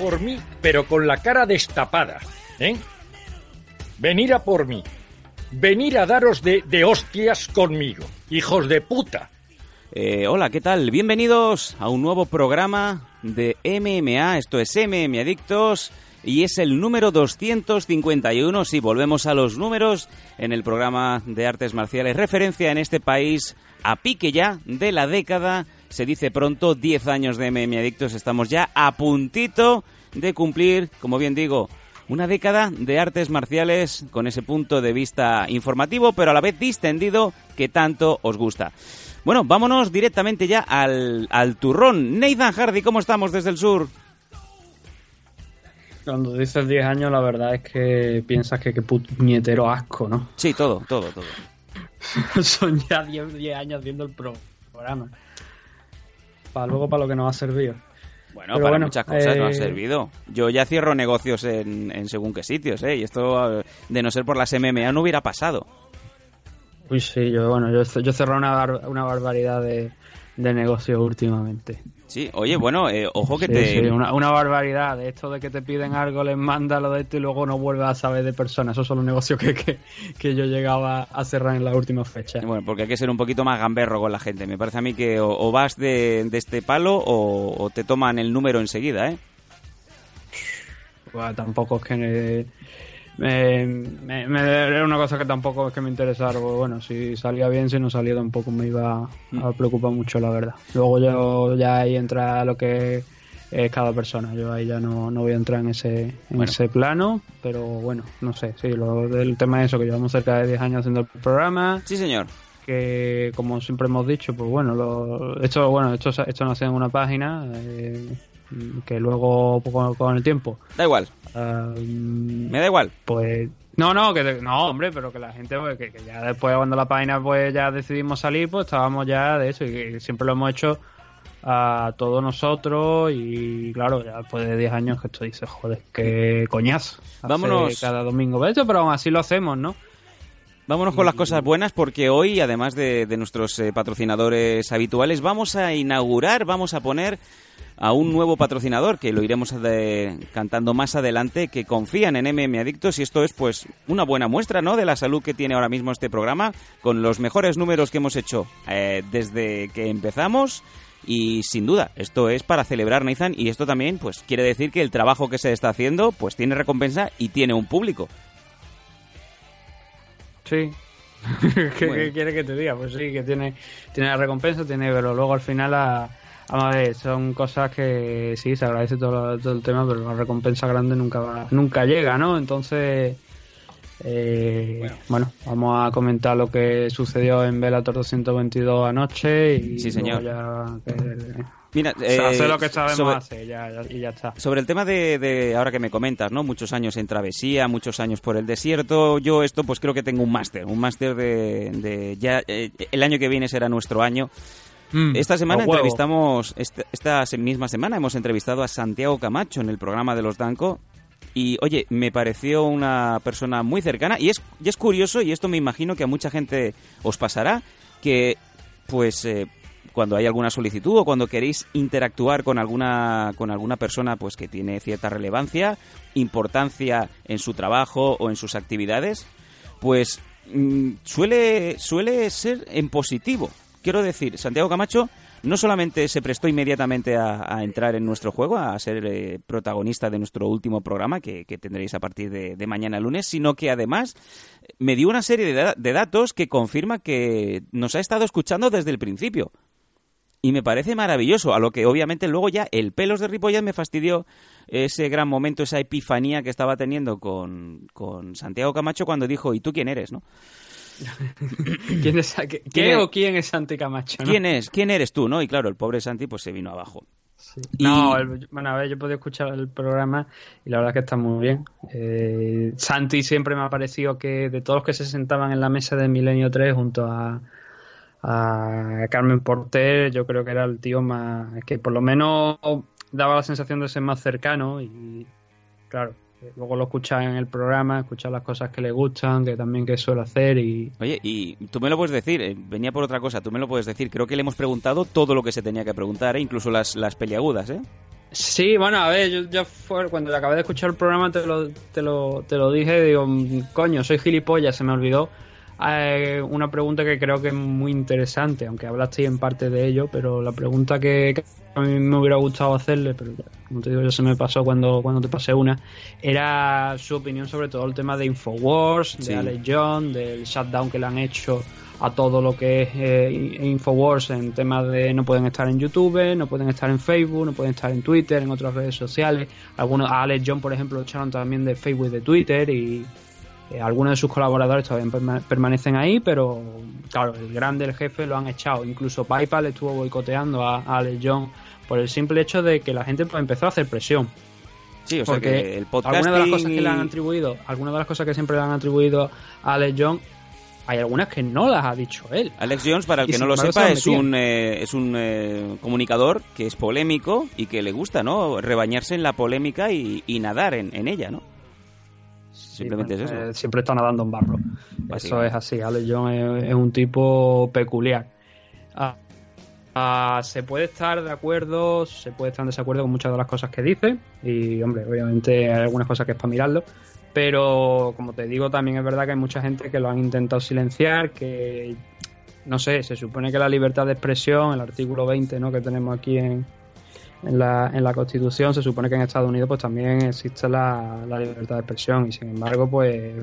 Por mí, pero con la cara destapada, ¿eh? Venir a por mí. Venir a daros de, de hostias conmigo, hijos de puta. Eh, hola, ¿qué tal? Bienvenidos a un nuevo programa de MMA. Esto es MM Adictos y es el número 251. Si volvemos a los números en el programa de artes marciales, referencia en este país a pique ya de la década. Se dice pronto 10 años de MM Adictos. Estamos ya a puntito de cumplir, como bien digo, una década de artes marciales con ese punto de vista informativo, pero a la vez distendido que tanto os gusta. Bueno, vámonos directamente ya al, al turrón. Nathan Hardy, ¿cómo estamos desde el sur? Cuando dices 10 años, la verdad es que piensas que qué puñetero asco, ¿no? Sí, todo, todo, todo. Son ya 10, 10 años viendo el pro- programa. Para luego para lo que nos ha servido. Bueno, Pero para bueno, muchas cosas no ha eh, servido. Yo ya cierro negocios en, en según qué sitios, ¿eh? Y esto, eh, de no ser por las MMA, no hubiera pasado. Uy, sí, yo, bueno, yo, yo cerrado una, bar- una barbaridad de, de negocios últimamente. Sí, oye, bueno, eh, ojo que Sí, te... sí, una, una barbaridad. De esto de que te piden algo, les manda lo de esto y luego no vuelves a saber de personas. Esos son los negocios que, que, que yo llegaba a cerrar en las últimas fechas. Bueno, porque hay que ser un poquito más gamberro con la gente. Me parece a mí que o, o vas de, de este palo o, o te toman el número enseguida, ¿eh? Bueno, tampoco es que me, me, me- era una cosa que tampoco es que me interesara. porque, Bueno, si salía bien, si no salía tampoco me iba a preocupar mucho, la verdad. Luego yo ya ahí entra lo que es cada persona. Yo ahí ya no, no voy a entrar en ese, en Bueno. ese plano, pero bueno, no sé. Sí, lo del tema es eso, que llevamos cerca de 10 años haciendo el programa Sí, señor. que como siempre hemos dicho, pues bueno, lo, esto bueno, esto, esto nace en una página eh, que luego pues, con, con el tiempo, Da igual, me da igual. pues no, no, que no, hombre, pero que la gente, pues, que, que ya después cuando la página pues ya decidimos salir, pues estábamos ya de eso y siempre lo hemos hecho a todos nosotros y claro, ya después de 10 años que esto dice, joder, qué coñazo. Vámonos. cada domingo esto, pero aún así lo hacemos, ¿no? Vámonos con las cosas buenas porque hoy, además de, de nuestros eh, patrocinadores habituales, vamos a inaugurar, vamos a poner a un nuevo patrocinador que lo iremos de- cantando más adelante, que confían en MM Adictos y esto es pues una buena muestra ¿no? de la salud que tiene ahora mismo este programa con los mejores números que hemos hecho eh, desde que empezamos y sin duda esto es para celebrar Nathan y esto también pues quiere decir que el trabajo que se está haciendo pues tiene recompensa y tiene un público. Sí. ¿Qué, Bueno. qué quiere que te diga? Pues sí, que tiene, tiene la recompensa, tiene, pero luego al final, la, vamos a ver, son cosas que sí, se agradece todo, todo el tema, pero la recompensa grande nunca va- nunca llega, ¿no? Entonces, eh, bueno. vamos a comentar lo que sucedió en Bellator 222 anoche y Sí, señor. luego ya que- Mira, eh, lo que sabemos sobre- hacer ya, ya- y ya está. Sobre el tema de, de ahora que me comentas, ¿no? Muchos años en travesía, muchos años por el desierto. Yo esto pues creo que tengo un máster, un máster de, de ya eh, el año que viene será nuestro año. Mm, Esta semana entrevistamos esta, esta misma semana hemos entrevistado a Santiago Camacho en el programa de los Danco y oye, me pareció una persona muy cercana y es y es curioso y esto me imagino que a mucha gente os pasará que pues eh, cuando hay alguna solicitud o cuando queréis interactuar con alguna con alguna persona pues que tiene cierta relevancia, importancia en su trabajo o en sus actividades, pues mm, suele suele ser en positivo. Quiero decir, Santiago Camacho no solamente se prestó inmediatamente a, entrar en nuestro juego, a ser eh, protagonista de nuestro último programa que, tendréis a partir de, mañana lunes, sino que además me dio una serie de, da- de datos que confirma que nos ha estado escuchando desde el principio. Y me parece maravilloso, a lo que obviamente luego ya el pelos de Ripollet me fastidió ese gran momento, esa epifanía que estaba teniendo con, con Santiago Camacho cuando dijo, ¿y tú quién eres? ¿no? ¿Quién es, qué, ¿Quién qué es? o quién es Santi Camacho? no? ¿Quién es? ¿Quién eres tú, no? Y claro, el pobre Santi pues se vino abajo. Sí. Y- No, el- bueno, a ver, yo he podido escuchar el programa y la verdad es que está muy bien. Eh, Santi siempre me ha parecido que de todos los que se sentaban en la mesa de Milenio 3 junto a, a Carmen Porter, yo creo que era el tío más. que por lo menos daba la sensación de ser más cercano y, claro, luego lo escuchas en el programa, escuchas las cosas que le gustan, que también que suele hacer y. Oye, y tú me lo puedes decir, eh, venía por otra cosa, tú me lo puedes decir. Creo que le hemos preguntado todo lo que se tenía que preguntar, ¿eh? incluso las, las peliagudas, ¿eh? Sí, bueno, a ver, yo ya fue, cuando acabé de escuchar el programa te lo, te lo, te lo dije, digo, mm, coño, soy gilipollas, se me olvidó eh, una pregunta que creo que es muy interesante, aunque hablaste en parte de ello, pero la pregunta que, que a mí me hubiera gustado hacerle, pero como te digo, ya se me pasó cuando, cuando te pasé una, era su opinión sobre todo el tema de Infowars, Sí. de Alex Jones, del shutdown que le han hecho a todo lo que es eh, Infowars en temas de no pueden estar en YouTube, no pueden estar en Facebook, no pueden estar en Twitter, en otras redes sociales. Algunos, a Alex John, por ejemplo, lo echaron también de Facebook y de Twitter y eh, algunos de sus colaboradores todavía perma- permanecen ahí, pero claro, el grande, el jefe, lo han echado. Incluso PayPal estuvo boicoteando a, a Alex John por el simple hecho de que la gente pues, empezó a hacer presión. Sí, o sea que el podcast. algunas de las cosas que le han atribuido, algunas de las cosas que siempre le han atribuido a Alex John, hay algunas que no las ha dicho él. Alex Jones, para el Y que no lo sepa, se es un, eh, es un eh, comunicador que es polémico y que le gusta, ¿no? Rebañarse en la polémica y, y nadar en, en ella, ¿no? Simplemente Sí, es eso. eh, siempre está nadando en barro. Eso es así. Alex John es, es un tipo peculiar. Ah, ah, se puede estar de acuerdo, se puede estar en desacuerdo con muchas de las cosas que dice. Y, hombre, obviamente hay algunas cosas que es para mirarlo. Pero, como te digo, también es verdad que hay mucha gente que lo han intentado silenciar, que, no sé, se supone que la libertad de expresión, el artículo 20 ¿no? que tenemos aquí en, en la, en la Constitución, se supone que en Estados Unidos pues también existe la, la libertad de expresión y sin embargo pues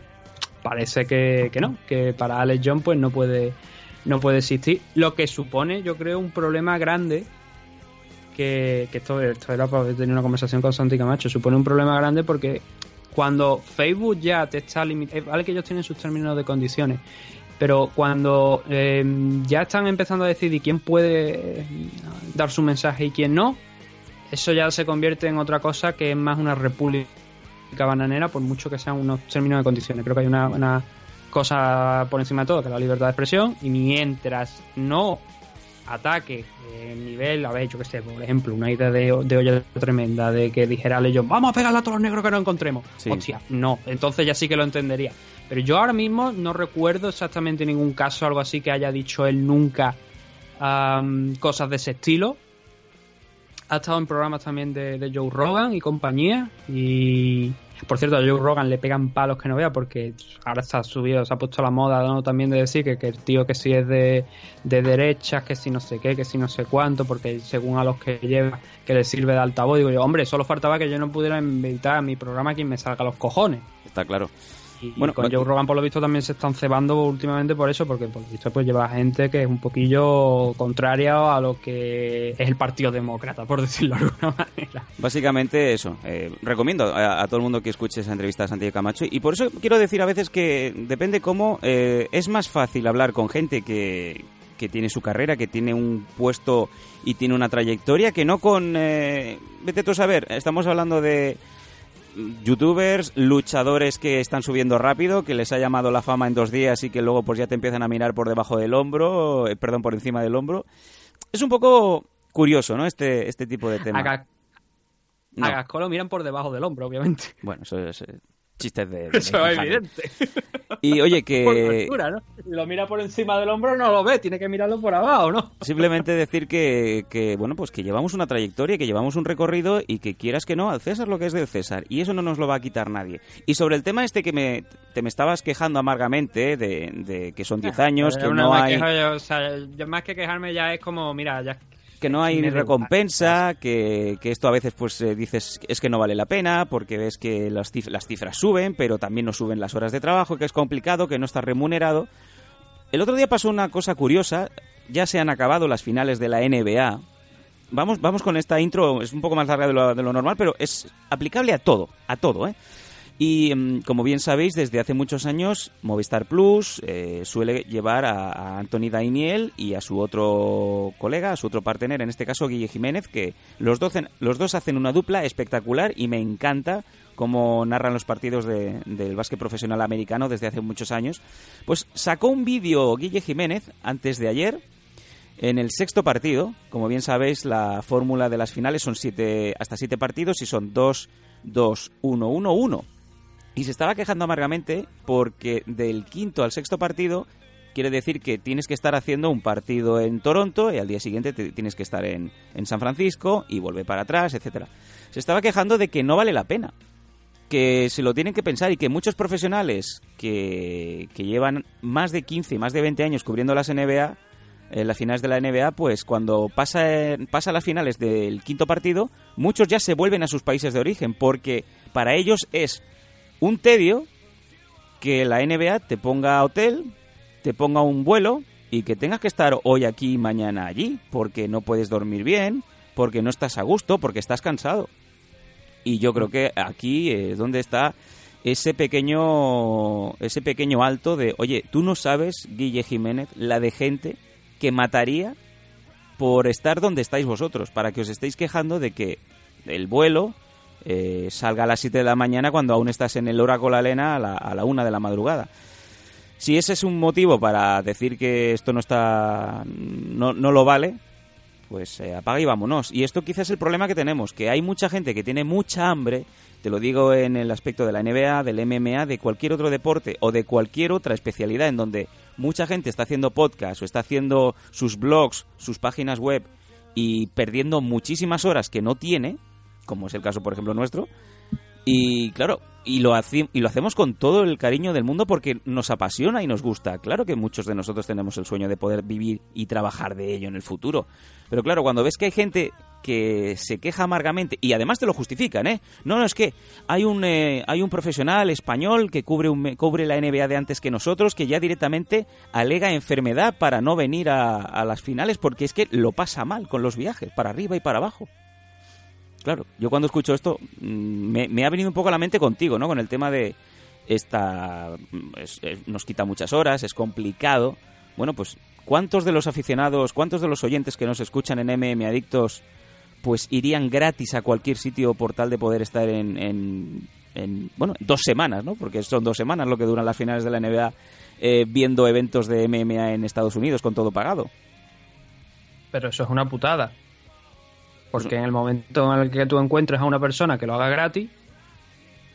parece que, que no, que para Alex John pues no puede no puede existir, lo que supone yo creo un problema grande que, que esto, esto era para tener una conversación con Santi Camacho, supone un problema grande porque cuando Facebook ya te está limitando, vale que ellos tienen sus términos de condiciones, pero cuando eh, ya están empezando a decidir quién puede eh, dar su mensaje y quién no, eso ya se convierte en otra cosa que es más una república bananera, por mucho que sean unos términos de condiciones. Creo que hay una, una cosa por encima de todo, que es la libertad de expresión, y mientras no ataque el nivel, a ver, yo que sé, por ejemplo, una idea de, de olla tremenda de que dijera Legion, vamos a pegarle a todos los negros que no encontremos. Sí. Hostia, no, entonces ya sí que lo entendería. Pero yo ahora mismo no recuerdo exactamente ningún caso algo así que haya dicho él nunca cosas de ese estilo. Ha estado en programas también de, Joe Rogan y compañía. Y por cierto, a Joe Rogan le pegan palos que no vea porque ahora está subido, se ha puesto la moda ¿no? también de decir que, que el tío que si es de, de derechas, que si no sé qué, que si no sé cuánto, porque según a los que lleva, que le sirve de altavoz. Digo yo, hombre, solo faltaba que yo no pudiera invitar a mi programa a quien me salga los cojones. Está claro. Y Bueno, con. Joe Rogan, por lo visto, también se están cebando últimamente por eso, porque por lo visto pues lleva gente que es un poquillo contraria a lo que es el Partido Demócrata, por decirlo de alguna manera. Básicamente eso. eh, recomiendo a, a todo el mundo que escuche esa entrevista a Santiago Camacho. Y por eso quiero decir a veces que depende cómo eh, es más fácil hablar con gente que, que tiene su carrera, que tiene un puesto y tiene una trayectoria, que no con... eh, vete tú a saber, estamos hablando de youtubers, luchadores que están subiendo rápido, que les ha llamado la fama en dos días y que luego pues ya te empiezan a mirar por debajo del hombro, eh, perdón, por encima del hombro. Es un poco curioso, ¿no? Este, este tipo de tema. A, Ga- No. a Gasco lo miran por debajo del hombro, obviamente. Bueno, eso es eh, chistes de... de Eso es evidente. Y oye, Por que altura, ¿no? Si lo mira por encima del hombro, no lo ve, tiene que mirarlo por abajo, ¿no? simplemente decir que, que, bueno, pues que llevamos una trayectoria, que llevamos un recorrido y que quieras que no, al César lo que es del César. Y eso no nos lo va a quitar nadie. Y sobre el tema este que me, te me estabas quejando amargamente de, de que son 10 años, que no me hay... quejo, yo, o sea, yo más que quejarme ya es como, mira, ya que no hay igual. recompensa, que, que esto a veces pues eh, dices es que no vale la pena porque ves que las, cif- las cifras suben, pero también no suben las horas de trabajo, que es complicado, que no estás remunerado. El otro día pasó una cosa curiosa, ya se han acabado las finales de la NBA. Vamos, vamos con esta intro, es un poco más larga de lo, de lo normal, pero es aplicable a todo, a todo, ¿eh? Y mm, como bien sabéis, desde hace muchos años Movistar Plus eh, suele llevar a, Anthony Daimiel y a su otro colega, a su otro partener, en este caso Guille Jiménez, que los los dos hacen una dupla espectacular y me encanta cómo narran los partidos de- del básquet profesional americano desde hace muchos años. Pues sacó un vídeo Guille Jiménez antes de ayer en el sexto partido, como bien sabéis, la fórmula de las finales son siete, hasta siete partidos y son 2, 2, 1, 1, 1. Y se estaba quejando amargamente porque del quinto al sexto partido quiere decir que tienes que estar haciendo un partido en Toronto y al día siguiente te- tienes que estar en, en San Francisco y volver para atrás, etcétera. Se estaba quejando de que no vale la pena, que se lo tienen que pensar y que muchos profesionales que, que llevan más de 15 y más de 20 años cubriendo las NBA, eh, las finales de la NBA, pues cuando pasa, pasa las finales del quinto partido, muchos ya se vuelven a sus países de origen, porque para ellos es un tedio que la NBA te ponga hotel, te ponga un vuelo y que tengas que estar hoy aquí y mañana allí, porque no puedes dormir bien, porque no estás a gusto, porque estás cansado. Y yo creo que aquí es donde está ese pequeño ese pequeño alto de, oye, tú no sabes, Guille Jiménez, la de gente que mataría por estar donde estáis vosotros, para que os estéis quejando de que el vuelo eh, salga a las 7 de la mañana cuando aún estás en el Oracle Arena a la, a la 1 de la madrugada. Si ese es un motivo para decir que esto no está no, no lo vale, pues eh, apaga y vámonos. Y esto quizás es el problema que tenemos, que hay mucha gente que tiene mucha hambre, te lo digo en el aspecto de la NBA, del MMA, de cualquier otro deporte o de cualquier otra especialidad en donde mucha gente está haciendo podcast o está haciendo sus blogs, sus páginas web y perdiendo muchísimas horas que no tiene, como es el caso por ejemplo nuestro, y claro, y lo, y lo hacemos con todo el cariño del mundo porque nos apasiona y nos gusta. Claro que muchos de nosotros tenemos el sueño de poder vivir y trabajar de ello en el futuro. Pero claro, cuando ves que hay gente que se queja amargamente y además te lo justifican, ¿eh? No, no, es que hay un, eh, hay un profesional español que cubre, un, cubre la NBA de antes que nosotros que ya directamente alega enfermedad para no venir a, a las finales porque es que lo pasa mal con los viajes, para arriba y para abajo. Claro, yo cuando escucho esto mm, me, ha venido un poco a la mente contigo, ¿no? Con el tema de esta mm, es- nos quita muchas horas, es complicado. Bueno, pues ¿cuántos de los aficionados, cuántos de los oyentes que nos escuchan en MM Adictos pues irían gratis a cualquier sitio por tal de poder estar en, en, en, bueno, dos semanas, ¿no? Porque son dos semanas lo que duran las finales de la NBA eh, viendo eventos de MMA en Estados Unidos con todo pagado. Pero eso es una putada. Porque en el momento en el que tú encuentres a una persona que lo haga gratis,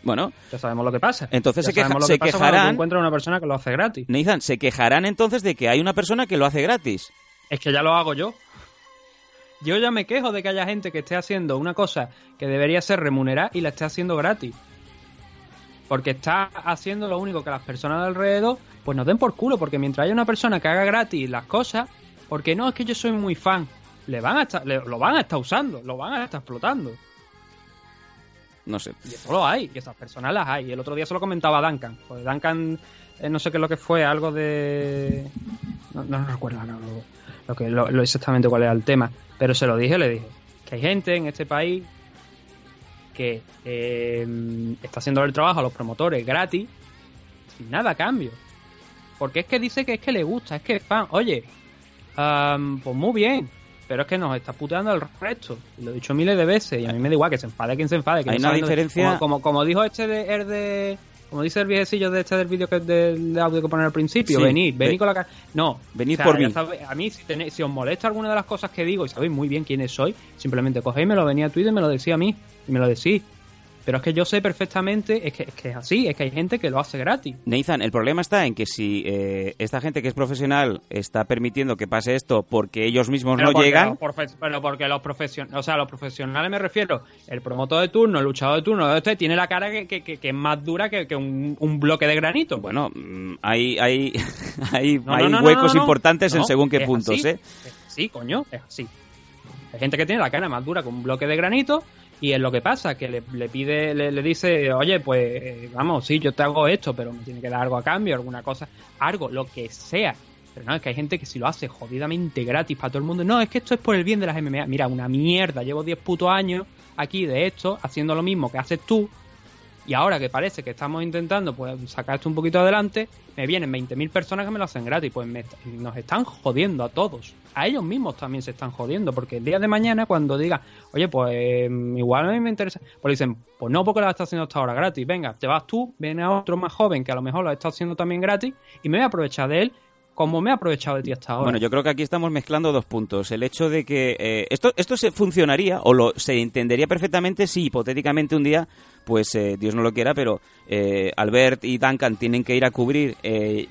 Bueno, ya sabemos lo que pasa. Entonces Ya se queja- sabemos lo se que pasa cuando tú quejarán- encuentras a una persona que lo hace gratis. Nathan, se quejarán entonces de que hay una persona que lo hace gratis. Es que ya lo hago yo. Yo ya me quejo de que haya gente que esté haciendo una cosa que debería ser remunerada y la esté haciendo gratis. Porque está haciendo lo único que las personas de alrededor pues nos den por culo. Porque mientras haya una persona que haga gratis las cosas, porque no es que yo soy muy fan, le van a estar, le- lo van a estar usando, lo van a estar explotando. No sé. Y eso lo hay, y esas personas las hay. El otro día se lo comentaba a Duncan. Pues Duncan, eh, no sé qué es lo que fue, algo de. No, no recuerdo no, lo, lo que, lo, lo exactamente cuál era el tema. Pero se lo dije, le dije que hay gente en este país que eh, está haciendo el trabajo a los promotores gratis, sin nada a cambio. Porque es que dice que es que le gusta, es que es fan. Oye, pues muy bien, pero es que nos está puteando al resto. Y lo he dicho miles de veces y a mí me da igual que se enfade quien se enfade. Que Hay no una diferencia- Como, como, como dijo este de, el de... Como dice el viejecillo de este del vídeo que del audio que ponen al principio, Sí, venid, venid ve- con la cara. No, venid o sea, por mí. a mí, si, tenéis- si os molesta alguna de las cosas que digo y sabéis muy bien quiénes soy, simplemente cogéis, me lo venía a Twitter y me lo decía a mí. Y me lo decís. Pero es que yo sé perfectamente, es que, es que es así, es que hay gente que lo hace gratis. Nathan, el problema está en que si eh, esta gente que es profesional está permitiendo que pase esto porque ellos mismos Pero no porque llegan, los pero porque los profesionales, o sea, los profesionales me refiero, el promotor de turno, el luchador de turno, este tiene la cara que, que- que- es más dura que, que un, un bloque de granito. bueno, mm, hay, hay, hay, No, hay no, no, no, huecos importantes en según qué puntos, así. ¿eh? Sí, coño, es así. Hay gente que tiene la cara más dura que un bloque de granito y es lo que pasa, que le, pide, le, le dice, oye, pues eh, vamos, sí, yo te hago esto, pero me tiene que dar algo a cambio, alguna cosa, algo, lo que sea. Pero no, es que hay gente que si lo hace jodidamente gratis para todo el mundo, no, es que esto es por el bien de las MMA. Mira, una mierda, llevo 10 putos años aquí de esto, haciendo lo mismo que haces tú, Y ahora que parece que estamos intentando pues sacar esto un poquito adelante, me vienen 20.000 personas que me lo hacen gratis. Pues me- nos están jodiendo a todos. A ellos mismos también se están jodiendo. Porque el día de mañana, cuando digan, oye, pues eh, igual a mí me interesa, pues dicen, pues no, porque lo está haciendo hasta ahora gratis. Venga, te vas tú, viene a otro más joven que a lo mejor lo está haciendo también gratis y me voy a aprovechar de él como me he aprovechado de ti hasta ahora. Bueno, yo creo que aquí estamos mezclando dos puntos. El hecho de que eh, esto esto se funcionaría o lo se entendería perfectamente si hipotéticamente un día, pues eh, Dios no lo quiera, pero eh, Albert y Duncan tienen que ir a cubrir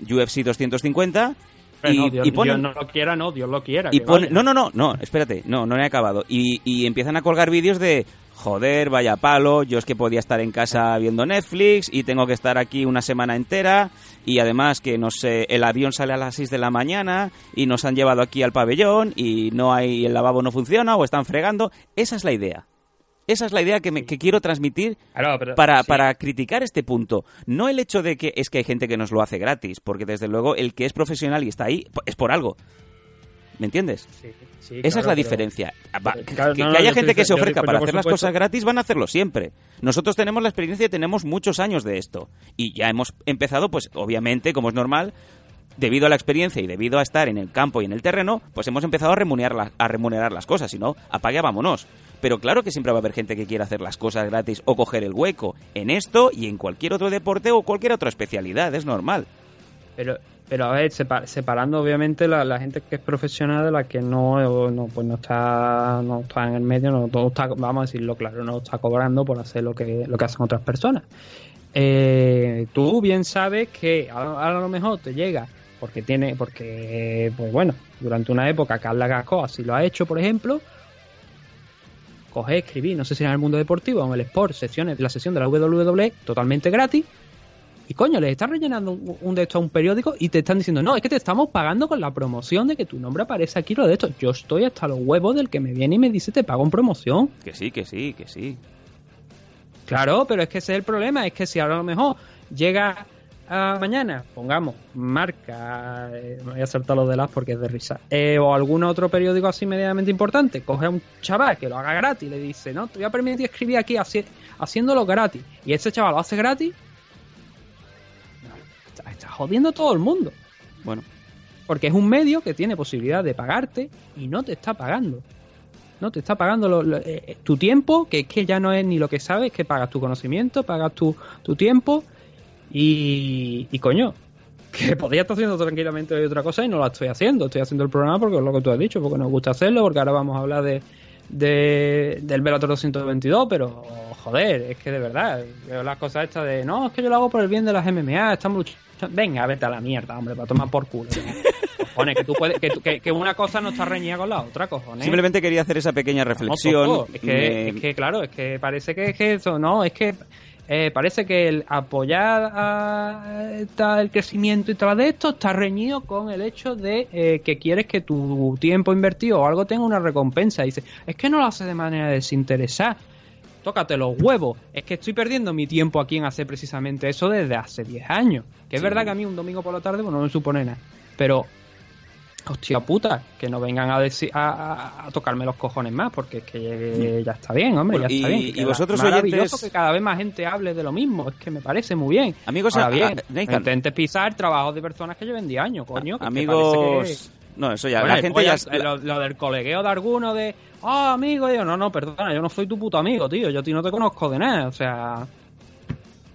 UFC 250 Pero y, no, Dios, y ponen Dios no lo quiera, no, Dios lo quiera. y que pone- vaya. no, no, no, no, espérate, no, no he acabado. Y, y empiezan a colgar vídeos de, joder, vaya palo, yo es que podía estar en casa viendo Netflix y tengo que estar aquí una semana entera y además que, no sé, el avión sale a las 6 de la mañana y nos han llevado aquí al pabellón y no hay, el lavabo no funciona o están fregando. Esa es la idea. Esa es la idea que, me- que quiero transmitir pero- para, sí. para criticar este punto. No el hecho de que es que hay gente que nos lo hace gratis, porque desde luego el que es profesional y está ahí es por algo. ¿Me entiendes? Sí, sí, Esa es la diferencia. Pero, que, claro, que no, no, haya gente que se ofrezca para hacer las cosas gratis van a hacerlo siempre. Nosotros tenemos la experiencia y tenemos muchos años de esto. Y ya hemos empezado, pues obviamente, como es normal, debido a la experiencia y debido a estar en el campo y en el terreno, pues hemos empezado a remunerar, la- a remunerar las cosas. Si no, apague, vámonos. Pero claro que siempre va a haber gente que quiera hacer las cosas gratis o coger el hueco en esto y en cualquier otro deporte o cualquier otra especialidad. Es normal. Pero, pero a ver, sepa- separando obviamente la, gente que es profesional de la que no, pues no está, no está en el medio, no, está, vamos a decirlo claro, no está cobrando por hacer lo que, lo que hacen otras personas. Eh, tú bien sabes que a, a lo mejor te llega porque tiene, porque, pues bueno, durante una época Carla Gasco así lo ha hecho, por ejemplo, coger, escribir, no sé si en el mundo deportivo o en el sport, secciones, la sesión de la WWE totalmente gratis, y coño, les están rellenando un, un de estos a un periódico y te están diciendo, no, es que te estamos pagando con la promoción de que tu nombre aparece aquí, lo de esto. Yo estoy hasta los huevos del que me viene y me dice, te pago en promoción. Que sí, que sí, que sí. Claro, pero es que ese es el problema, es que si ahora a lo mejor llega a mañana, pongamos, marca, eh, me voy a saltar los de las porque es de risa, eh, o algún otro periódico así medianamente importante, coge a un chaval que lo haga gratis y le dice, no, te voy a permitir escribir aquí haci- haciéndolo gratis, y ese chaval lo hace gratis, está, jodiendo a todo el mundo. Bueno, Porque es un medio que tiene posibilidad de pagarte y no te está pagando. No te está pagando lo- lo- eh, eh, tu tiempo, que es que ya no es ni lo que sabes, que pagas tu conocimiento, pagas tu, tu tiempo y, y coño, que podría estar haciendo tranquilamente otra cosa y no la estoy haciendo. Estoy haciendo el programa porque es lo que tú has dicho, porque nos gusta hacerlo, porque ahora vamos a hablar de, de del Velator 222, pero joder, es que de verdad, veo las cosas estas de no, es que yo lo hago por el bien de las MMA, estamos luchando. Venga, vete a la mierda, hombre, para tomar por culo. cojones, que tú puedes, que, que, que una cosa no está reñida con la otra, cojones. simplemente quería hacer esa pequeña reflexión. Es que, es que, claro, es que parece que es que eso, no, es que eh, parece que el apoyar a, el crecimiento y todo de esto está reñido con el hecho de eh, que quieres que tu tiempo invertido o algo tenga una recompensa. Dice, es que no lo hace de manera desinteresada. Tócate los huevos. Es que estoy perdiendo mi tiempo aquí en hacer precisamente eso desde hace 10 años. Que es Sí. verdad que a mí un domingo por la tarde pues, no me supone nada. Pero Hostia puta, que no vengan a, decir, a, a- a tocarme los cojones más, porque es que ya está bien, hombre, Bueno, ya está y- bien. y Que vosotros, maravilloso oyentes- que cada vez más gente hable de lo mismo, es que me parece muy bien. Amigos, Ahora a- bien, a- no intentes pisar trabajos de personas que lleven 10 años, coño. que que Amigos. parece No, eso ya. que- Bueno, la y gente ya- lo, lo del colegueo de alguno de, ah, amigo, y yo, no, no, perdona, yo no soy tu puto amigo, tío, yo a ti no te conozco de nada, o sea.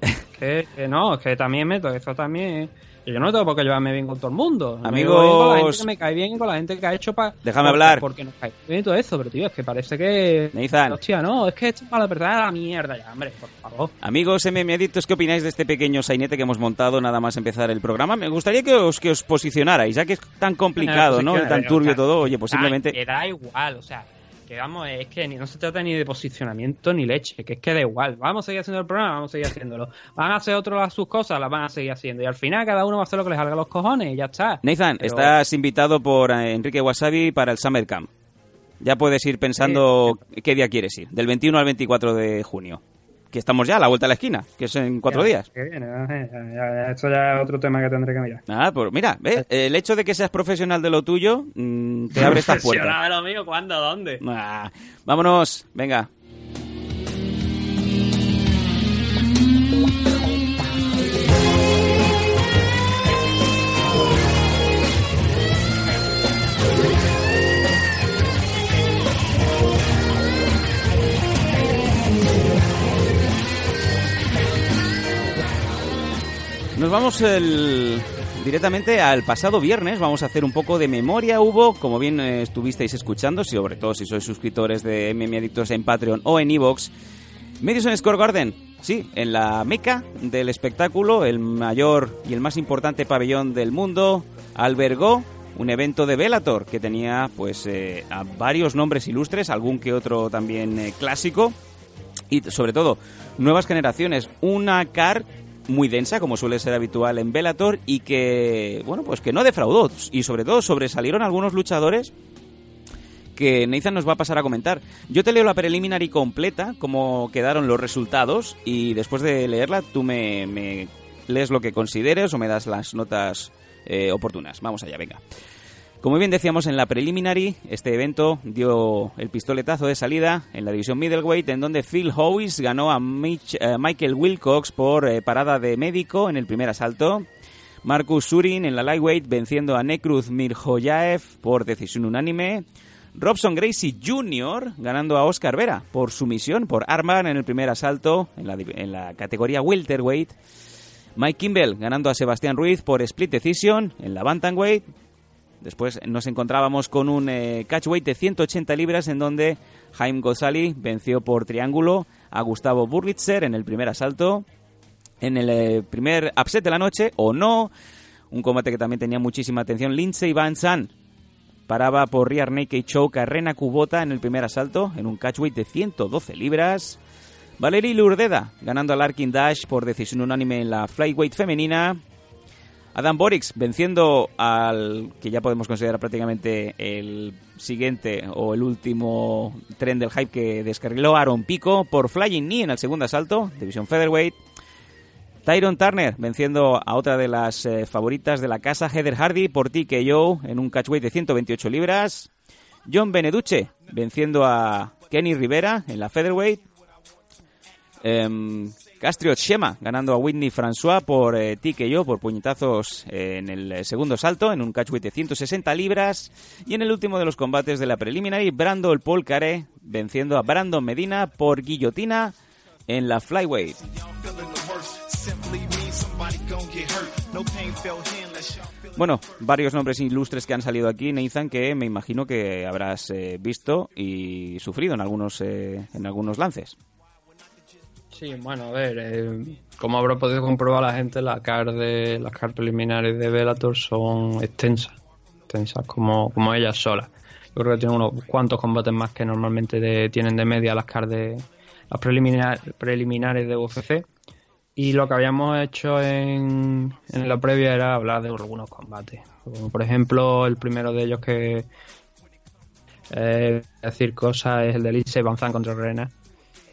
que, que no, es que también meto, eso también. Yo no tengo por qué llevarme bien con todo el mundo. Me Amigos- con la gente que me cae bien y con la gente que ha hecho para. Déjame hablar. Porque nos cae bien y todo eso, pero tío, es que parece que. Nathan. Hostia, no, es que esto es para la verdad la mierda ya, hombre, por favor. Amigos MM Adictos, ¿qué opináis de este pequeño sainete que hemos montado nada más empezar el programa? Me gustaría que os, que os posicionarais, ya que es tan complicado, ¿no? Y tan turbio todo. Oye, pues simplemente... Que da igual, o sea, que vamos, es que ni, no se trata ni de posicionamiento ni leche, que es que da igual. Vamos a seguir haciendo el programa, vamos a seguir haciéndolo. Van a hacer otros las sus cosas, las van a seguir haciendo. Y al final cada uno va a hacer lo que les salga a los cojones y ya está. Nathan, Pero- estás invitado por eh, Enrique Wasabi para el Summer Camp. Ya puedes ir pensando qué día quieres ir, del 21 al 24 de junio. Que estamos ya a la vuelta de la esquina, que es en cuatro días. Que viene, eh, ya, ya, esto ya es otro tema que tendré que mirar. Ah, pues mira, ¿ves? el hecho de que seas profesional de lo tuyo mm, te abre estas puertas. Profesional de lo mío, ¿cuándo? ¿Dónde? Ah, vámonos, venga. Nos vamos directamente al pasado viernes. Vamos a hacer un poco de memoria. Hubo, como bien eh, estuvisteis escuchando, sobre todo si sois suscriptores de MM Adictos en Patreon o en Evox, Madison Square Garden. Sí, en la meca del espectáculo, el mayor y el más importante pabellón del mundo, albergó un evento de Bellator que tenía pues eh, a varios nombres ilustres, algún que otro también eh, clásico y sobre todo nuevas generaciones. Una car muy densa, como suele ser habitual en Bellator, y que, bueno, pues que no defraudó. Y sobre todo sobresalieron algunos luchadores que Nathan nos va a pasar a comentar. Yo te leo la preliminary completa, cómo quedaron los resultados, y después de leerla tú me, me lees lo que consideres o me das las notas eh, oportunas. Vamos allá, venga. Como bien decíamos en la preliminary, este evento dio el pistoletazo de salida en la división middleweight, en donde Phil Howes ganó a eh, Michael Wilcox por eh, parada de médico en el primer asalto. Marcus Surin en la lightweight venciendo a Nekruz Mirjoyaev por decisión unánime. Robson Gracie Jr. ganando a Oscar Vera por sumisión por armbar en el primer asalto en la, categoría welterweight. Mike Kimball ganando a Sebastián Ruiz por split decision en la bantamweight. Después nos encontrábamos con un eh, catchweight de 180 libras en donde Jaime Gozali venció por triángulo a Gustavo Burlitzer en el primer asalto. En el eh, primer upset de la noche, o no, un combate que también tenía muchísima atención, Lindsey Van Zandt paraba por Rear Naked Choke a Rena Kubota en el primer asalto en un catchweight de 112 libras. Valerie Lurdeda ganando a Larkin Dash por decisión unánime en la flyweight femenina. Adam Borix venciendo al que ya podemos considerar prácticamente el siguiente o el último tren del hype que descarriló Aaron Pico por Flying Knee en el segundo asalto, división featherweight. Tyron Turner venciendo a otra de las eh, favoritas de la casa, Heather Hardy, por TKO en un catchweight de 128 libras. John Beneduce venciendo a Kenny Rivera en la featherweight. Em, Castriot Shema ganando a Whitney François por eh, TKO, por puñetazos eh, en el segundo salto, en un catchweight de 160 libras. Y en el último de los combates de la preliminary, Brando el Paul Care venciendo a Brandon Medina por guillotina en la flyweight. Bueno, varios nombres ilustres que han salido aquí, Nathan, que me imagino que habrás eh, visto y sufrido en algunos, eh, en algunos lances. Sí, bueno, a ver, eh, como habrá podido comprobar la gente, la car de, las car preliminares de Bellator son extensas, extensas como, como ellas solas. Yo creo que tienen unos cuantos combates más que normalmente tienen de media las car las preliminar- preliminares de UFC. Y lo que habíamos hecho en, en la previa era hablar de algunos combates. Como por ejemplo, el primero de ellos que eh, decir cosas es el de Lindsey Van Zandt contra Rena.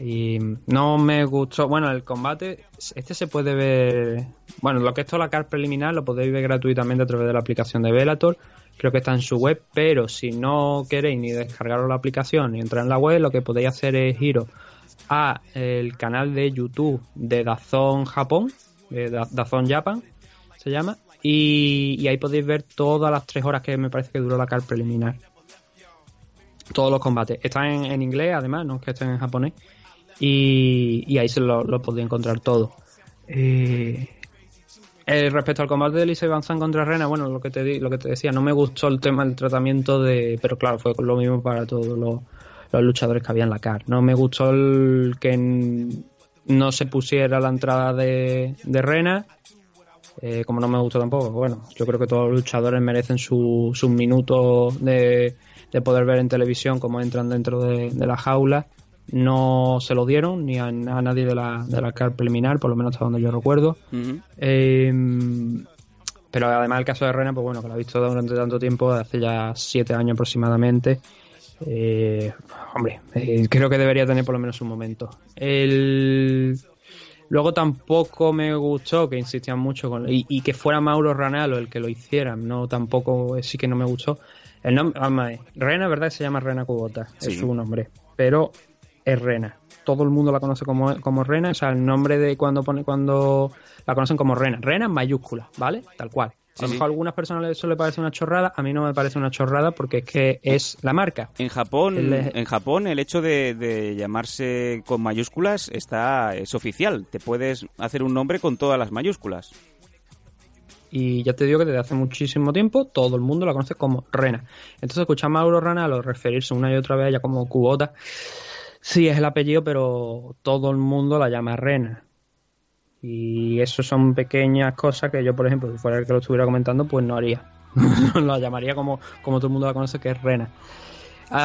Y no me gustó. Bueno, el combate, este se puede ver. Bueno, lo que es toda la car preliminar lo podéis ver gratuitamente a través de la aplicación de Velator. Creo que está en su web, pero si no queréis ni descargaros la aplicación ni entrar en la web, lo que podéis hacer es iros a el canal de YouTube de Dazón Japón, de Da- Dazón Japan, se llama, y, y ahí podéis ver todas las tres horas que me parece que duró la car preliminar. Todos los combates. Están en, en inglés, además, no es que estén en japonés. Y, ahí se lo, podéis encontrar todo. Eh, eh, respecto al combate de Lisa Van Zandt contra Rena, bueno, lo que te di- lo que te decía, no me gustó el tema del tratamiento de, pero claro, fue lo mismo para todos los, luchadores que había en la CAR. No me gustó el que no se pusiera la entrada de, Rena, eh, como no me gustó tampoco. Bueno, yo creo que todos los luchadores merecen su- sus minutos de, de poder ver en televisión cómo entran dentro de, de la jaula. No se lo dieron ni a, a nadie de la, de la CAR preliminar, por lo menos hasta donde yo recuerdo. Eh, pero además el caso de Rena, pues bueno, que lo he visto durante tanto tiempo, hace ya siete años aproximadamente. Eh, hombre, eh, creo que debería tener por lo menos un momento. El... Luego tampoco me gustó que insistían mucho con y, y que fuera Mauro Ranalo el que lo hiciera. No, tampoco sí que no me gustó. El nombre, Rena, ¿verdad? Se llama Rena Kubota, Sí. es su nombre. Pero es Rena. Todo el mundo la conoce como, como Rena, o sea, el nombre de cuando pone cuando la conocen como Rena. Rena en mayúscula, ¿vale? Tal cual. Sí, a lo sí. mejor a algunas personas eso le parece una chorrada, a mí no me parece una chorrada porque es que es la marca. En Japón, El- en Japón el hecho de, de llamarse con mayúsculas está es oficial. Te puedes hacer un nombre con todas las mayúsculas. y ya te digo que desde hace muchísimo tiempo todo el mundo la conoce como Rena. Entonces escuchamos a Aurora lo referirse una y otra vez a ella como Cubota. Sí, es el apellido, pero todo el mundo la llama Rena. Y eso son pequeñas cosas que yo, por ejemplo, si fuera el que lo estuviera comentando, pues no haría. la llamaría como, como todo el mundo la conoce, que es Rena.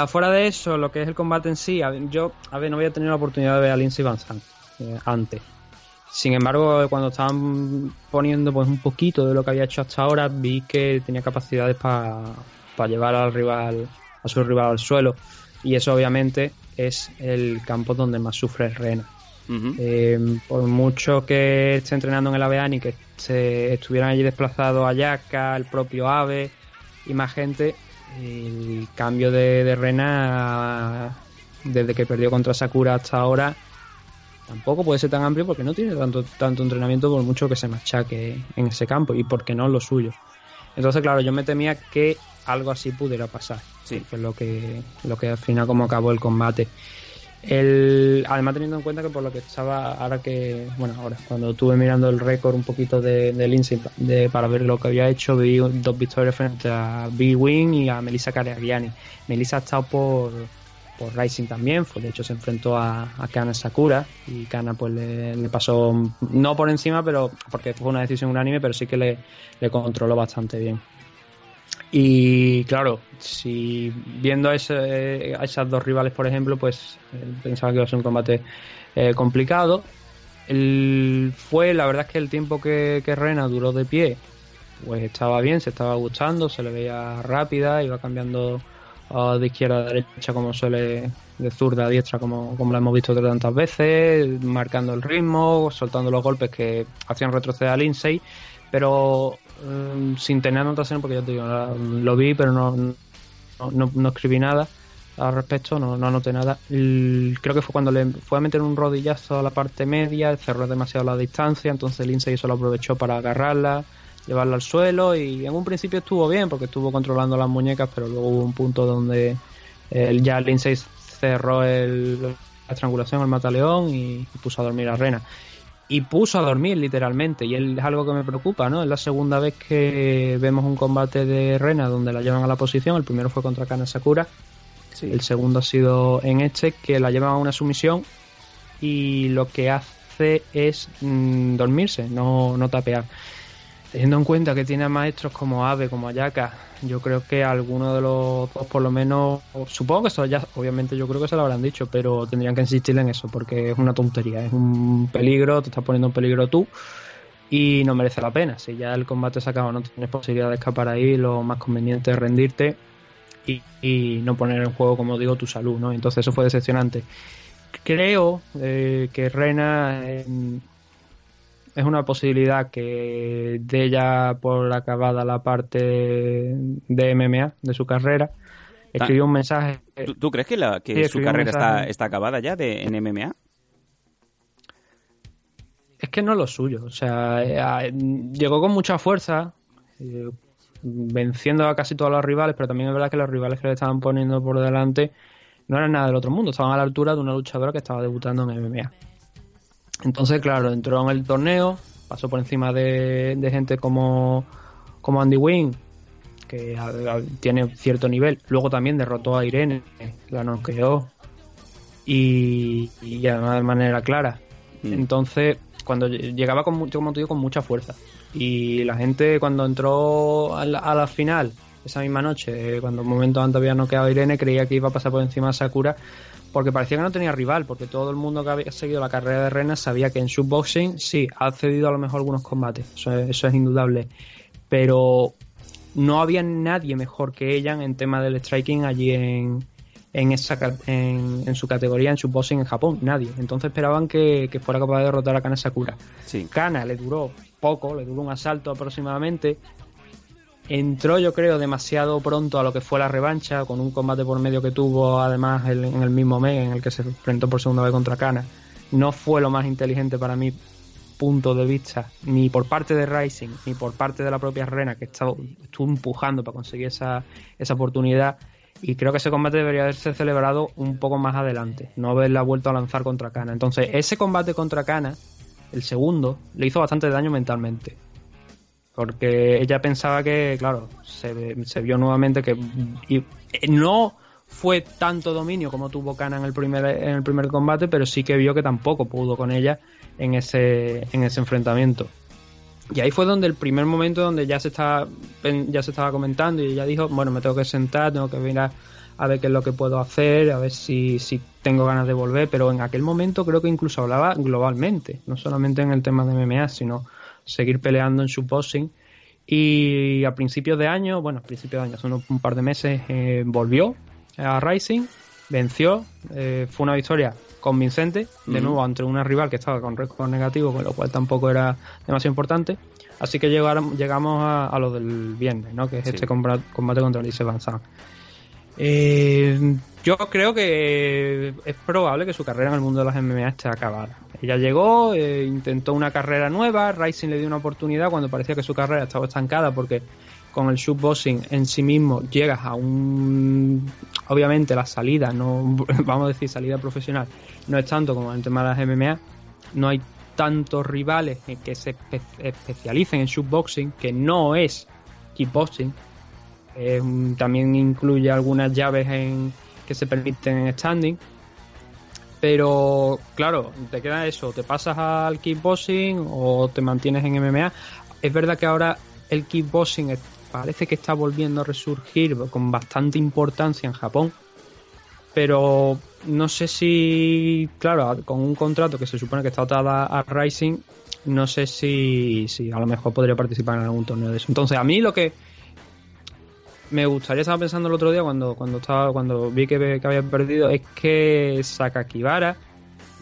Fuera de eso, lo que es el combate en sí, yo, a ver, no había tenido la oportunidad de ver a Lindsay Van Zandt eh, antes. Sin embargo, cuando estaban poniendo pues un poquito de lo que había hecho hasta ahora, vi que tenía capacidades para llevar al rival, a su rival al suelo. Y eso obviamente es el campo donde más sufre Rena. Eh, por mucho que esté entrenando en el AVEAN y que se estuvieran allí desplazados Ayaka, el propio Ave y más gente, el cambio de, de Rena desde que perdió contra Sakura hasta ahora tampoco puede ser tan amplio porque no tiene tanto, tanto entrenamiento por mucho que se machaque en ese campo y porque no es lo suyo. Entonces, claro, yo me temía que algo así pudiera pasar. Sí. Que lo que, lo que al final como acabó el combate. El, además teniendo en cuenta que por lo que estaba ahora que bueno ahora cuando estuve mirando el récord un poquito de, de Lindsay para ver lo que había hecho vi dos victorias frente a B Wing y a Melissa Cariani Melissa ha estado por por Rising también, fue, de hecho se enfrentó a, Kana Sakura y Kana pues le, pasó, no por encima, pero porque fue una decisión unánime, pero sí que le, le controló bastante bien. Y claro, si viendo a, ese, a, esas dos rivales, por ejemplo, pues eh, pensaba que iba a ser un combate eh, complicado. El, fue, la verdad es que el tiempo que, que Rena duró de pie, pues estaba bien, se estaba gustando, se le veía rápida, iba cambiando de izquierda a derecha como suele, de zurda a diestra como, como lo hemos visto tantas veces, marcando el ritmo, soltando los golpes que hacían retroceder a Lindsay, pero mm, sin tener anotación porque ya te digo, lo vi pero no, no, no, escribí nada al respecto, no, no anoté nada. creo que fue cuando le fue a meter un rodillazo a la parte media, cerró demasiado la distancia, entonces Lindsay eso lo aprovechó para agarrarla llevarla al suelo y en un principio estuvo bien porque estuvo controlando las muñecas, pero luego hubo un punto donde el, ya Lindsay cerró el, la estrangulación al mataleón y, puso a dormir a Rena. Y puso a dormir literalmente, y es algo que me preocupa, ¿no? Es la segunda vez que vemos un combate de Rena donde la llevan a la posición. El primero fue contra Kana Sakura, el segundo ha sido en este, que la llevan a una sumisión y lo que hace es mm, dormirse, no, no tapear. Teniendo en cuenta que tiene maestros como Ave, como Ayaka, yo creo que alguno de los dos, por lo menos, supongo que eso ya, obviamente yo creo que se lo habrán dicho, pero tendrían que insistir en eso, porque es una tontería, es un peligro, te estás poniendo en peligro tú y no merece la pena. Si ya el combate se acaba, no tienes posibilidad de escapar ahí, lo más conveniente es rendirte y, no poner en juego, como digo, tu salud, ¿no? Entonces eso fue decepcionante. Creo eh, que Rena es una posibilidad que de ya por acabada la parte de MMA de su carrera. Escribió un mensaje. ¿Tú, crees que, la, que su carrera está, está acabada ya de, en MMA? Es que no es lo suyo. O sea, eh, llegó con mucha fuerza, eh, venciendo a casi todos los rivales, pero también es verdad que los rivales que le estaban poniendo por delante no eran nada del otro mundo, estaban a la altura de una luchadora que estaba debutando en MMA. Entonces, claro, entró en el torneo, pasó por encima de, gente como, como Andy Wynn, que tiene cierto nivel. Luego también derrotó a Irene, la noqueó y, y además de manera clara. Mm. Entonces, cuando llegaba con, como te digo, con mucha fuerza. Y la gente cuando entró a la, final, esa misma noche, cuando un momento antes había noqueado a Irene, creía que iba a pasar por encima de Sakura porque parecía que no tenía rival, porque todo el mundo que había seguido la carrera de Rena sabía que en su boxing sí, ha cedido a lo mejor algunos combates, eso es, indudable, pero no había nadie mejor que ella en tema del striking allí en, en, esa, en, su categoría, en su boxing en Japón, nadie. Entonces esperaban que, fuera capaz de derrotar a Kana Sakura. Sí. Kana le duró poco, le duró un asalto aproximadamente, entró yo creo demasiado pronto a lo que fue la revancha, con un combate por medio que tuvo además en el mismo mes en el que se enfrentó por segunda vez contra Kana. No fue lo más inteligente para mi punto de vista, ni por parte de Rising, ni por parte de la propia Rena, que estuvo, estuvo empujando para conseguir esa, esa oportunidad. Y creo que ese combate debería haberse celebrado un poco más adelante, no haberla vuelto a lanzar contra Kana. Entonces, ese combate contra Kana, el segundo, le hizo bastante daño mentalmente porque ella pensaba que, claro, se, se vio nuevamente que y- no fue tanto dominio como tuvo Kana en el primer en el primer combate, pero sí que vio que tampoco pudo con ella en ese en ese enfrentamiento. Y ahí fue donde el primer momento donde ya se estaba ya se estaba comentando y ella dijo, bueno, me tengo que sentar, tengo que mirar a ver qué es lo que puedo hacer, a ver si, si tengo ganas de volver, pero en aquel momento creo que incluso hablaba globalmente, no solamente en el tema de MMA, sino seguir peleando en su boxing. Y a principios de año, bueno, a principios de año, hace unos- un par de meses, eh, volvió a Rising, venció, eh, fue una victoria convincente, de nuevo ante una rival que estaba con récord negativo, con lo cual tampoco era demasiado importante. Así que llegaron- llegamos a, a lo del viernes, ¿no? que es Sí. este combate, combate contra Lise Van Zandt. Eh, yo creo que es probable que su carrera en el mundo de las MMA esté acabada. Ella llegó, eh, intentó una carrera nueva, Rising le dio una oportunidad cuando parecía que su carrera estaba estancada porque con el shootboxing en sí mismo llegas a un... Obviamente la salida, no vamos a decir salida profesional, no es tanto como en el tema de las MMA, no hay tantos rivales que se espe- especialicen en shootboxing, que no es kickboxing, eh, también incluye algunas llaves en, que se permiten en standing. Pero claro, te queda eso, te pasas al kickboxing o te mantienes en MMA. Es verdad que ahora el kickboxing parece que está volviendo a resurgir con bastante importancia en Japón. Pero no sé si, claro, con un contrato que se supone que está atado a, a Rising, no sé si, si a lo mejor podría participar en algún torneo de eso. Entonces, a mí lo que, me gustaría, estaba pensando el otro día cuando, cuando estaba, cuando vi que, que había perdido, es que Sakakibara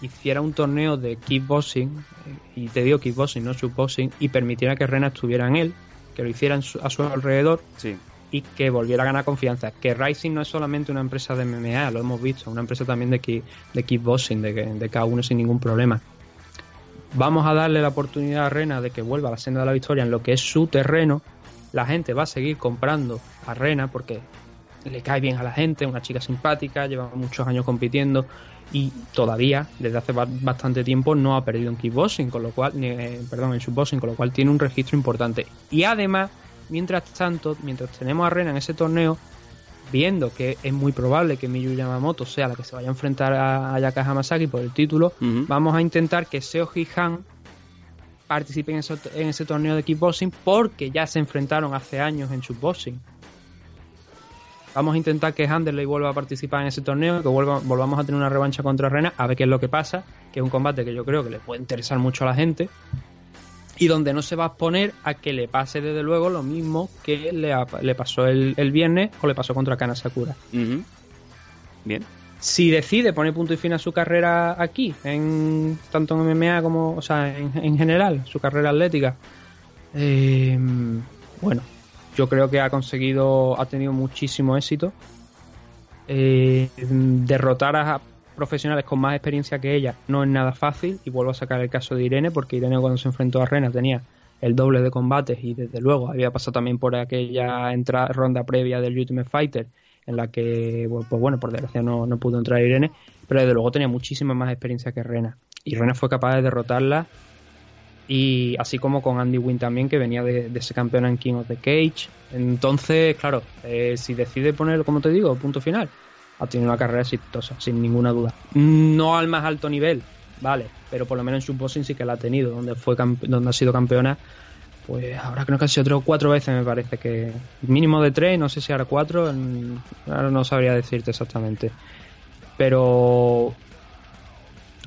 hiciera un torneo de kickboxing, eh, y te digo kickboxing, no shootboxing, y permitiera que Rena estuviera en él, que lo hiciera en su- a su alrededor Sí. y que volviera a ganar confianza. Que Rising no es solamente una empresa de MMA, lo hemos visto, una empresa también de, ki- de kickboxing, de, de cada uno sin ningún problema. Vamos a darle la oportunidad a Rena de que vuelva a la senda de la victoria en lo que es su terreno. La gente va a seguir comprando a Rena porque le cae bien a la gente, una chica simpática, lleva muchos años compitiendo y todavía, desde hace ba- bastante tiempo, no ha perdido en kickboxing, con lo cual, eh, perdón, en shootboxing, con lo cual tiene un registro importante. Y además, mientras tanto, mientras tenemos a Rena en ese torneo, viendo que es muy probable que Miyu Yamamoto sea la que se vaya a enfrentar a Ayaka Hamasaki por el título, vamos a intentar que Seo Han participe en ese, torneo de kickboxing porque ya se enfrentaron hace años en shootboxing. Vamos a intentar que Handerley vuelva a participar en ese torneo, que vuelva, volvamos a tener una revancha contra Rena, a ver qué es lo que pasa, que es un combate que yo creo que le puede interesar mucho a la gente y donde no se va a exponer a que le pase desde luego lo mismo que le, le pasó el, el viernes o le pasó contra Kana Sakura. Ujú. Bien. Si decide poner punto y fin a su carrera aquí, en tanto en MMA como, o sea, en, en general, su carrera atlética, eh, bueno, yo creo que ha conseguido, ha tenido muchísimo éxito. Eh, derrotar a profesionales con más experiencia que ella no es nada fácil y vuelvo a sacar el caso de Irene porque Irene cuando se enfrentó a Rena tenía el doble de combates y desde luego había pasado también por aquella ronda previa del Ultimate Fighter en la que pues bueno por desgracia no, no pudo entrar Irene pero desde luego tenía muchísima más experiencia que Rena. Y Rena fue capaz de derrotarla y así como con Andy Wynn también que venía de, de ser campeona en King of the Cage. Entonces claro eh, si decide poner como te digo punto final ha tenido una carrera exitosa sin ninguna duda. No al más alto nivel vale pero por lo menos en su sí que la ha tenido donde fue donde ha sido campeona pues ahora creo que ha sido tres cuatro veces me parece que mínimo de tres no sé si ahora cuatro ahora no sabría decirte exactamente pero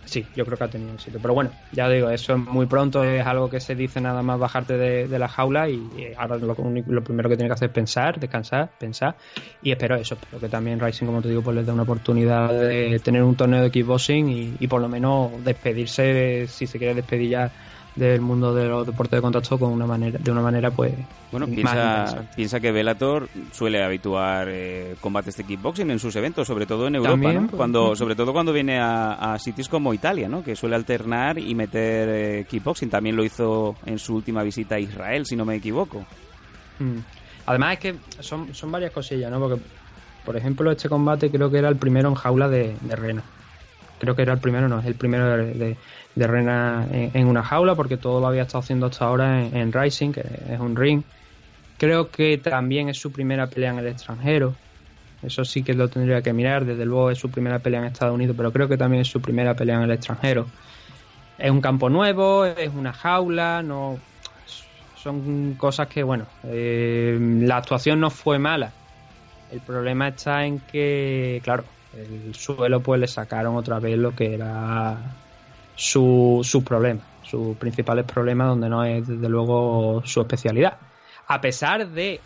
sí, yo creo que ha tenido éxito. Pero bueno, ya digo, eso es muy pronto, es algo que se dice nada más bajarte de, la jaula y, ahora lo, lo primero que tiene que hacer es pensar, descansar, pensar y espero eso, espero que también Rising, como te digo, pues les dé una oportunidad de tener un torneo de kickboxing y, y por lo menos despedirse, si se quiere despedir ya del mundo de los deportes de contacto con una manera, de una manera pues Bueno, piensa, piensa que Bellator suele habituar eh, combates de kickboxing en sus eventos, sobre todo en Europa, También, ¿no? pues, Cuando, sobre todo cuando viene a, a sitios como Italia, ¿no? Que suele alternar y meter eh, kickboxing. También lo hizo en su última visita a Israel, si no me equivoco. Mm. Además es que son, son varias cosillas, ¿no? Porque, por ejemplo, este combate creo que era el primero en jaula de, de Rena. creo que era el primero, no, es el primero de, de, de Rena en, una jaula, porque todo lo había estado haciendo hasta ahora en, en Rising, que es un ring. Creo que también es su primera pelea en el extranjero. Eso sí que lo tendría que mirar. Desde luego es su primera pelea en Estados Unidos, pero creo que también es su primera pelea en el extranjero. Es un campo nuevo, es una jaula, no son cosas que, bueno, eh, la actuación no fue mala. El problema está en que, claro, el suelo pues le sacaron otra vez lo que era su, sus problemas, sus principales problemas donde no es desde luego su especialidad. A pesar de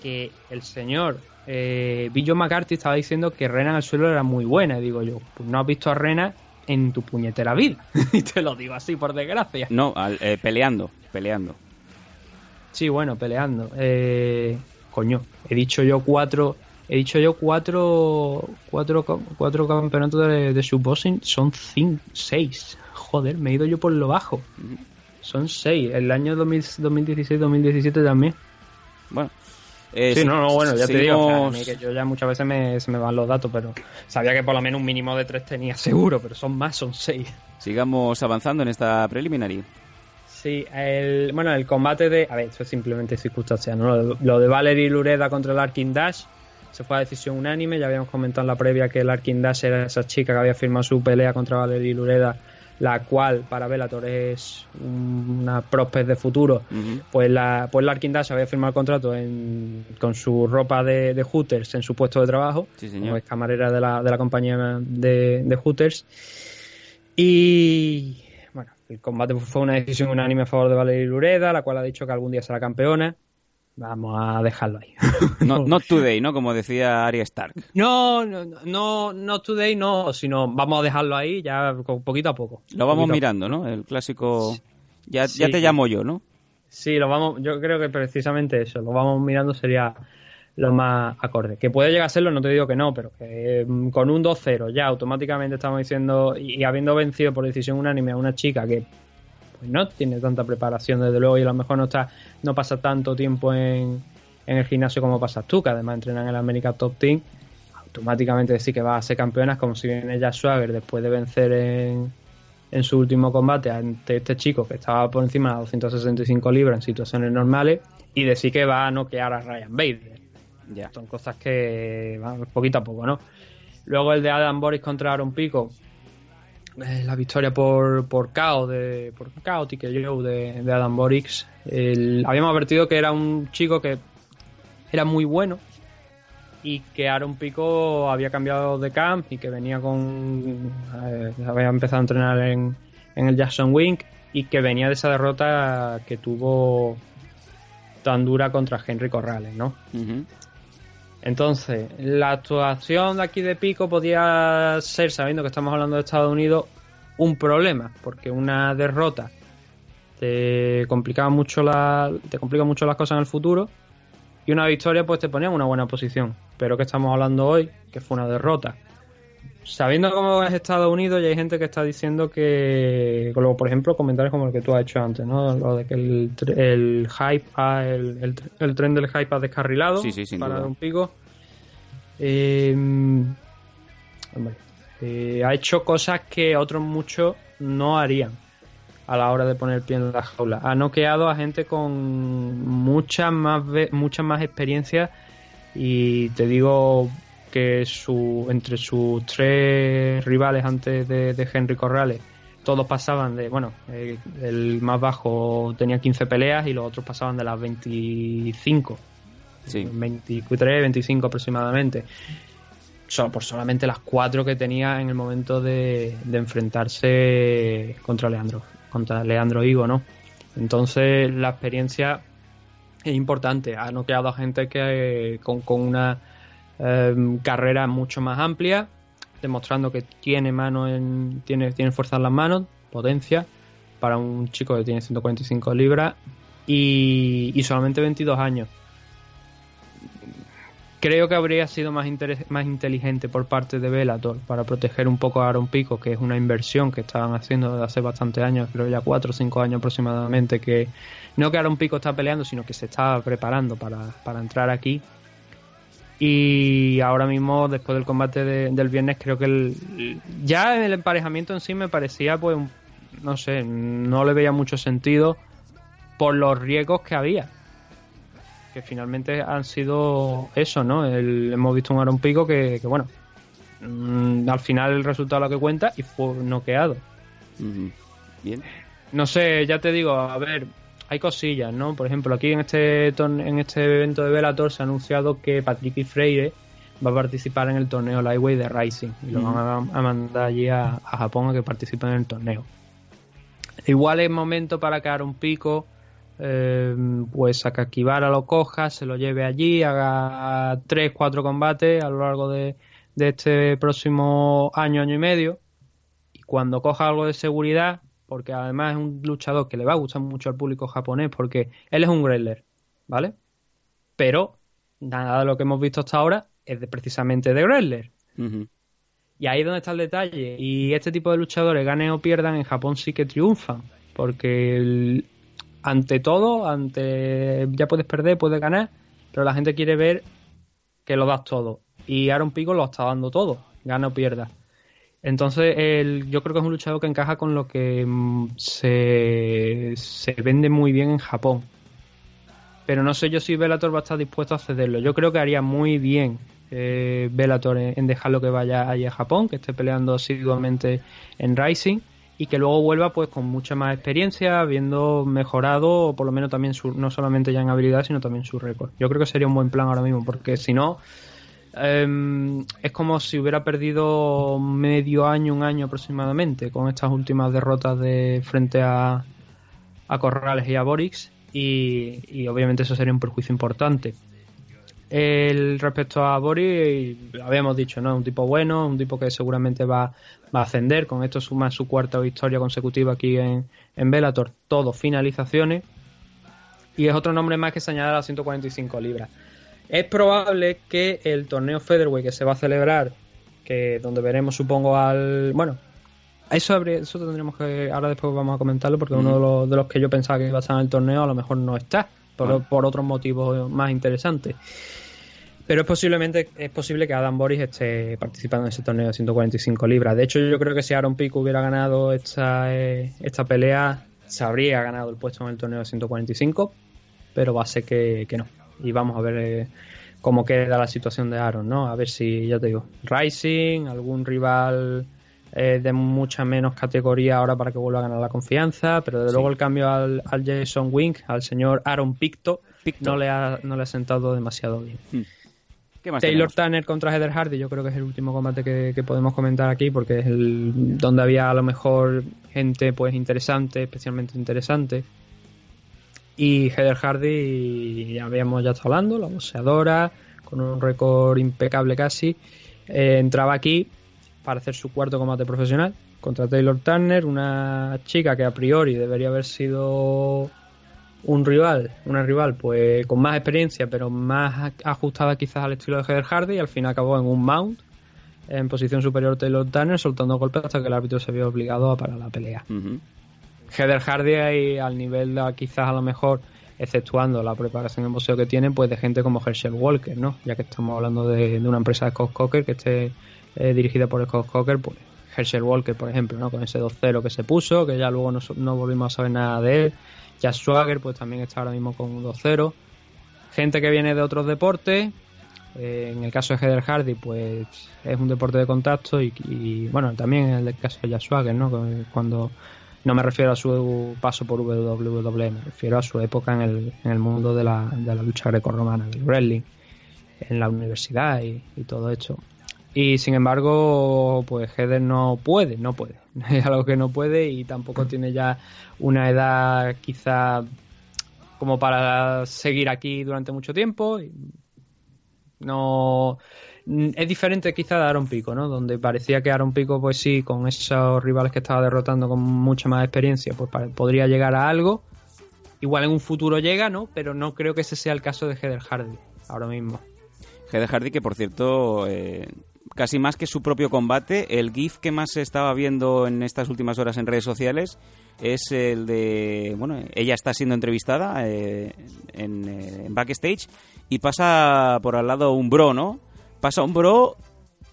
que el señor eh, Bill John McCarthy estaba diciendo que Rena en el suelo era muy buena, y digo yo, pues no has visto a Rena en tu puñetera vida. y te lo digo así por desgracia. No, al- eh, peleando, peleando. Sí, bueno, peleando. Eh, coño, he dicho yo cuatro. He dicho yo cuatro. Cuatro, cuatro campeonatos de, de subboxing. Son cinco, seis. Joder, me he ido yo por lo bajo. Son seis. El año 2016-2017 también. Bueno. eh, Sí, si- no, no, bueno, ya te digo. o sea, que yo ya muchas veces me, se me van los datos, pero sabía que por lo menos un mínimo de tres tenía seguro, pero son más, son seis. Sigamos avanzando en esta preliminary. Sí, el, bueno, el combate de. A ver, esto es simplemente circunstancial, ¿no? Lo, lo de Valerie Lureda contra el Arkin Dash se fue a decisión unánime. Ya habíamos comentado en la previa que el Arkin Dash era esa chica que había firmado su pelea contra Valerie Lureda, la cual para Bellator es un- una prospect de futuro. Ujú. Pues la pues Larkin Dash había firmado el contrato en- con su ropa de, de Hooters en su puesto de trabajo. Sí, como es camarera de la, de la compañía de, de Hooters. Y bueno, el combate fue una decisión unánime a favor de Valerie Lureda, la cual ha dicho que algún día será campeona. Vamos a dejarlo ahí. No, not today, ¿no? Como decía Arya Stark. No, no, no, no today, no, sino vamos a dejarlo ahí ya poquito a poco. Lo vamos mirando, ¿no? El clásico... Ya, Sí. ya te llamo yo, ¿no? Sí, lo vamos, yo creo que precisamente eso, lo vamos mirando sería lo más acorde. Que puede llegar a serlo, no te digo que no, pero que mm, con un 2-0 ya automáticamente estamos diciendo, y, y habiendo vencido por decisión unánime a una chica que pues no tiene tanta preparación desde luego y a lo mejor no está, no pasa tanto tiempo en, en el gimnasio como pasas tú, que además entrenan en el América Top Team, automáticamente decir que va a ser campeona es como si viene ya Swagger después de vencer en, en su último combate ante este chico que estaba por encima de las 265 libras en situaciones normales y decir que va a noquear a Ryan Bader. Ya. Son cosas que van poquito a poco, ¿no? Luego el de Adam Boris contra Aaron Pico. La victoria por, por KO de por KO TKO de, de Adam Boris. El- habíamos advertido que era un chico que era muy bueno y que Aaron Pico había cambiado de camp y que venía con eh, había empezado a entrenar en, en el Jackson Wing y que venía de esa derrota que tuvo tan dura contra Henry Corrales, ¿no? Ujú. Entonces, la actuación de aquí de Pico podía ser, sabiendo que estamos hablando de Estados Unidos, un problema, porque una derrota te complicaba mucho la, te complica mucho las cosas en el futuro y una victoria pues te ponía en una buena posición. Pero que estamos hablando hoy, que fue una derrota. Sabiendo cómo es Estados Unidos, ya hay gente que está diciendo que, por ejemplo, comentarios como el que tú has hecho antes, ¿no? Lo de que el, hype, ha- el, el, tr- el tren del hype ha descarrilado Sí, sí, sin para duda. un pico. Eh, hombre, eh, ha hecho cosas que otros muchos no harían a la hora de poner el pie en la jaula. Ha noqueado a gente con muchas más muchas más experiencias y te digo que su entre sus tres rivales antes de, de Henry Corrales todos pasaban de, bueno, el más bajo tenía 15 peleas y los otros pasaban de las 25. Sí. 23, 25 aproximadamente. Solo por solamente las cuatro que tenía en el momento de, de enfrentarse contra Leandro, contra Leandro Higo, ¿no? Entonces la experiencia es importante. Ha noqueado a gente que con, con una eh, carrera mucho más amplia, demostrando que tiene mano en, tiene, tiene fuerza en las manos, potencia, para un chico que tiene 145 libras y, y solamente 22 años. Creo que habría sido más, más inteligente por parte de Bellator para proteger un poco a Aaron Pico, que es una inversión que estaban haciendo desde hace bastantes años, creo ya 4 o 5 años aproximadamente, que no que Aaron Pico está peleando, sino que se estaba preparando para, para entrar aquí. Y ahora mismo, después del combate de- del viernes, creo que el, ya el emparejamiento en sí me parecía, pues, no sé, no le veía mucho sentido por los riesgos que había. Que finalmente han sido eso, ¿no? El- hemos visto un Aaron Pico que, que, bueno, mm, al final el resultado es lo que cuenta y fue noqueado. Bien. No sé, ya te digo, a ver, hay cosillas, ¿no? Por ejemplo, aquí en este en este evento de Bellator se ha anunciado que Patrick Freire va a participar en el torneo Lightweight de Rising y lo van a, a mandar allí a, a Japón a que participe en el torneo. Igual es momento para que Aaron Pico eh, pues a Kakibara lo coja, se lo lleve allí, haga 3, 4 combates a lo largo de, de este próximo año, año y medio y cuando coja algo de seguridad, porque además es un luchador que le va a gustar mucho al público japonés, porque él es un grappler, ¿vale? Pero nada de lo que hemos visto hasta ahora es de, precisamente de grappler. Ujú. Y ahí es donde está el detalle. Y este tipo de luchadores, ganen o pierdan, en Japón sí que triunfan. Porque el- ante todo, ante ya puedes perder, puedes ganar, pero la gente quiere ver que lo das todo. Y Aaron Pico lo está dando todo, gana o pierda. Entonces, el- yo creo que es un luchador que encaja con lo que mm, se, se vende muy bien en Japón. Pero no sé yo si Bellator va a estar dispuesto a cederlo. Yo creo que haría muy bien eh, Bellator en, en dejarlo que vaya allí a Japón, que esté peleando asiduamente en Rising y que luego vuelva pues con mucha más experiencia, habiendo mejorado, o por lo menos también su, no solamente ya en habilidad, sino también su récord. Yo creo que sería un buen plan ahora mismo, porque si no, em, es como si hubiera perdido medio año, un año aproximadamente, con estas últimas derrotas de frente a, a Corrales y a Borix, y, y obviamente eso sería un perjuicio importante. El respecto a Boris, habíamos dicho, ¿no? Un tipo bueno, un tipo que seguramente va, va a ascender. Con esto suma su cuarta victoria consecutiva aquí en, en. Todo finalizaciones. Y es otro nombre más que se añade a las 145 libras. Es probable que el torneo Featherweight que se va a celebrar, que donde veremos, supongo, al. Bueno, eso, habría- eso tendremos que. Ahora después vamos a comentarlo, porque uno de los, de los que yo pensaba que iba a estar en el torneo a lo mejor no está, por, Vale. por otros motivos más interesantes. Pero es posiblemente es posible que Adam Boris esté participando en ese torneo de 145 libras. De hecho, yo creo que si Aaron Pico hubiera ganado esta, eh, esta pelea, se habría ganado el puesto en el torneo de 145, pero va a ser que, que no. Y vamos a ver eh, cómo queda la situación de Aaron, ¿no? A ver si, ya te digo, Rising, algún rival eh, de mucha menos categoría ahora para que vuelva a ganar la confianza, pero desde luego el cambio al, al Jason Wink, al señor Aaron Picto, Picto. no le ha, no le ha sentado demasiado bien. ¿Qué más Taylor tenemos? Tanner contra Heather Hardy, yo creo que es el último combate que, que podemos comentar aquí, porque es el donde había a lo mejor gente pues interesante, especialmente interesante. Y Heather Hardy, ya habíamos ya estado hablando, la boxeadora, con un récord impecable casi, eh, entraba aquí para hacer su cuarto combate profesional contra Taylor Turner, una chica que a priori debería haber sido un rival, una rival pues con más experiencia, pero más ajustada quizás al estilo de Heather Hardy y al fin acabó en un mount en posición superior Taylor Turner soltando golpes hasta que el árbitro se vio obligado a parar la pelea. Heather Hardy al nivel de, quizás a lo mejor exceptuando la preparación en boxeo que tiene pues de gente como Herschel Walker, ¿no? Ya que estamos hablando de, de una empresa de Scott Coker que esté eh, dirigida por Scott Coker, pues Herschel Walker, por ejemplo, ¿no? Con ese 2-0 que se puso, que ya luego no, no volvimos a saber nada de él. Jack Swagger, pues también está ahora mismo con un 2-0. Gente que viene de otros deportes. eh, en el caso de Heather Hardy, pues es un deporte de contacto y, y, bueno, también en el caso de Jack Swagger, ¿no? Cuando no me refiero a su paso por WWE, me refiero a su época en el, en el mundo de la, de la lucha grecorromana, del wrestling, en la universidad y, todo esto. Y sin embargo, pues Heather no puede, no puede. Es algo que no puede y tampoco tiene ya una edad quizá como para seguir aquí durante mucho tiempo. No es diferente quizá de Aaron Pico, ¿no? Donde parecía que Aaron Pico, pues sí, con esos rivales que estaba derrotando con mucha más experiencia, pues podría llegar a algo. Igual en un futuro llega, ¿no? Pero no creo que ese sea el caso de Heather Hardy ahora mismo. Heather Hardy, que por cierto, eh, casi más que su propio combate. El GIF que más se estaba viendo en estas últimas horas en redes sociales es el de, bueno, ella está siendo entrevistada eh, en, eh, en backstage y pasa por al lado un bro, ¿no? Pasa un bro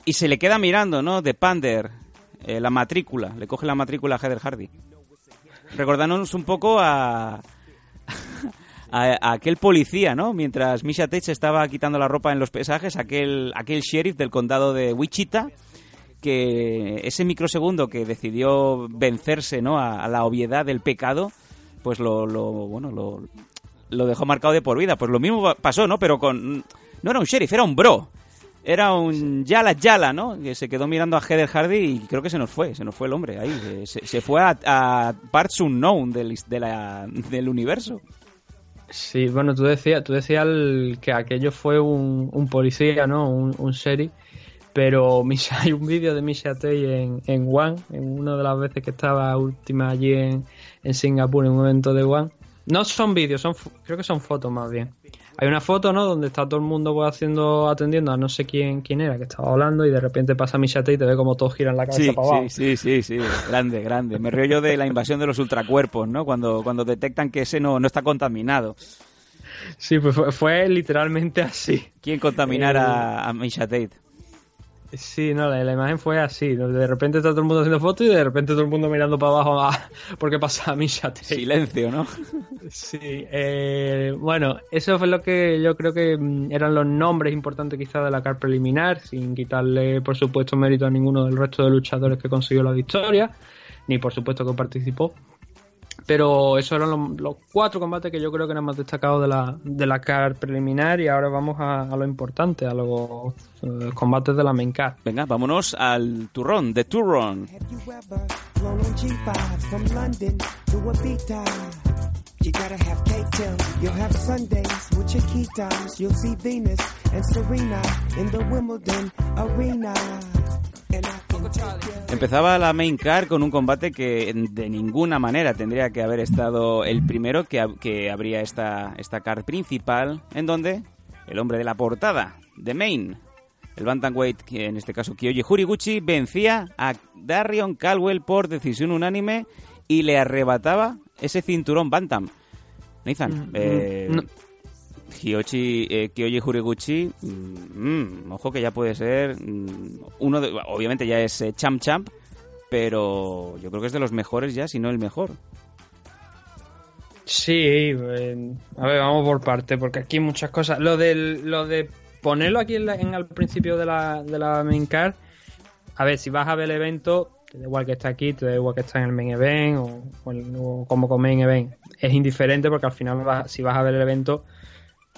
y se le queda mirando, ¿no? De Pander, eh, la matrícula, le coge la matrícula a Heather Hardy. Recordándonos un poco a, aquel policía, ¿no? Mientras Misha se estaba quitando la ropa en los pesajes, aquel, aquel sheriff del condado de Wichita, que ese microsegundo que decidió vencerse, ¿no? A, a la obviedad del pecado, pues lo, lo bueno, lo, lo dejó marcado de por vida. Pues lo mismo pasó, ¿no? Pero con... No era un sheriff, era un bro. Era un Yala Yala, ¿no? Que se quedó mirando a Heather Hardy y creo que se nos fue, se nos fue el hombre ahí. eh, Se, se fue a, a parts unknown del, de la- del universo. Sí, bueno, tú decías, tú decías que aquello fue un, un policía, ¿no? Un, un sheriff. Pero Misha, hay un vídeo de Misha Tate en, en One, en una de las veces que estaba última allí en, en Singapur en un evento de One. No son vídeos, son creo que son fotos más bien. Hay una foto, ¿no? Donde está todo el mundo pues, haciendo, atendiendo a no sé quién, quién era que estaba hablando y de repente pasa Misha Tate y te ve como todos giran la cabeza Sí, para abajo. sí, sí, sí, sí, grande, grande. Me río yo de la invasión de los ultracuerpos, ¿no? Cuando, cuando detectan que ese no, no está contaminado. Sí, pues fue, fue literalmente así. ¿Quién contaminara a Misha Tate? Sí, no, la, la imagen fue así. De repente está todo el mundo haciendo fotos y de repente todo el mundo mirando para abajo a- porque pasa a Misha. Silencio, ¿no? Sí, eh, bueno, eso fue lo que yo creo que mm, eran los nombres importantes quizás de la car preliminar, sin quitarle por supuesto mérito a ninguno del resto de luchadores que consiguió la victoria, ni por supuesto que participó. Pero esos eran los, los cuatro combates que yo creo que eran más destacados de la, de la car preliminar y ahora vamos a, a lo importante, a los eh, combates de la main card. Venga, vámonos al turrón, de turrón. Have you ever flown on G5 from London to Ibiza? You gotta have cake till you'll have Sundays with your key times. You'll see Venus and Serena in the Wimbledon arena. And I. Empezaba la main card con un combate que de ninguna manera tendría que haber estado el primero que, que habría esta, esta card principal, en donde el hombre de la portada, The Main, el bantamweight, que en este caso Kyoji Horiguchi, vencía a Darion Caldwell por decisión unánime y le arrebataba ese cinturón bantam. Nathan, eh, no. Kyoji, eh, Kyoji Horiguchi, mm, mm, ojo que ya puede ser mm, uno de, obviamente ya es eh, champ champ, pero yo creo que es de los mejores ya, si no el mejor. Sí, eh, a ver, vamos por parte, porque aquí hay muchas cosas. Lo, del, lo de ponerlo aquí en, la- en al principio de la, de la main card, a ver, si vas a ver el evento, te da igual que está aquí, te da igual que está en el main event o, o o como con main event. Es indiferente porque al final, vas- si vas a ver el evento,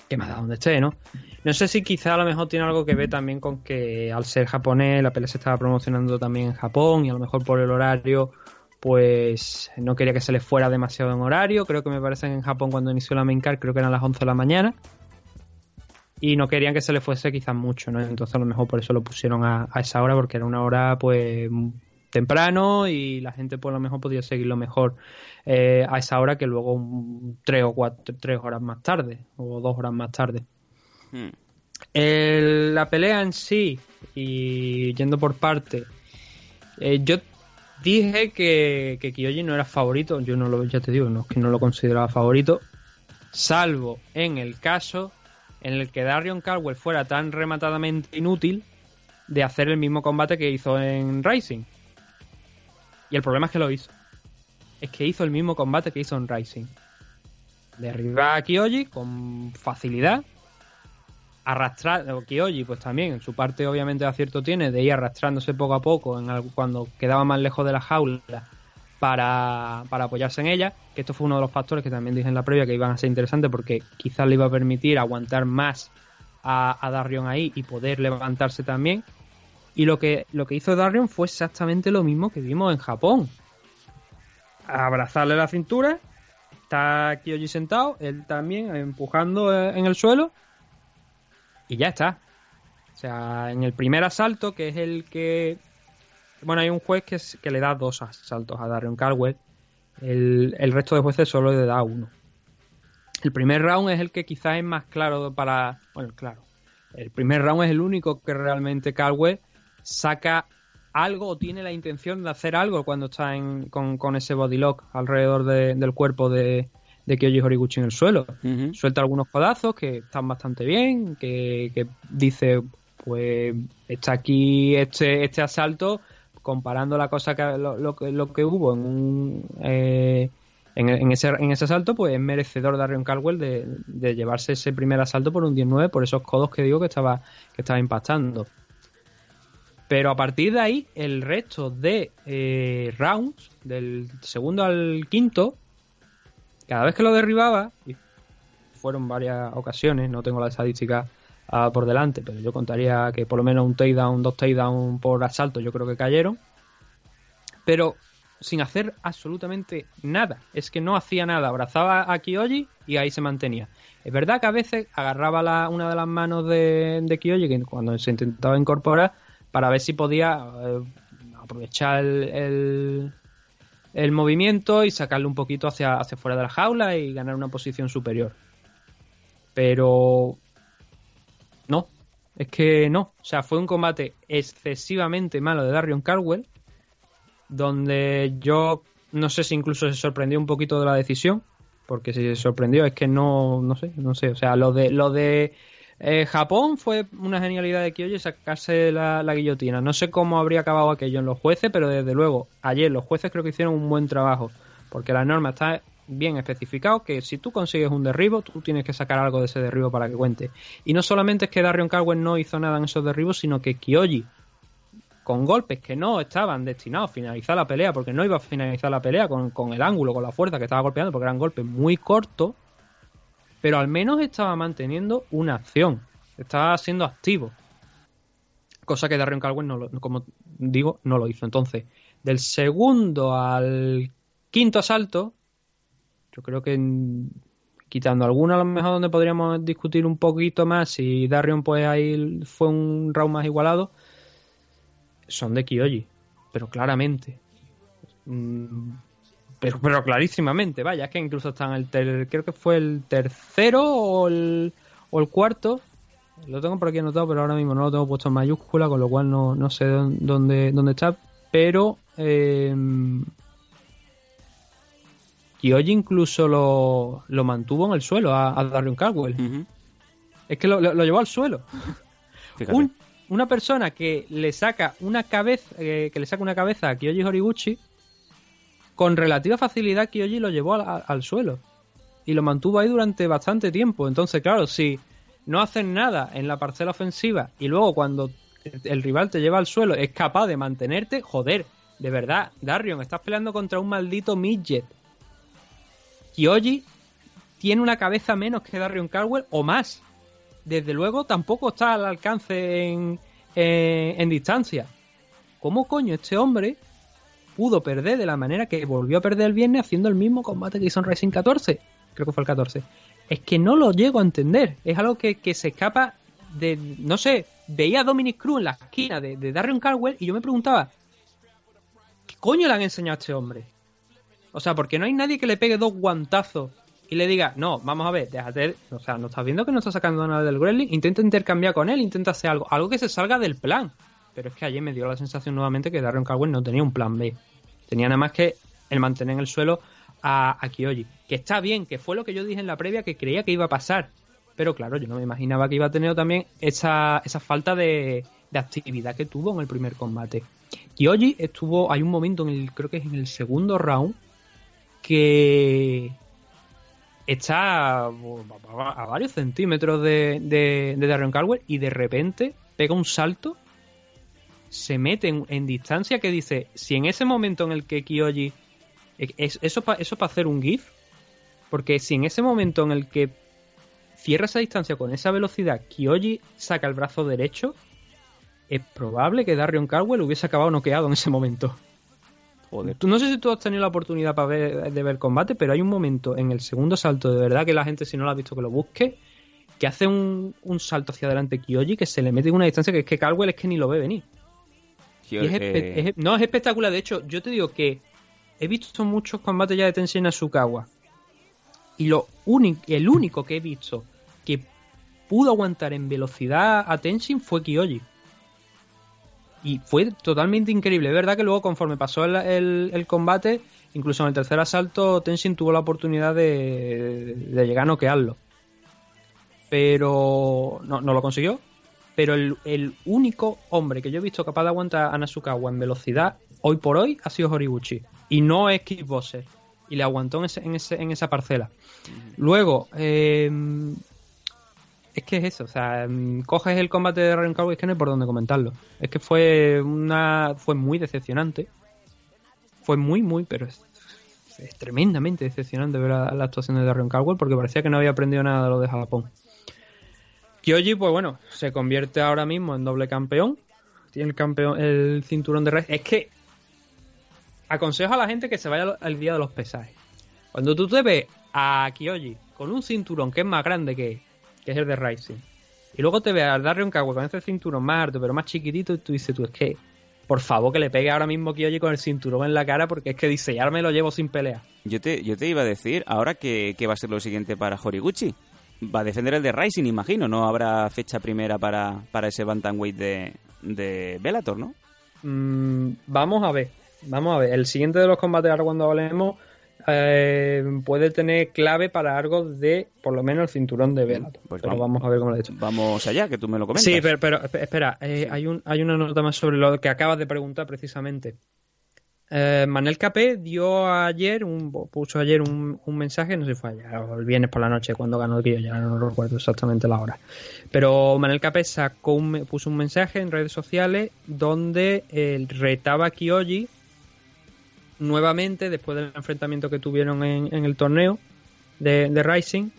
que más da donde esté, ¿no? No sé si quizá a lo mejor tiene algo que ver también con que al ser japonés, la pelea se estaba promocionando también en Japón y a lo mejor por el horario pues no quería que se les fuera demasiado en horario. Creo que me parece que en Japón cuando inició la main card creo que eran las 11 de la mañana. Y no querían que se les fuese quizás mucho, ¿no? Entonces a lo mejor por eso lo pusieron a, a esa hora, porque era una hora pues temprano y la gente pues a lo mejor podía seguirlo mejor eh, a esa hora que luego un- tres o cuatro, tres horas más tarde o dos horas más tarde. Hmm. El- la pelea en sí, y yendo por parte, eh, yo dije que, que Kyoji no era favorito, yo no lo, ya te digo, no, que no lo consideraba favorito, salvo en el caso en el que Darion Caldwell fuera tan rematadamente inútil de hacer el mismo combate que hizo en Rising. Y el problema es que lo hizo. Es que hizo el mismo combate que hizo en Rising. Derriba a Kyoji con facilidad, arrastrar o Kyoji pues también en su parte obviamente acierto tiene de ir arrastrándose poco a poco en cuando quedaba más lejos de la jaula para, para apoyarse en ella que esto fue uno de los factores que también dije en la previa que iban a ser interesantes porque quizás le iba a permitir aguantar más a, a Darion ahí y poder levantarse también y lo que lo que hizo Darion fue exactamente lo mismo que vimos en Japón abrazarle la cintura está Kyoji sentado él también empujando eh, en el suelo y ya está. O sea, en el primer asalto, que es el que. Bueno, hay un juez que, es- que le da dos asaltos a Darion Caldwell. El, el resto de jueces solo le da uno. El primer round es el que quizás es más claro para. Bueno, claro. El primer round es el único que realmente Caldwell saca algo o tiene la intención de hacer algo cuando está en, con, con ese body lock alrededor de- del cuerpo de, de Kyoji Horiguchi en el suelo. Suelta algunos codazos que están bastante bien, que, que dice, pues está aquí este, este asalto, comparando la cosa que lo, lo que, lo que hubo en un... eh, en, en ese, en ese asalto, pues es merecedor Darion Caldwell de, de llevarse ese primer asalto por un 19 por esos codos que digo que estaba, que estaba impactando. Pero a partir de ahí, el resto de eh, rounds, del segundo al quinto, cada vez que lo derribaba, y fueron varias ocasiones, no tengo la estadística ah, por delante, pero yo contaría que por lo menos un takedown, dos takedown por asalto, yo creo que cayeron. Pero sin hacer absolutamente nada. Es que no hacía nada. Abrazaba a Kyoji y ahí se mantenía. Es verdad que a veces agarraba una de las manos de, de Kyoji que cuando se intentaba incorporar para ver si podía eh, aprovechar el, el, movimiento y sacarle un poquito hacia, hacia fuera de la jaula y ganar una posición superior. Pero no, es que no. O sea, fue un combate excesivamente malo de Darion Caldwell donde yo no sé si incluso se sorprendió un poquito de la decisión, porque si se sorprendió es que no, no sé, no sé, o sea, lo de lo de eh, Japón fue una genialidad de Kyoji sacarse la, la guillotina. No sé cómo habría acabado aquello en los jueces, pero desde luego, ayer los jueces creo que hicieron un buen trabajo, porque la norma está bien especificado que si tú consigues un derribo, tú tienes que sacar algo de ese derribo para que cuente. Y no solamente es que Darion Caldwell no hizo nada en esos derribos, sino que Kyoji con golpes que no estaban destinados a finalizar la pelea, porque no iba a finalizar la pelea con, con el ángulo, con la fuerza que estaba golpeando, porque eran golpes muy cortos, pero al menos estaba manteniendo una acción, estaba siendo activo. Cosa que Darren Caldwell, no lo- como digo, no lo hizo. Entonces, del segundo al quinto asalto, yo creo que quitando alguno a lo mejor donde podríamos discutir un poquito más si Darion pues ahí fue un round más igualado, son de Kyoji, pero claramente. Pero, pero clarísimamente, vaya, es que incluso están el ter- creo que fue el tercero o el, o el cuarto. Lo tengo por aquí anotado, pero ahora mismo no lo tengo puesto en mayúscula, con lo cual no, no sé dónde, dónde, está. Pero eh, Kyoji incluso lo, lo mantuvo en el suelo a, a Darion Caldwell. Es que lo, lo- lo llevó al suelo un- una persona que le saca una cabeza eh, que le saca una cabeza a Kyoji Horiguchi con relativa facilidad Kyoji lo llevó al, suelo y lo mantuvo ahí durante bastante tiempo. Entonces claro si no hacen nada en la parcela ofensiva y luego cuando el rival te lleva al suelo es capaz de mantenerte joder de verdad Darion estás peleando contra un maldito midget. Kyoji tiene una cabeza menos que Darion Caldwell o más. Desde luego tampoco está al alcance en, en- en distancia. ¿Cómo coño este hombre pudo perder de la manera que volvió a perder el viernes haciendo el mismo combate que hizo en Racing 14? Creo que fue el 14. Es que no lo llego a entender. Es algo que, que se escapa de... No sé, veía a Dominic Cruz en la esquina de, de Darren Caldwell y yo me preguntaba, ¿qué coño le han enseñado a este hombre? O sea, porque no hay nadie que le pegue dos guantazos y le diga, no, vamos a ver, déjate, o sea, no estás viendo que no está sacando nada del Gremlin, intenta intercambiar con él, intenta hacer algo, algo que se salga del plan. Pero es que ayer me dio la sensación nuevamente que Darren Caldwell no tenía un plan B. Tenía nada más que el mantener en el suelo a, a Kyoji. Que está bien, que fue lo que yo dije en la previa que creía que iba a pasar. Pero claro, yo no me imaginaba que iba a tener también esa, esa falta de, de actividad que tuvo en el primer combate. Kyoji estuvo, hay un momento en el, creo que es en el segundo round, que está a varios centímetros de, de, de Darren Caldwell y de repente pega un salto, se mete en, en distancia que dice, si en ese momento en el que Kyoji... Es, eso para eso pa hacer un GIF, porque si en ese momento en el que cierra esa distancia con esa velocidad, Kyoji saca el brazo derecho, es probable que Darren Caldwell hubiese acabado noqueado en ese momento. Joder. Tú, no sé si tú has tenido la oportunidad para ver, de ver combate, pero hay un momento en el segundo salto, de verdad que la gente si no lo ha visto que lo busque, que hace un, un salto hacia adelante Kyoji que se le mete en una distancia que es que Caldwell es que ni lo ve venir. Es Eh, es- no, es espectacular. De hecho, yo te digo que he visto muchos combates ya de Tenshin Asukawa. Y lo el único que he visto que pudo aguantar en velocidad a Tenshin fue Kyoji. Y fue totalmente increíble. Es verdad que luego, conforme pasó el, el- el combate, incluso en el tercer asalto, Tenshin tuvo la oportunidad de, de llegar a noquearlo. Pero no, no lo consiguió. Pero el, el único hombre que yo he visto capaz de aguantar a Nasukawa en velocidad, hoy por hoy, ha sido Horiguchi. Y no es Kickboxer. Y le aguantó en, ese- en, ese- en esa parcela. Luego, eh, es que es eso, o sea, mm, coges el combate de Ryan Cowboy, es que no hay por dónde comentarlo. Es que fue una fue muy decepcionante. Fue muy, muy, pero es, es tremendamente decepcionante ver la, la actuación de Darren Caldwell porque parecía que no había aprendido nada de lo de Japón. Kyoji, pues bueno, se convierte ahora mismo en doble campeón. Tiene el campeón, el cinturón de red. Es que aconsejo a la gente que se vaya al- día de los pesajes. Cuando tú te ves a Kyoji con un cinturón que es más grande que, que es el de Rising, y luego te ves a Darren Cowell con ese cinturón más alto pero más chiquitito, y tú dices tú, es que, por favor, que le pegue ahora mismo Kyoji con el cinturón en la cara, porque es que dice, ya me lo llevo sin pelea. Yo te, yo te iba a decir, ahora que, que va a ser lo siguiente para Horiguchi. Va a defender el de Rising, imagino. No habrá fecha primera para, para ese Bantamweight de, de Bellator, ¿no? Mm, vamos a ver, vamos a ver. El siguiente de los combates, ahora cuando hablemos, eh, puede tener clave para algo de, por lo menos, el cinturón de Bellator. Pues pero vamos. vamos a ver cómo lo he hecho. Vamos allá, que tú me lo comentas. Sí, pero, pero esp- espera, eh, hay, un, hay una nota más sobre lo que acabas de preguntar precisamente. Eh, Manel Capé dio ayer, un, puso ayer un, un mensaje, no sé si fue ayer o el viernes por la noche cuando ganó el Guillo, ya no recuerdo exactamente la hora. Pero Manel Capé sacó un, puso un mensaje en redes sociales donde eh, retaba a Kyoji nuevamente después del enfrentamiento que tuvieron en, en el torneo de, de Rising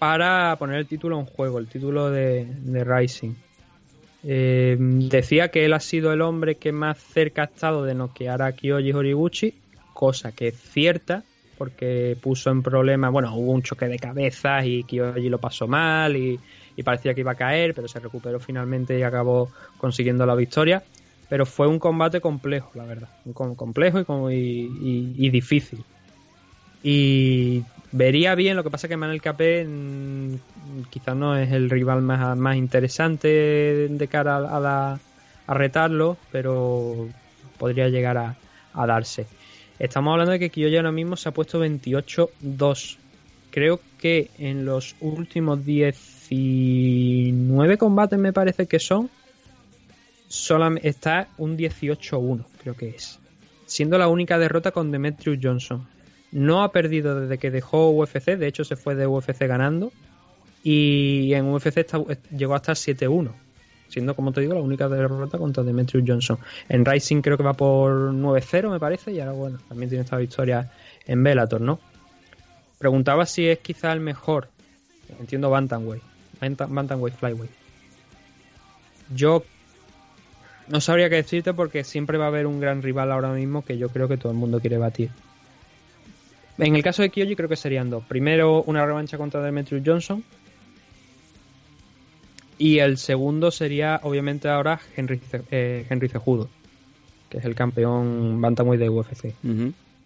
para poner el título en juego, el título de, de Rising. Eh, decía que él ha sido el hombre que más cerca ha estado de noquear a Kyoji Horiguchi, cosa que es cierta, porque puso en problema, bueno, hubo un choque de cabezas y Kyoji lo pasó mal y, y parecía que iba a caer, pero se recuperó finalmente y acabó consiguiendo la victoria. Pero fue un combate complejo, la verdad, complejo y difícil. Y vería bien, lo que pasa que Manuel Capé mm, quizás no es el rival más, más interesante de cara a, la- a retarlo, pero podría llegar a, a darse. Estamos hablando de que Kiyoshi ahora mismo se ha puesto 28-2. Creo que en los últimos 19 combates me parece que son, solamente está un 18-1, creo que es. Siendo la única derrota con Demetrius Johnson. No ha perdido desde que dejó UFC, de hecho se fue de UFC ganando. Y en UFC está- llegó hasta 7-1. Siendo, como te digo, la única derrota contra Demetrius Johnson. En Rising creo que va por 9-0, me parece. Y ahora, bueno, también tiene esta victoria en Bellator, ¿no? Preguntaba si es quizá el mejor. Entiendo Bantamweight. Banta- Bantamweight Flyweight. Yo no sabría qué decirte porque siempre va a haber un gran rival ahora mismo que yo creo que todo el mundo quiere batir. En el caso de Kyoji creo que serían dos. Primero una revancha contra Demetrius Johnson. Y el segundo sería obviamente ahora Henry, eh, Henry Cejudo, que es el campeón Bantamweight de UFC.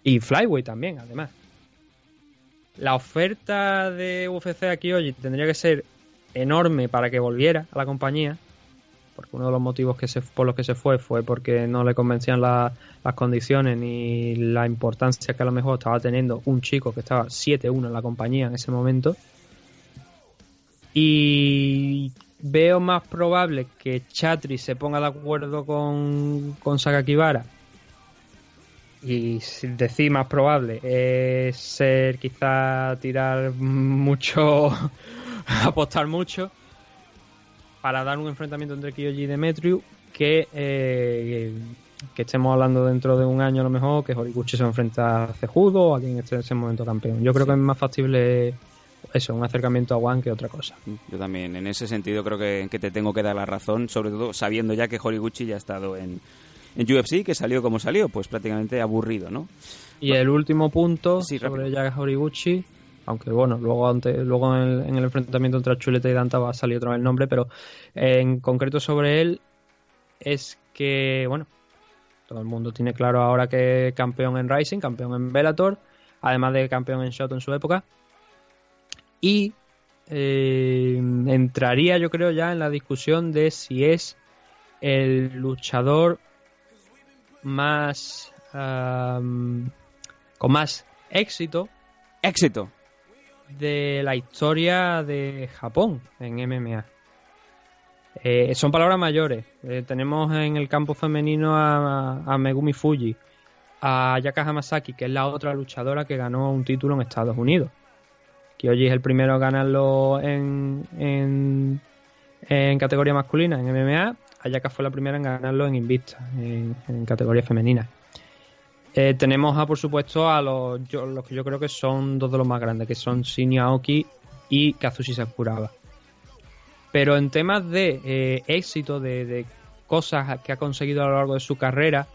Y Flyweight también, además. La oferta de UFC a Kyoji tendría que ser enorme para que volviera a la compañía. Porque uno de los motivos que se, por los que se fue fue porque no le convencían la- las condiciones ni la importancia que a lo mejor estaba teniendo un chico que estaba 7-1 en la compañía en ese momento. Y veo más probable que Chatri se ponga de acuerdo con, con Sakakibara y decir más probable es ser quizá tirar mucho apostar mucho para dar un enfrentamiento entre Kyoji y Demetrius que eh, que estemos hablando dentro de un año a lo mejor que Horiguchi se enfrenta a Cejudo o a quien esté en ese momento campeón. Yo creo que es más factible eso un acercamiento a One que otra cosa. Yo también, en ese sentido, creo que, que te tengo que dar la razón, sobre todo sabiendo ya que Horiguchi ya ha estado en, en UFC, que salió como salió, pues prácticamente aburrido, ¿no? Y el último punto Sí, sobre Yaga Horiguchi, aunque bueno, luego ante, luego en el, en el enfrentamiento entre Chuleta y Danta va a salir otra vez el nombre, pero en concreto sobre él es que, bueno, todo el mundo tiene claro ahora que campeón en Rising, campeón en Bellator, además de campeón en Shot en su época. Y eh, entraría yo creo ya en la discusión de si es el luchador más am, con más éxito Éxito. De la historia de Japón en MMA. Eh, son palabras mayores. Eh, tenemos en el campo femenino a, Megumi Fuji, a Yaka Hamasaki, que es la otra luchadora que ganó un título en Estados Unidos. Kyoji es el primero a ganarlo en, en, categoría masculina, en MMA. Ayaka fue la primera en ganarlo en Invicta, en, en categoría femenina. Eh, tenemos a, por supuesto, a los, que yo creo que son dos de los más grandes, que son Shinya Aoki y Kazushi Sakuraba. Pero en temas de eh, éxito, de, cosas que ha conseguido a lo largo de su carrera,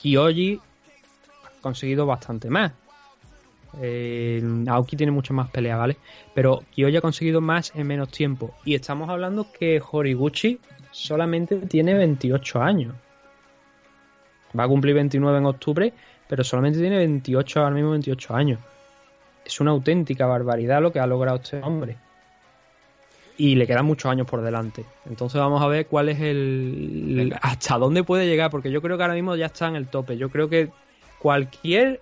Kyoji ha conseguido bastante más. Eh, Aoki tiene mucho más pelea, ¿vale? Pero Kyoji ha conseguido más en menos tiempo. Y estamos hablando que Horiguchi solamente tiene 28 años. Va a cumplir 29 en octubre, pero solamente tiene 28, ahora mismo 28 años. Es una auténtica barbaridad lo que ha logrado este hombre. Y le quedan muchos años por delante. Entonces vamos a ver cuál es el... Hasta dónde puede llegar, porque yo creo que ahora mismo ya está en el tope. Yo creo que cualquier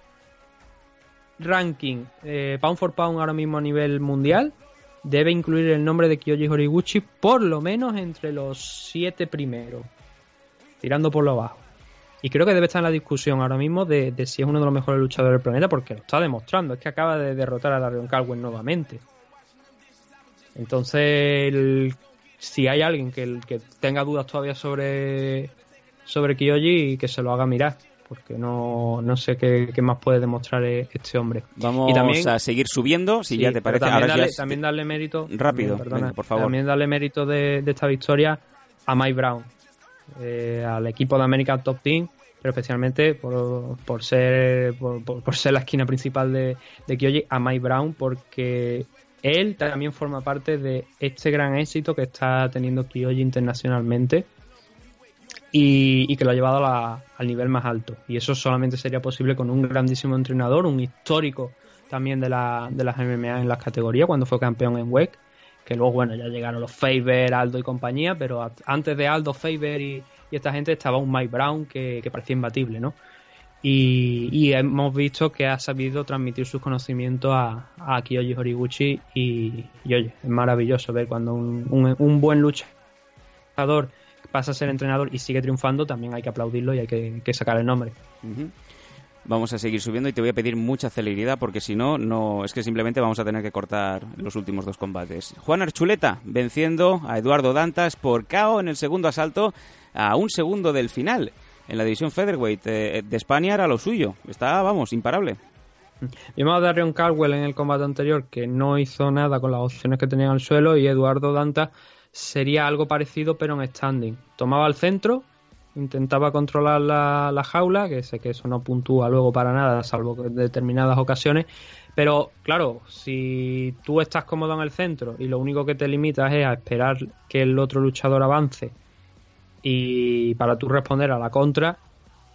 ranking eh, pound for pound ahora mismo a nivel mundial debe incluir el nombre de Kyoji Horiguchi por lo menos entre los siete primeros, tirando por lo bajo. Y creo que debe estar en la discusión ahora mismo de, de si es uno de los mejores luchadores del planeta porque lo está demostrando. Es que acaba de derrotar a Darion Caldwell nuevamente. Entonces, el- si hay alguien que, que tenga dudas todavía sobre, sobre Kyoji, que se lo haga mirar. Porque no, no sé qué, qué más puede demostrar e- este hombre. Vamos Y también- a seguir subiendo, si Sí, ya te parece. También, Ahora darle, también darle mérito. Rápido, también, perdona, venga, por favor. También darle mérito de, de esta victoria a Mike Brown, eh, al equipo de American Top Team, pero especialmente por, por ser por, ser la esquina principal de, de Kyoji, a Mike Brown, porque él también forma parte de este gran éxito que está teniendo Kyoji internacionalmente y, que lo ha llevado al nivel más alto. Y eso solamente sería posible con un grandísimo entrenador, un histórico también de, la, de las MMA en las categorías, cuando fue campeón en WEC, que luego, bueno, ya llegaron los Faber, Aldo y compañía, pero antes de Aldo, Faber y, y esta gente estaba un Mike Brown que, parecía imbatible, ¿no? Y, hemos visto que ha sabido transmitir sus conocimientos a, a Kyoji Horiguchi y, oye, es maravilloso ver cuando un, un- un buen luchador pasa a ser entrenador y sigue triunfando, también hay que aplaudirlo y hay que, sacar el nombre. Vamos a seguir subiendo y te voy a pedir mucha celeridad porque si no, no es que simplemente vamos a tener que cortar los últimos dos combates. Juan Archuleta venciendo a Eduardo Dantas por KO en el segundo asalto a un segundo del final en la división featherweight. Eh, de España era lo suyo. Está, vamos, imparable. Vimos a Darion Caldwell en el combate anterior que no hizo nada con las opciones que tenía en el suelo y Eduardo Danta sería algo parecido pero en standing. Tomaba el centro, intentaba controlar la, la jaula, que sé que eso no puntúa luego para nada, salvo en determinadas ocasiones. Pero claro, si tú estás cómodo en el centro y lo único que te limitas es a esperar que el otro luchador avance y para tú responder a la contra,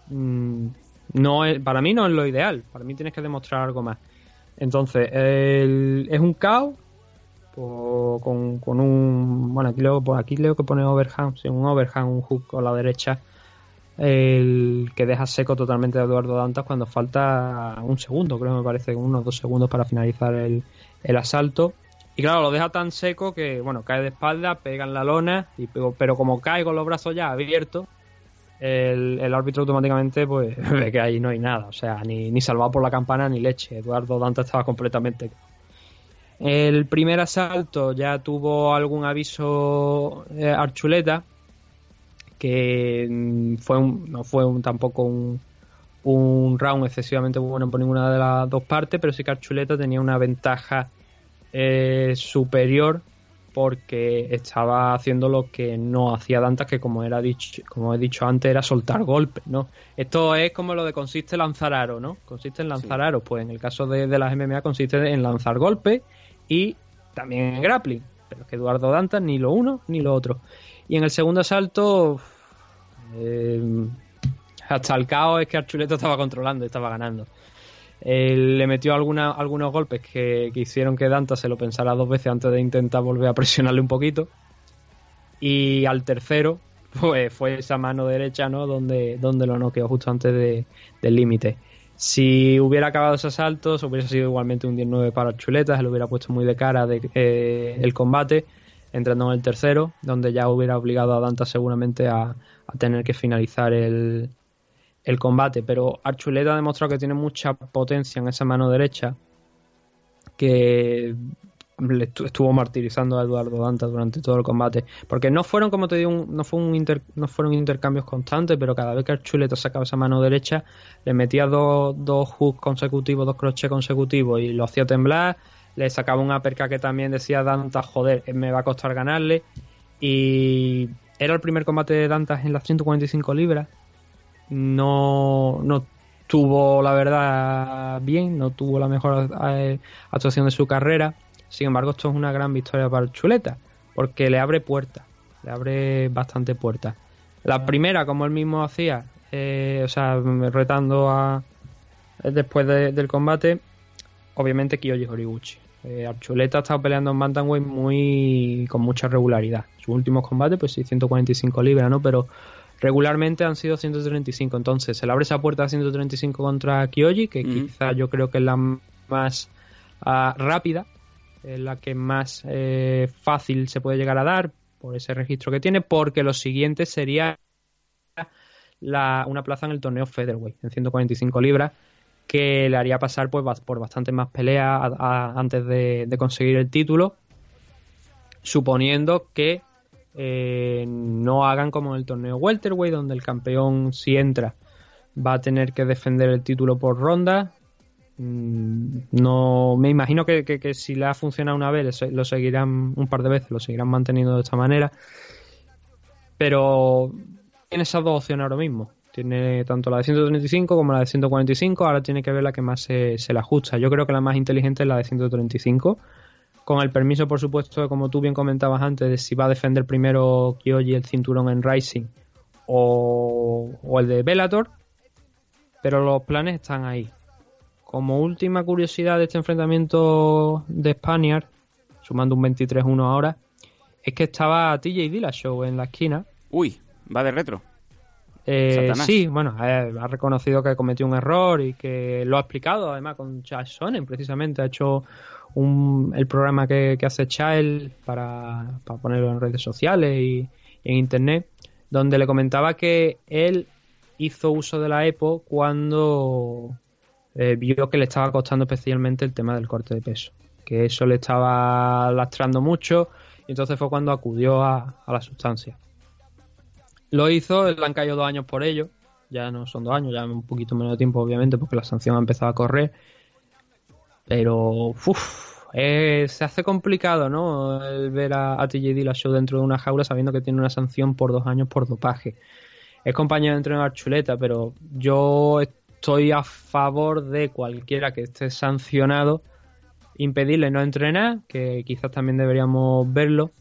mm, no es, para mí no es lo ideal. Para mí tienes que demostrar algo más. Entonces, el- es un caos po- con, con un. Bueno, aquí leo, aquí leo que pone overhand, sí, un overhand, un hook con la derecha. El que deja seco totalmente a Eduardo Dantas cuando falta un segundo, creo me parece, unos dos segundos para finalizar el, el asalto. Y claro, lo deja tan seco que, bueno, cae de espalda, pega en la lona, y, pero, como cae con los brazos ya abiertos, el, el árbitro automáticamente pues ve que ahí no hay nada, o sea, ni, ni salvado por la campana ni leche. Eduardo Danta estaba completamente. El primer asalto ya tuvo algún aviso eh, Archuleta, que mm, fue un, no fue un, tampoco un, un round excesivamente bueno por ninguna de las dos partes, pero sí que Archuleta tenía una ventaja eh, superior porque estaba haciendo lo que no hacía Dantas, que como era dicho, como he dicho antes, era soltar golpes, ¿no? Esto es como lo de consiste lanzar aro, ¿no? Consiste en lanzar aro, pues en el caso de, de las MMA consiste en lanzar golpes y también en grappling, pero es que Eduardo Dantas ni lo uno ni lo otro. Y en el segundo asalto, eh, hasta el caos es que Archuleta estaba controlando, estaba ganando. Le metió alguna, algunos golpes que, que hicieron que Danta se lo pensara dos veces antes de intentar volver a presionarle un poquito. Y al tercero, pues fue esa mano derecha, ¿no? Donde, donde lo noqueó justo antes de- del límite. Si hubiera acabado ese asalto, se hubiese sido igualmente un 19 para Chuleta, se lo hubiera puesto muy de cara de, eh, el combate, entrando en el tercero, donde ya hubiera obligado a Danta seguramente a, a tener que finalizar el, el combate. Pero Archuleta ha demostrado que tiene mucha potencia en esa mano derecha, que le estu- estuvo martirizando a Eduardo Danta durante todo el combate. Porque no fueron, como te digo, no, fue un inter- no fueron intercambios constantes, pero cada vez que Archuleta sacaba esa mano derecha, le metía dos, dos hooks consecutivos, dos crochets consecutivos y lo hacía temblar. Le sacaba un uppercut que también decía Danta, joder, me va a costar ganarle. Y era el primer combate de Dantas en las 145 libras. No, no tuvo, la verdad, bien, no tuvo la mejor eh, actuación de su carrera. Sin embargo, esto es una gran victoria para Chuleta, porque le abre puertas, le abre bastante puertas. La primera, como él mismo hacía, eh, o sea, retando a después de- del combate, obviamente Kiyoshi Horiguchi. Eh, Archuleta ha estado peleando en Bantamweight muy con mucha regularidad. Sus últimos combates, pues sí, 145 libras, ¿no? Pero regularmente han sido 135. Entonces, se le abre esa puerta a 135 contra Kyoji, que Ujú. quizá yo creo que es la más ah, rápida, es la que más eh, fácil se puede llegar a dar por ese registro que tiene, porque lo siguiente sería la, una plaza en el torneo Featherweight, en 145 libras, que le haría pasar pues, por bastante más peleas antes de, conseguir el título, suponiendo que eh, no hagan como en el torneo Welterweight, donde el campeón, si entra, va a tener que defender el título por ronda. Mm, No, me imagino que, que- que si le ha funcionado una vez, lo seguirán un par de veces, lo seguirán manteniendo de esta manera. Pero tiene esas dos opciones ahora mismo. Tiene tanto la de 135 como la de 145. Ahora tiene que ver la que más se, se le ajusta. Yo creo que la más inteligente es la de 135. Con el permiso, por supuesto, como tú bien comentabas antes, de si va a defender primero Kyoji el cinturón en Rising o, o el de Bellator. Pero los planes están ahí. Como última curiosidad de este enfrentamiento de Spaniard, sumando un 23-1 ahora, es que estaba TJ Dillashaw en la esquina. Uy, va de retro. Eh, sí, bueno, eh, ha reconocido que cometió un error y que lo ha explicado además con Chad Sonnen, precisamente. Ha hecho un, el programa que, que hace Child para, para ponerlo en redes sociales y, y en internet, donde le comentaba que él hizo uso de la EPO cuando eh, vio que le estaba costando especialmente el tema del corte de peso, que eso le estaba lastrando mucho y entonces fue cuando acudió a, a la sustancia. Lo hizo, le han caído dos años por ello. Ya no son dos años, ya un poquito menos de tiempo, obviamente, porque la sanción ha empezado a correr. Pero, uff, se hace complicado, ¿no? El ver a, a TJ Dillashaw dentro de una jaula sabiendo que tiene una sanción por dos años por dopaje. Es compañero de entrenador chuleta, pero yo estoy a favor de cualquiera que esté sancionado impedirle no entrenar, que quizás también deberíamos verlo,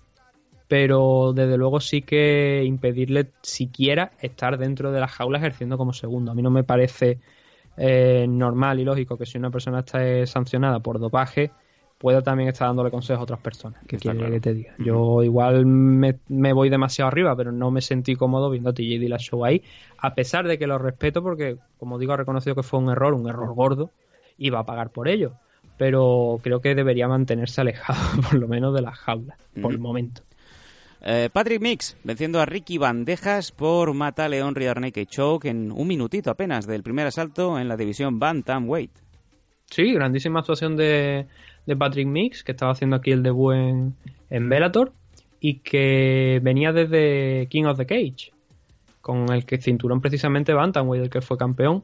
pero desde luego sí que impedirle siquiera estar dentro de la jaula ejerciendo como segundo. A mí no me parece eh, normal y lógico que si una persona está eh, sancionada por dopaje pueda también estar dándole consejos a otras personas. que quiere claro. que te diga? Yo igual me, me voy demasiado arriba, pero no me sentí cómodo viendo a TJ Dillashaw ahí, a pesar de que lo respeto porque, como digo, ha reconocido que fue un error, un error gordo, y va a pagar por ello. Pero creo que debería mantenerse alejado, por lo menos, de la jaula, por el momento. Eh, Patrick Mix venciendo a Ricky Bandejas por Mata León Choke en un minutito apenas del primer asalto en la división Bantamweight. Sí, grandísima actuación de, de Patrick Mix, que estaba haciendo aquí el debut en, en Bellator y que venía desde King of the Cage, con el que cinturón precisamente Bantamweight, del que fue campeón,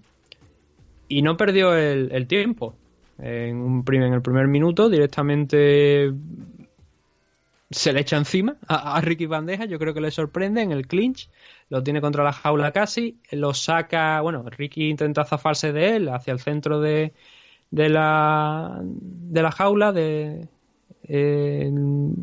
y no perdió el, el tiempo. En, un en el primer minuto directamente se le echa encima a, Ricky Bandeja, yo creo que le sorprende en el clinch, lo tiene contra la jaula casi, lo saca, bueno, Ricky intenta zafarse de él hacia el centro de, de la de la jaula de eh,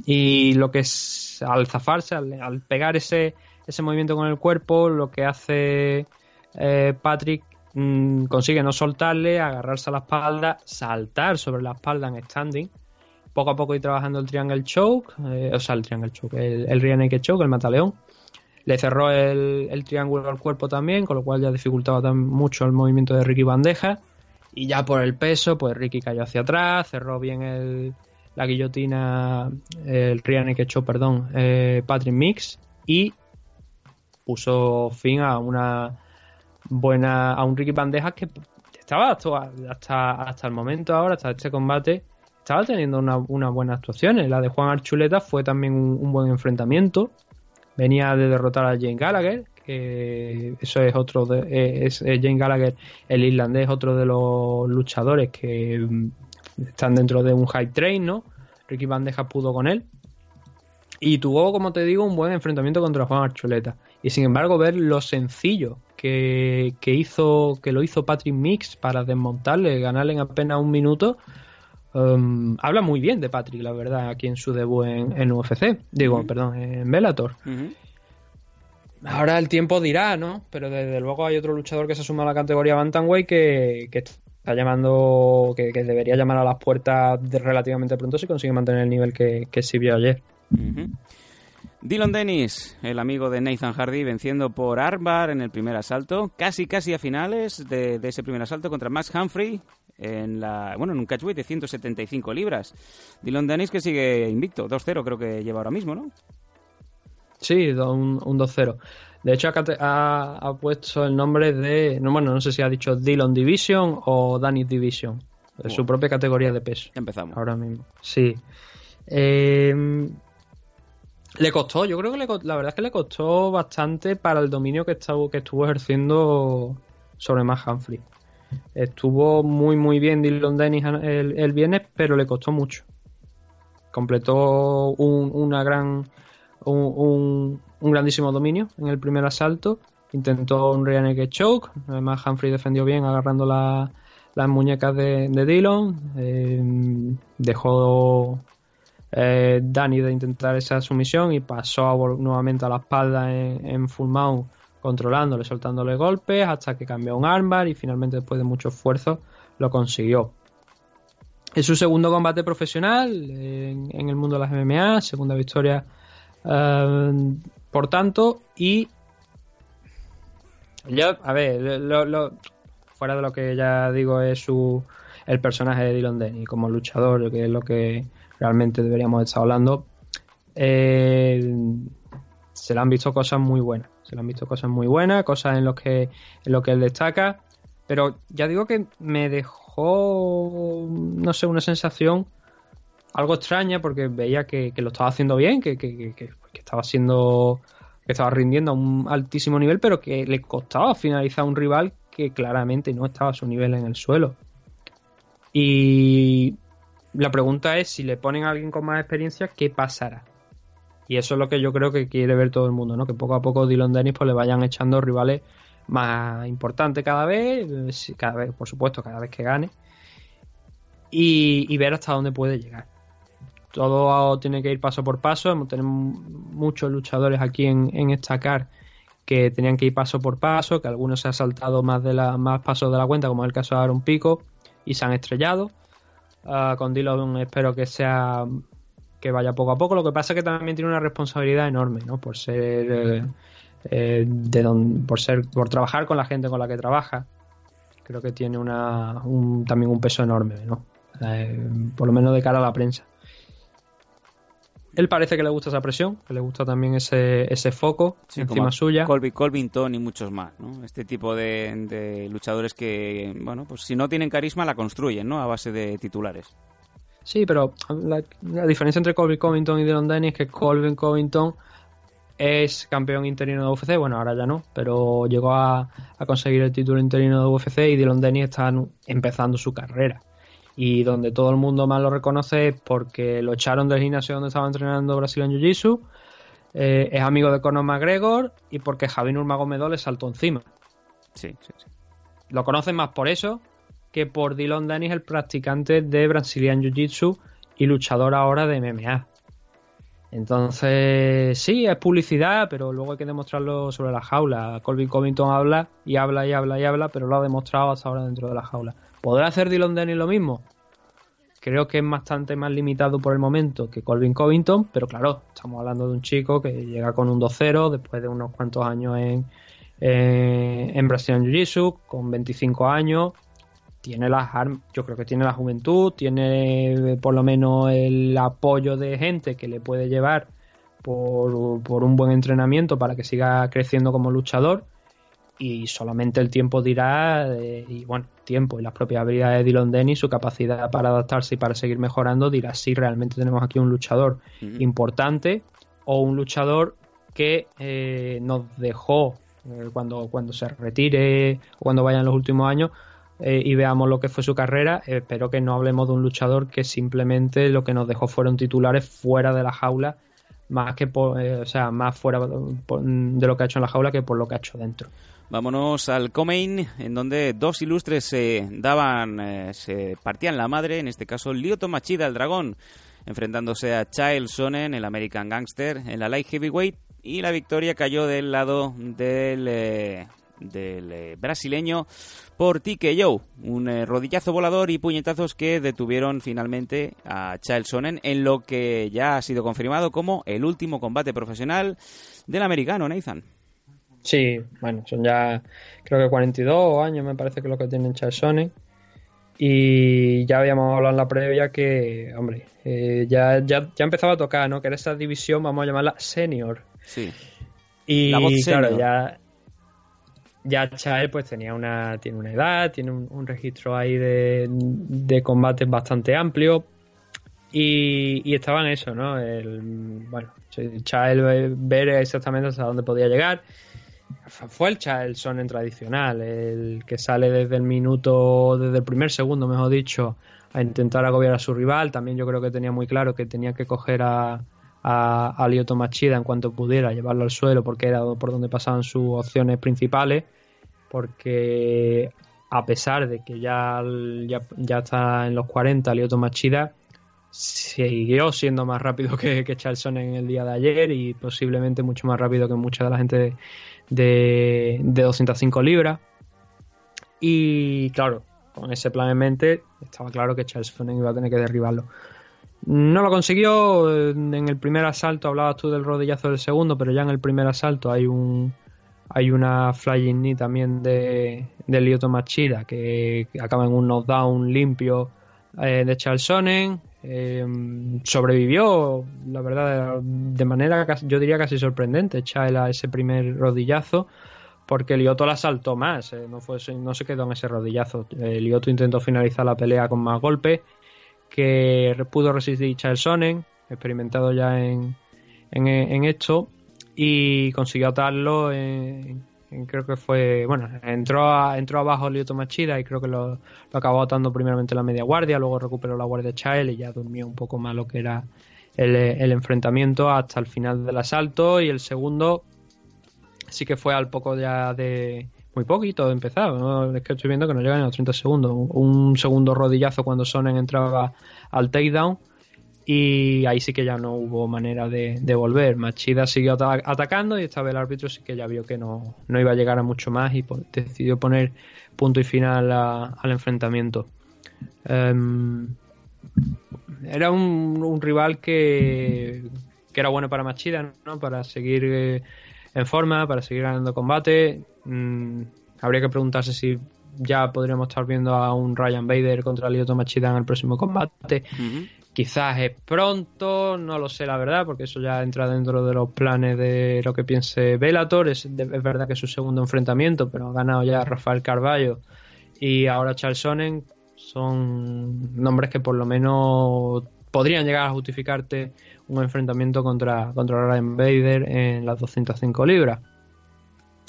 y lo que es al zafarse al, al pegar ese ese movimiento con el cuerpo lo que hace eh, Patrick mm, consigue no soltarle agarrarse a la espalda saltar sobre la espalda en standing poco a poco ir trabajando el Triangle Choke, eh, o sea, el Triangle Choke, el, el Choke, el Mataleón. Le cerró el, triángulo al cuerpo también, con lo cual ya dificultaba mucho el movimiento de Ricky Bandeja. Y ya por el peso, pues Ricky cayó hacia atrás, cerró bien el, la guillotina, el Rear Choke, perdón, eh, Patrick Mix. Y puso fin a una buena, a un Ricky Bandeja que estaba hasta, hasta, hasta el momento ahora, hasta este combate, estaba teniendo una, una buena actuación. La de Juan Archuleta fue también un, buen enfrentamiento. Venía de derrotar a Jane Gallagher, que eso es otro de, eh, es, es Jane Gallagher, el irlandés, otro de los luchadores que mm, están dentro de un hype train, ¿no? Ricky Bandeja pudo con él. Y tuvo, como te digo, un buen enfrentamiento contra Juan Archuleta. Y sin embargo, ver lo sencillo que, que hizo, que lo hizo Patrick Mix para desmontarle, ganarle en apenas un minuto, um, habla muy bien de Patrick, la verdad, aquí en su debut en, en UFC. Digo, perdón, en Bellator. Ahora el tiempo dirá, ¿no? Pero desde luego hay otro luchador que se suma a la categoría Bantamweight que, que está llamando, que, que debería llamar a las puertas de relativamente pronto si consigue mantener el nivel que, que sí vio ayer. Dylan Dennis, el amigo de Nathan Hardy, venciendo por armbar en el primer asalto, casi casi a finales de, de ese primer asalto contra Max Humphrey en la bueno en un catchweight de 175 libras. Dylan Dennis que sigue invicto, 2-0 creo que lleva ahora mismo, ¿no? Sí, un, un 2-0. De hecho, ha, puesto el nombre de. No, bueno, no sé si ha dicho Dillon Division o Danny Division. De su propia categoría de peso. Empezamos. Ahora mismo. Sí. Eh, le costó, yo creo que le, la verdad es que le costó bastante para el dominio que, estuvo que estuvo ejerciendo sobre Matt Humphrey. Estuvo muy, muy bien Dylan Dennis el, el viernes, pero le costó mucho. Completó un, una gran, un, un, grandísimo dominio en el primer asalto. Intentó un rear choke. Además, Humphrey defendió bien agarrando la- las muñecas de, de. Eh, dejó eh, Danny de intentar esa sumisión y pasó nuevamente a la espalda en, en full mount, controlándole, soltándole golpes hasta que cambió un armbar y finalmente después de mucho esfuerzo lo consiguió. Es su segundo combate profesional en, el mundo de las MMA, segunda victoria eh, por tanto y yo, a ver, fuera de lo que ya digo es su el personaje de Dylan Denny como luchador, que es lo que realmente deberíamos estar hablando, eh, se le han visto cosas muy buenas. Han visto cosas muy buenas, cosas en lo que, en lo que él destaca. Pero ya digo que me dejó, no sé, una sensación algo extraña porque veía que, lo estaba haciendo bien, que- que- que estaba siendo, que estaba rindiendo a un altísimo nivel, pero que le costaba finalizar a un rival que claramente no estaba a su nivel en el suelo. Y la pregunta es si le ponen a alguien con más experiencia, ¿qué pasará? Y eso es lo que yo creo que quiere ver todo el mundo, ¿no? Que poco a poco Dylan Dennis pues le vayan echando rivales más importantes cada vez, eh, cada vez, por supuesto, cada vez que gane. Y, ver hasta dónde puede llegar. Todo tiene que ir paso por paso. Tenemos muchos luchadores aquí en, en esta car que tenían que ir paso por paso, que algunos se han saltado más de la, más pasos de la cuenta, como es el caso de Aaron Pico, y se han estrellado. Ah, con Dillon espero que sea que vaya poco a poco. Lo que pasa es que también tiene una responsabilidad enorme, ¿no? Por ser eh, eh, de don- por ser por trabajar con la gente con la que trabaja. Creo que tiene una un- también un peso enorme, ¿no? Eh, por lo menos de cara a la prensa. Él parece que le gusta esa presión, que le gusta también ese, ese foco Sí, encima suya. Colby Colvington y muchos más, ¿no? Este tipo de, de luchadores que, bueno, pues si no tienen carisma la construyen, ¿no? A base de titulares. Sí, pero la, la diferencia entre Colby Covington y Dylan Denny es que Colby Covington es campeón interino de UFC, bueno, ahora ya no, pero llegó a, a conseguir el título interino de UFC y Dylan Denny está empezando su carrera. Y donde todo el mundo más lo reconoce es porque lo echaron del gimnasio donde estaba entrenando Brazilian Jiu-Jitsu, eh, es amigo de Conor McGregor y porque Javi Nurmagomedov le saltó encima. Sí, sí, sí. Lo conocen más por eso que por Dylan Dennis, el practicante de Brazilian Jiu-Jitsu y luchador ahora de MMA. Entonces, sí, es publicidad, pero luego hay que demostrarlo sobre la jaula. Colby Covington habla y habla y habla y habla, pero lo ha demostrado hasta ahora dentro de la jaula. ¿Podrá hacer Dylan Dennis lo mismo? creo que es bastante más limitado por el momento que Colvin Covington, pero claro, estamos hablando de un chico que llega con un 2-0 después de unos cuantos años en, eh, en Brazilian Jiu-Jitsu, con 25 años, tiene las armas, yo creo que tiene la juventud, tiene eh, por lo menos el apoyo de gente que le puede llevar por, por un buen entrenamiento para que siga creciendo como luchador. Y solamente el tiempo dirá, eh, y bueno, tiempo y las propias habilidades de Dylan Denny, su capacidad para adaptarse y para seguir mejorando, dirá si realmente tenemos aquí un luchador importante o un luchador que eh, nos dejó eh, cuando, cuando se retire o cuando vayan los últimos años eh, y veamos lo que fue su carrera. espero que no hablemos de un luchador que simplemente lo que nos dejó fueron titulares fuera de la jaula, más que por, eh, o sea, más fuera de lo que ha hecho en la jaula que por lo que ha hecho dentro. Vámonos al Comain, en donde dos ilustres se daban, eh, se partían la madre, en este caso Lyoto Machida, el dragón, enfrentándose a Chael Sonnen, el American Gangster, en la light heavyweight, y la victoria cayó del lado del, del eh, brasileño por TKO, un eh, rodillazo volador y puñetazos que detuvieron finalmente a Chael Sonnen en lo que ya ha sido confirmado como el último combate profesional del americano, Nathan. Sí, bueno, son ya creo que 42 años me parece que es lo que tienen Charles Sonnen. Y ya habíamos hablado en la previa que, hombre, eh, ya, ya, ya empezaba a tocar, ¿no? Que era esa división, vamos a llamarla senior. Sí. Y La voz claro, senior. ya, ya Chael pues tenía una, tiene una edad, tiene un, un registro ahí de, de combates bastante amplio. Y, y estaba en eso, ¿no? El, bueno, Chael ver exactamente hasta dónde podía llegar. Fue el Chael Sonnen tradicional, el que sale desde el minuto, desde el primer segundo, mejor dicho, a intentar agobiar a su rival. También yo creo que tenía muy claro que tenía que coger a, a, a Lyoto Machida en cuanto pudiera, llevarlo al suelo porque era por donde pasaban sus opciones principales. Porque a pesar de que ya, ya, ya está en los 40, Lyoto Machida siguió siendo más rápido que, que Charlson en el día de ayer y posiblemente mucho más rápido que mucha de la gente de, de, de 205 libras. Y claro, con ese plan en mente, estaba claro que Charles iba a tener que derribarlo. No lo consiguió. En el primer asalto hablabas tú del rodillazo del segundo, pero ya en el primer asalto hay un hay una flying knee también de, de Machida que acaba en un knockdown limpio eh, de Charles. Eh, sobrevivió, la verdad, de manera yo diría casi sorprendente, Chael a ese primer rodillazo, porque Lyoto la saltó más, eh, no, fue, no se quedó en ese rodillazo. Eh, Lyoto intentó finalizar la pelea con más golpes, que pudo resistir Chael Sonnen, experimentado ya en, en, en esto, y consiguió atarlo en, creo que fue, bueno, entró, a- entró abajo Lyoto Machida y creo que lo, lo acabó atando primeramente en la media guardia, luego recuperó la guardia Chael y ya durmió un poco más lo que era el, el enfrentamiento hasta el final del asalto y el segundo sí que fue al poco ya de muy poquito ¿no? es que estoy viendo que no llegan a los 30 segundos, un, un segundo rodillazo cuando Sonnen entraba al takedown y ahí sí que ya no hubo manera de, volver. Machida siguió ata- atacando y esta vez el árbitro sí que ya vio que no, no iba a llegar a mucho más y decidió poner punto y final al enfrentamiento. Em, era un, un rival que, que era bueno para Machida, ¿no? Para seguir eh, en forma, para seguir ganando combate. Mm, habría que preguntarse si ya podríamos estar viendo a un Ryan Bader contra Lyoto Machida en el próximo combate. Quizás es pronto, no lo sé la verdad, porque eso ya entra dentro de los planes de lo que piense Bellator. Es, es verdad que es su segundo enfrentamiento, pero ha ganado ya Rafael Carballo y ahora Charles Sonnen. Son nombres que por lo menos podrían llegar a justificarte un enfrentamiento contra, contra Ryan Bader en las 205 libras.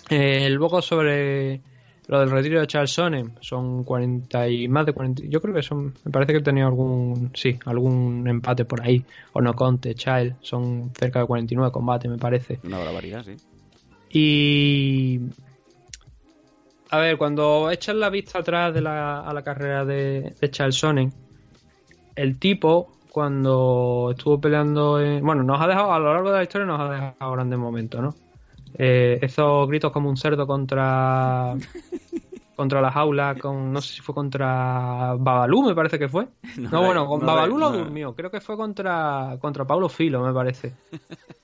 Eh, luego sobre lo del retiro de Charles Sonnen, son 40 y más de 40. Yo creo que son. Me parece que tenía algún. Sí, algún empate por ahí. O no conte, Child. Son cerca de 49 combates, me parece. Una barbaridad, sí. Y. A ver, cuando echas la vista atrás de la, a la carrera de, de Charles Sonnen, el tipo, cuando estuvo peleando. en- bueno, nos ha dejado, a lo largo de la historia, nos ha dejado grandes momentos, ¿no? Eh, esos gritos como un cerdo contra. contra la jaula, con no sé si fue contra Babalú, me parece que fue. No, No, bueno, con no, Babalú lo durmió, creo que fue contra, contra Pablo Filo, me parece.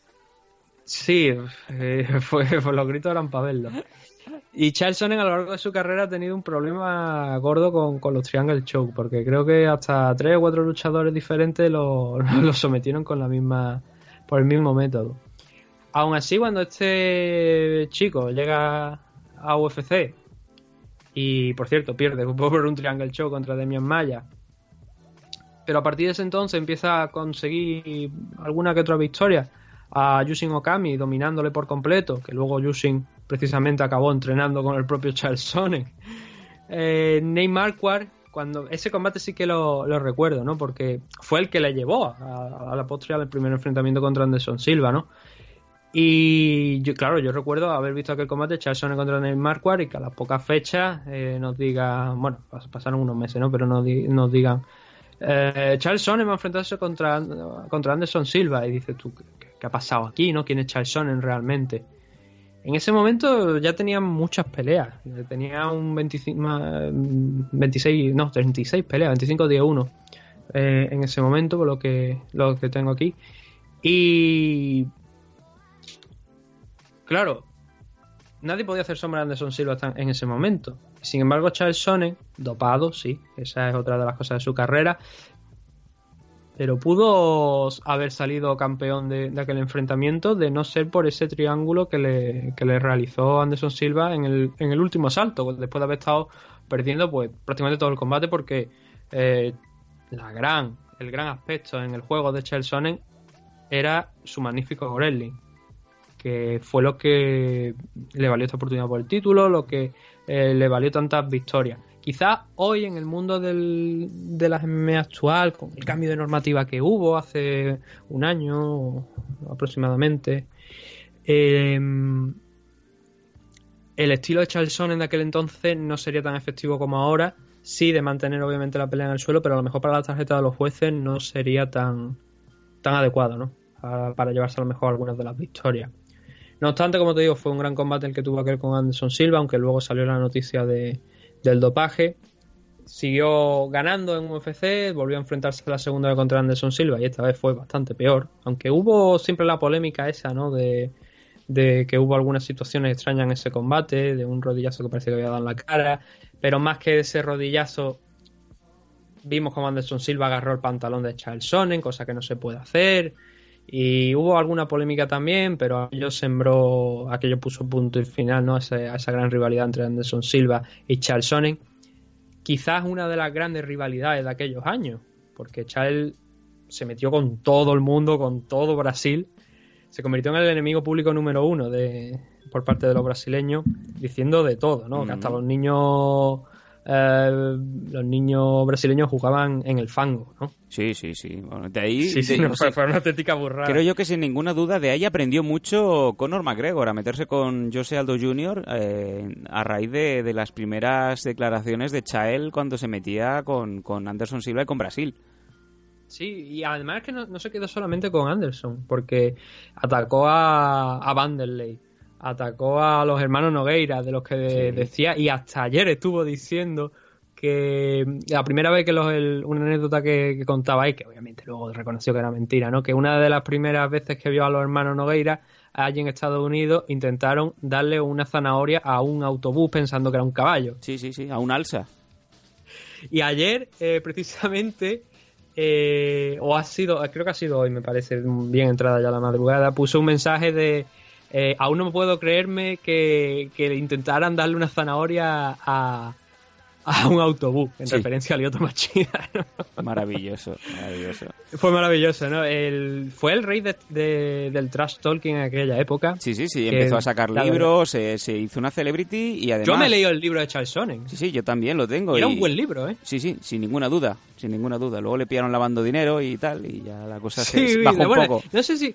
Sí, eh, fue, fue- los gritos eran para verlo. Y Charles Sonnen a lo largo de su carrera ha tenido un problema gordo con, con los Triangle Choke, porque creo que hasta tres o cuatro luchadores diferentes lo, lo sometieron con la misma, por el mismo método. Aún así, cuando este chico llega a UFC y, por cierto, pierde por un Triangle Choke contra Demian Maya, pero a partir de ese entonces empieza a conseguir alguna que otra victoria a Yushin Okami dominándole por completo, que luego Yushin precisamente acabó entrenando con el propio Charles Sonnen. Eh, Nate Marquardt, cuando ese combate sí que lo, lo recuerdo, ¿no? Porque fue el que le llevó a, a la postre al primer enfrentamiento contra Anderson Silva, ¿no? Y claro, yo recuerdo haber visto aquel combate Charles Sonnen contra Nate Marquardt y que a las pocas fechas eh, nos digan, bueno, pas- pasaron unos meses, ¿no? Pero nos, nos digan, eh, Charles Sonnen va a enfrentarse contra, contra Anderson Silva. Y dices tú, ¿qué, ha pasado aquí? ¿no? ¿Quién es Charles Sonnen realmente? En ese momento ya tenía muchas peleas. Tenía un 25, ma- 26, no, 36 peleas, 25 día 1 eh, en ese momento, por lo que, lo que tengo aquí. Y. Claro, nadie podía hacer sombra a Anderson Silva en ese momento. Sin embargo, Charles Sonnen, dopado, sí, esa es otra de las cosas de su carrera, pero pudo haber salido campeón de, aquel enfrentamiento de no ser por ese triángulo que le, que le realizó Anderson Silva en el, en el último asalto, después de haber estado perdiendo pues prácticamente todo el combate porque eh, la gran, el gran aspecto en el juego de Charles Sonnen era su magnífico wrestling que fue lo que le valió esta oportunidad por el título, lo que eh, le valió tantas victorias. Quizás hoy en el mundo del, de las MMA actual, con el cambio de normativa que hubo hace un año aproximadamente, eh, el estilo de Charles Sonnen de aquel entonces no sería tan efectivo como ahora. Sí, de mantener obviamente la pelea en el suelo, pero a lo mejor para la tarjeta de los jueces no sería tan, tan adecuado, ¿no? Para llevarse a lo mejor algunas de las victorias. No obstante, como te digo, fue un gran combate el que tuvo aquel con Anderson Silva, aunque luego salió la noticia de, del dopaje. Siguió ganando en UFC, volvió a enfrentarse a la segunda vez contra Anderson Silva y esta vez fue bastante peor. Aunque hubo siempre la polémica esa, ¿no? De, que hubo algunas situaciones extrañas en ese combate, de un rodillazo que parece que había dado en la cara, pero más que ese rodillazo, vimos como Anderson Silva agarró el pantalón de Charles Sonnen, cosa que no se puede hacer. Y hubo alguna polémica también, pero aquello sembró, aquello puso punto y final ¿no? a, ese- a esa gran rivalidad entre Anderson Silva y Charles Sonnen. Quizás una de las grandes rivalidades de aquellos años, porque Charles se metió con todo el mundo, con todo Brasil, se convirtió en el enemigo público número uno de, por parte de los brasileños, diciendo de todo, ¿no? Que hasta los niños, eh, los niños brasileños jugaban en el fango, ¿no? Sí, sí, sí. Bueno, de ahí... Sí, sí, de- no, o sea, fue, fue una auténtica burrada. Creo yo que sin ninguna duda de ahí aprendió mucho Conor McGregor a meterse con Jose Aldo Jr. eh, a raíz de, de las primeras declaraciones de Chael cuando se metía con, con Anderson Silva y con Brasil. Sí, y además que no, no se quedó solamente con Anderson, porque atacó a, a Vanderlei, atacó a los hermanos Nogueira, de los que de- decía, y hasta ayer estuvo diciendo que la primera vez que los, el- una anécdota que, que contaba ahí, que obviamente luego reconoció que era mentira, ¿no? Que una de las primeras veces que vio a los hermanos Nogueira, allí en Estados Unidos, intentaron darle una zanahoria a un autobús pensando que era un caballo. Sí, sí, sí, a un alza. Y ayer, eh, precisamente, eh, o ha sido, creo que ha sido hoy, me parece, bien entrada ya la madrugada, puso un mensaje de eh, aún no puedo creerme que, que intentaran darle una zanahoria a, a un autobús, en Sí. referencia a Lioto Machida. ¿no? Maravilloso, maravilloso. Fue maravilloso, ¿no? El, fue el rey de- de- del trash talking en aquella época. Sí, sí, sí, empezó a sacar libros, se, se hizo una celebrity y además... Yo me he leído el libro de Charles Sonnen. Sí, sí, yo también lo tengo. Y era un buen libro, ¿eh? Sí, sí, sin ninguna duda, sin ninguna duda. Luego le pillaron lavando dinero y tal, y ya la cosa Sí, se bajó un poco. No sé si.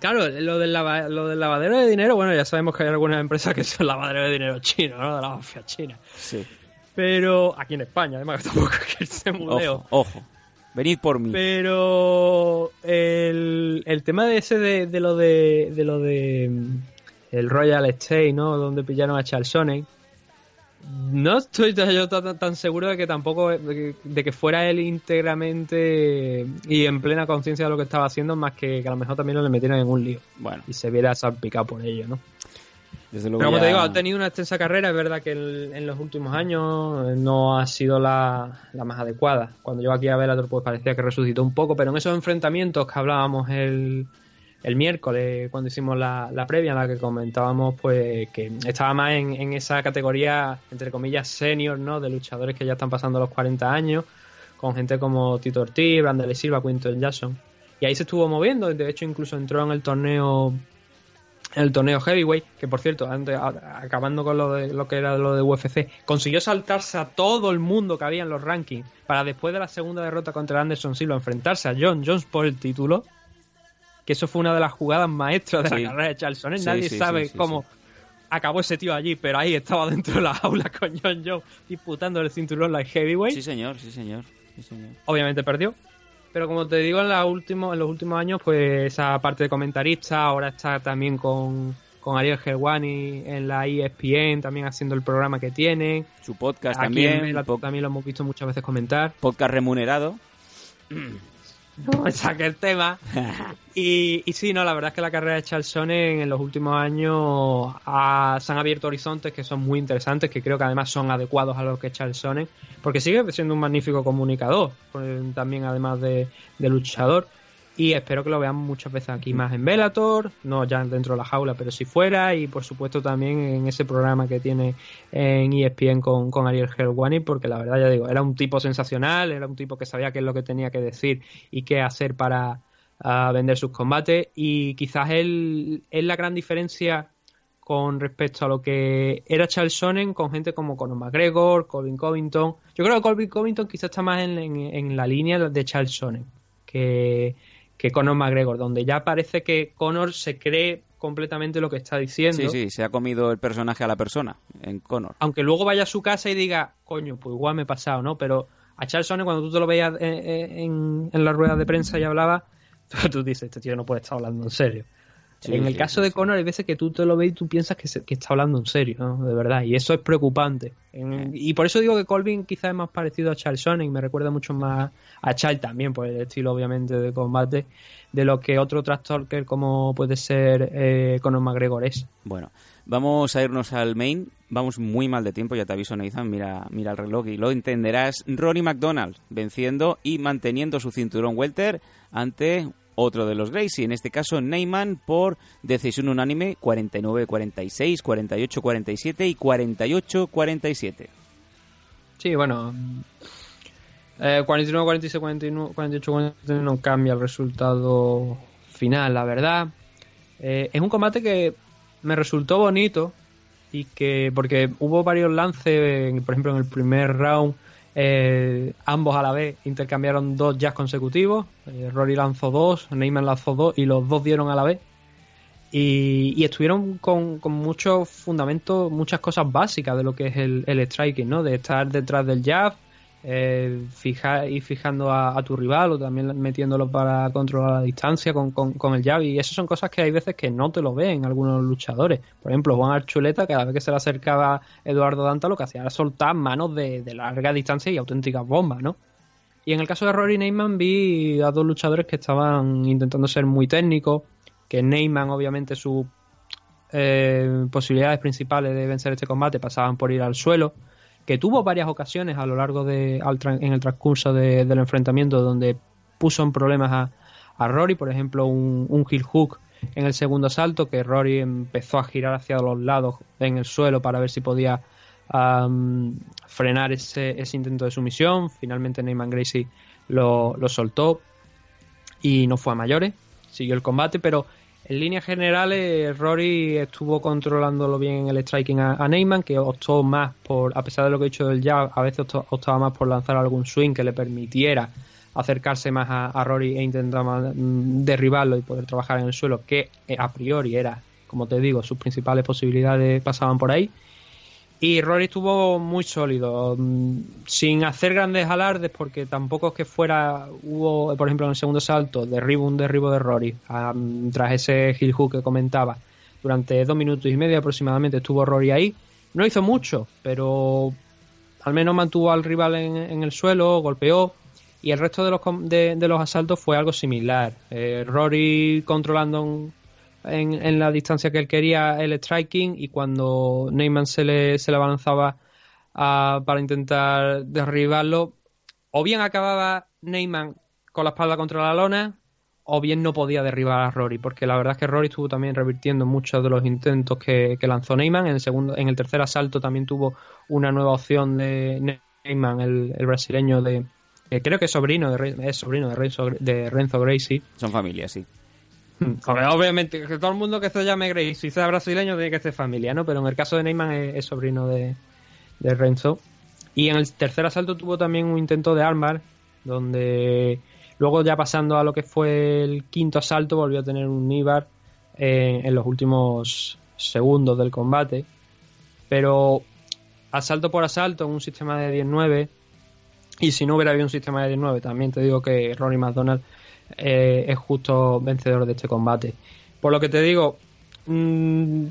Claro, lo del, lava- lo del lavadero de dinero, bueno, ya sabemos que hay algunas empresas que son lavaderos de dinero chinos, ¿no? De la mafia china. Sí. Pero aquí en España, además, tampoco es que irse muy lejos. Ojo, ojo. Venid por mí. Pero el, el tema de ese de, de lo de, de lo de mm, el Royal Estate, ¿no? Donde pillaron a Charles Sonnen. No estoy yo tan, tan seguro de que tampoco de que, de que fuera él íntegramente y en plena conciencia de lo que estaba haciendo, más que que a lo mejor también lo le metieran en un lío Bueno, y se viera salpicado por ello, ¿no? desde luego. Pero como ya- te digo, ha tenido una extensa carrera, es verdad que el- en los últimos años eh, no ha sido la, la más adecuada. Cuando yo aquí a Bellator pues parecía que resucitó un poco, pero en esos enfrentamientos que hablábamos el, el miércoles, cuando hicimos la, la previa, en la que comentábamos pues que estaba más en, en esa categoría, entre comillas, senior, ¿no? De luchadores que ya están pasando los 40 años, con gente como Tito Ortiz, Brandon Silva, Quinton Jackson. Y ahí se estuvo moviendo, de hecho incluso entró en el torneo el torneo heavyweight, que por cierto, antes, acabando con lo de lo que era lo de UFC, consiguió saltarse a todo el mundo que había en los rankings para después de la segunda derrota contra Anderson Silva enfrentarse a John Jones por el título. Que eso fue una de las jugadas maestras de Sí. la carrera de. Sí, Nadie sí, sabe cómo acabó ese tío allí, pero ahí estaba dentro de la jaula con John Jones disputando el cinturón light heavyweight Sí, señor, sí, señor. Sí, señor. obviamente perdió. Pero como te digo, en, la último, en los últimos años, pues esa parte de comentarista, ahora está también con, con Ariel Helwani en la ESPN, también haciendo el programa que tienen. Su podcast Aquí también. en Bellator po- también lo hemos visto muchas veces comentar. podcast remunerado. Saque el tema. Y, y sí, no, la verdad es que la carrera de Charles Sonnen en los últimos años ha- se han abierto horizontes que son muy interesantes, que creo que además son adecuados a lo que es Charles Sonnen, porque sigue siendo un magnífico comunicador, pues, también además de, de luchador. Y espero que lo veamos muchas veces aquí más en Bellator, no ya dentro de la jaula, pero si fuera, y por supuesto también en ese programa que tiene en ESPN con, con Ariel Helwani, porque la verdad ya digo, era un tipo sensacional, era un tipo que sabía qué es lo que tenía que decir y qué hacer para ah, vender sus combates, y quizás él es la gran diferencia con respecto a lo que era Charles Sonnen con gente como Conor McGregor, Colin Covington. Yo creo que Colin Covington quizás está más en la línea de Charles Sonnen que, que Conor McGregor, donde ya parece que Conor se cree completamente lo que está diciendo. Sí, sí, se ha comido el personaje a la persona en Connor. Aunque luego vaya a su casa y diga, coño, pues igual me he pasado, ¿no? Pero a Charles Sonnen, cuando tú te lo veías en, en, en las ruedas de prensa y hablaba, tú dices, este tío no puede estar hablando en serio. Sí, en el sí, caso sí, de sí. Conor, hay veces que tú te lo ves y tú piensas que, se- que está hablando en serio, ¿no? De verdad. Y eso es preocupante. En- y por eso digo que Colvin quizás es más parecido a Charles Sonnen y me recuerda mucho más a Charles también, por el estilo, obviamente, de combate, de lo que otro trash talker como puede ser eh, Conor McGregor es. Bueno, vamos a irnos al main. Vamos muy mal de tiempo, ya te aviso, Nathan. Mira, mira el reloj y lo entenderás. Ronnie McDonald venciendo y manteniendo su cinturón welter ante otro de los Gracie, en este caso Neyman por decisión unánime 49-46, 48-47 y 48-47. Sí, bueno. Eh, 49, 46, 49, 48, 49 no cambia el resultado final, la verdad. Eh, es un combate que me resultó bonito y que porque hubo varios lances, por ejemplo en el primer round eh, ambos a la vez intercambiaron dos jazz consecutivos, eh, Rory lanzó dos, Neyman lanzó dos y los dos dieron a la vez y, y estuvieron con, con muchos fundamentos, muchas cosas básicas de lo que es el, el striking, ¿no? De estar detrás del jab, eh, fijar, ir fijando a, tu rival o también metiéndolo para controlar la distancia con, con, el jab. Y esas son cosas que hay veces que no te lo ven algunos luchadores. Por ejemplo, Juan Archuleta, cada vez que se le acercaba Eduardo Danta, lo que hacía era soltar manos de, de larga distancia y auténticas bombas, ¿no? Y en el caso de Rory Neyman vi a dos luchadores que estaban intentando ser muy técnicos, que Neyman obviamente sus eh, posibilidades principales de vencer este combate pasaban por ir al suelo, que tuvo varias ocasiones a lo largo de al en el transcurso de- del enfrentamiento donde puso en problemas a, a Rory, por ejemplo un, un heel hook en el segundo asalto que Rory empezó a girar hacia los lados en el suelo para ver si podía frenar ese, ese intento de sumisión. Finalmente Neyman Gracie lo, lo soltó y no fue a mayores. Siguió el combate, pero en líneas generales Rory estuvo controlándolo bien en el striking a, a Neyman, que optó más por, a pesar de lo que he dicho del jab, a veces optaba más por lanzar algún swing que le permitiera acercarse más a, a Rory e intentar más, mm, derribarlo y poder trabajar en el suelo, que eh, a priori era, como te digo, sus principales posibilidades pasaban por ahí. Y Rory estuvo muy sólido, mm, sin hacer grandes alardes, porque tampoco es que fuera, hubo, por ejemplo, en el segundo salto, derribo, un derribo de Rory, tras ese heel hook que comentaba. Durante dos minutos y medio aproximadamente estuvo Rory ahí, no hizo mucho, pero al menos mantuvo al rival en, en el suelo, golpeó. Y el resto de los, de, de los asaltos fue algo similar. Eh, Rory controlando en, en- la distancia que él quería el striking y cuando Neyman se le, se le abalanzaba a- para intentar derribarlo, o bien acababa Neyman con la espalda contra la lona o bien no podía derribar a Rory, porque la verdad es que Rory estuvo también revirtiendo muchos de los intentos que, lanzó Neyman. En el segundo, en el tercer asalto también tuvo una nueva opción de Neyman, el, brasileño de creo que es sobrino de es sobrino de Renzo, de Renzo Gracie. Son familias, sí. Obviamente, que todo el mundo que se llame Gracie y sea brasileño tiene que ser familia, ¿no? Pero en el caso de Neyman es, sobrino de, de Renzo. Y en el tercer asalto tuvo también un intento de armbar, donde luego ya pasando a lo que fue el quinto asalto volvió a tener un Nibar eh, en los últimos segundos del combate. Pero asalto por asalto en un sistema de 10-9 y si no hubiera habido un sistema de 10-9 también te digo que Ronnie McDonald eh, es justo vencedor de este combate. Por lo que te digo, mmm,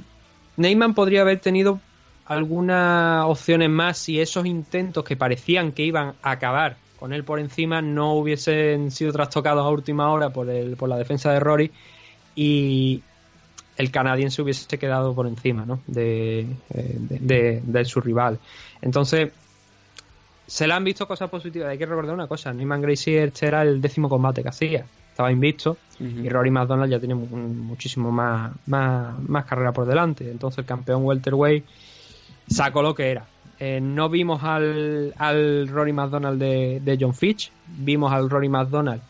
Neyman podría haber tenido algunas opciones más si esos intentos que parecían que iban a acabar con él por encima no hubiesen sido trastocados a última hora por, el, por la defensa de Rory y el canadiense hubiese quedado por encima ¿no? de, eh, de, de- de su rival. Entonces, se le han visto cosas positivas. Hay que recordar una cosa: Neyman Gracie este era el décimo combate que hacía. Estaba invicto y Rory McDonald ya tiene mu- muchísimo más, más, más carrera por delante. Entonces, el campeón welterweight sacó lo que era. Eh, no vimos al, al Rory McDonald de, de John Fitch, vimos al Rory McDonald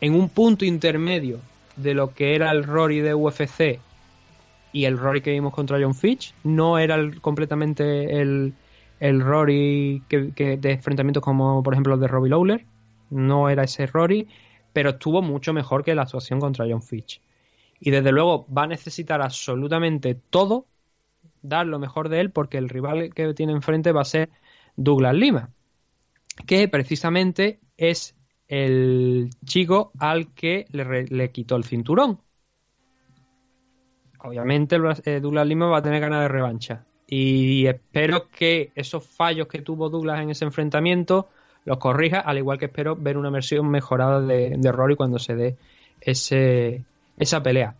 en un punto intermedio de lo que era el Rory de UFC y el Rory que vimos contra John Fitch. No era el- completamente el, el Rory que, de enfrentamientos como por ejemplo el de Robbie Lawler. No era ese Rory, pero estuvo mucho mejor que la actuación contra John Fitch. Y desde luego va a necesitar absolutamente todo, dar lo mejor de él, porque el rival que tiene enfrente va a ser Douglas Lima, que precisamente es el chico al que le, le quitó el cinturón. Obviamente eh, Douglas Lima va a tener ganas de revancha. Y espero que esos fallos que tuvo Douglas en ese enfrentamiento los corrija, al igual que espero ver una versión mejorada de, de Rory cuando se dé ese, esa pelea.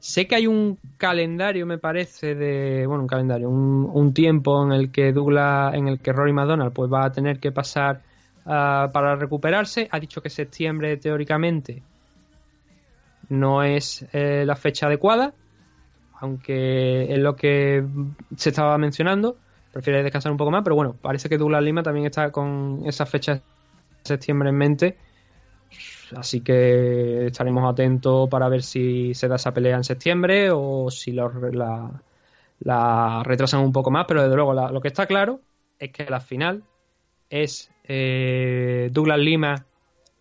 Sé que hay un calendario, me parece, de. Bueno, un calendario, un, un tiempo en el que Douglas, en el que Rory McDonald pues va a tener que pasar ah, para recuperarse. Ha dicho que septiembre, teóricamente, no es eh, la fecha adecuada, aunque es lo que se estaba mencionando. Prefiere descansar un poco más, pero bueno, parece que Douglas Lima también está con esa fecha de septiembre en mente. Así que estaremos atentos para ver si se da esa pelea en septiembre o si la, retrasan un poco más. Pero desde luego, lo que está claro es que la final es eh, Douglas Lima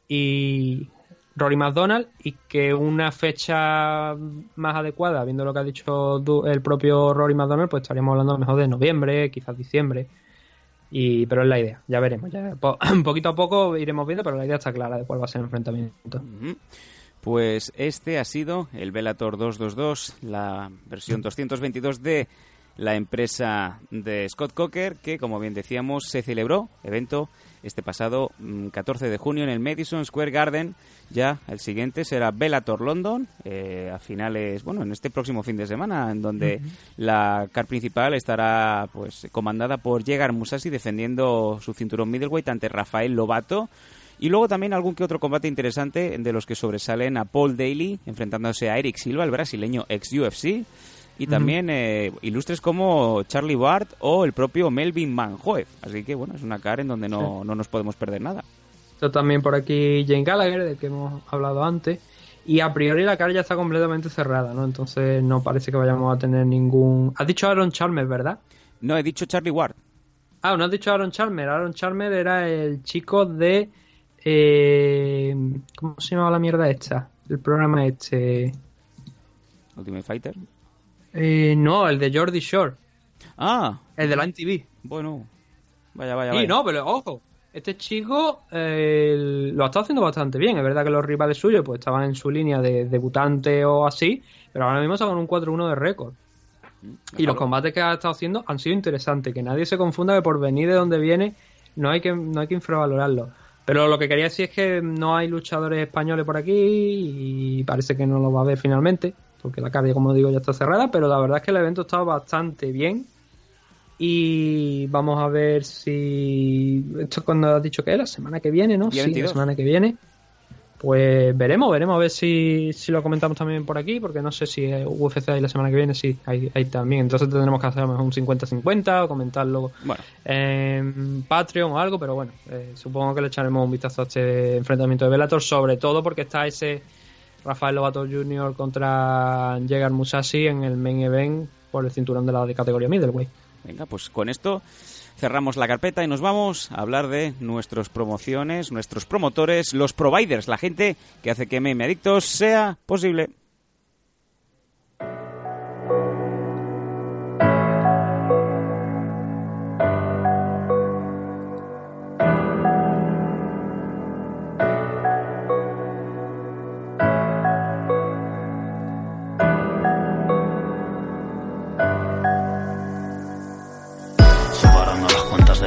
y Rory McDonald y que una fecha más adecuada, viendo lo que ha dicho el propio Rory McDonald, pues estaríamos hablando mejor de noviembre, quizás diciembre. Y, pero es la idea, ya veremos. Ya, po- poquito a poco iremos viendo, pero la idea está clara de cuál va a ser el enfrentamiento. Pues este ha sido el Velator 222, la versión 222 de la empresa de Scott Coker, que como bien decíamos se celebró, evento, este pasado mm, 14 de junio en el Madison Square Garden. Ya el siguiente será Bellator London, eh, a finales, bueno, en este próximo fin de semana, en donde la car principal estará pues comandada por Yegar Musashi defendiendo su cinturón middleweight ante Rafael Lobato. Y luego también algún que otro combate interesante de los que sobresalen a Paul Daly enfrentándose a Eric Silva, el brasileño ex-UFC. Y también eh, ilustres como Charlie Ward o el propio Melvin Manhoef. Así que bueno, es una cara en donde no, no nos podemos perder nada. Está también por aquí Jane Gallagher, del que hemos hablado antes. Y a priori la cara ya está completamente cerrada, ¿no? Entonces no parece que vayamos a tener ningún... Has dicho Aaron Chalmers, ¿verdad? No, he dicho Charlie Ward. Ah, no has dicho Aaron Chalmers. Aaron Chalmers era el chico de... eh, ¿Cómo se llamaba la mierda esta? El programa este... Ultimate Fighter. Eh, no, el de Jordi Shore. Ah, El de la MTV. bueno. Vaya, vaya, Sí, vaya. no, pero ojo. Este chico eh, lo ha estado haciendo bastante bien. Es verdad que los rivales suyos pues estaban en su línea de debutante o así, pero ahora mismo está con un 4-1 de récord. Y los combates que ha estado haciendo han sido interesantes. Que nadie se confunda que por venir de donde viene no hay que, no hay que infravalorarlo. Pero lo que quería decir es que no hay luchadores españoles por aquí y parece que no lo va a ver finalmente, porque la carga, como digo, ya está cerrada, pero la verdad es que el evento está bastante bien y vamos a ver si... Esto es cuando has dicho que es la semana que viene, ¿no? Sí, la 22. semana que viene. Pues veremos, veremos a ver si, si lo comentamos también por aquí, porque no sé si UFC hay la semana que viene, sí, hay, hay también. Entonces tendremos que hacer a lo mejor un 50-50 o comentarlo Bueno, en Patreon o algo, pero bueno, eh, supongo que le echaremos un vistazo a este enfrentamiento de Bellator, sobre todo porque está ese Rafael Lobato Jr. contra Jäger Musashi en el main event por el cinturón de la de categoría middleweight. venga, pues con esto cerramos la carpeta y nos vamos a hablar de nuestras promociones, nuestros promotores, los providers, la gente que hace que MM Adictos sea posible.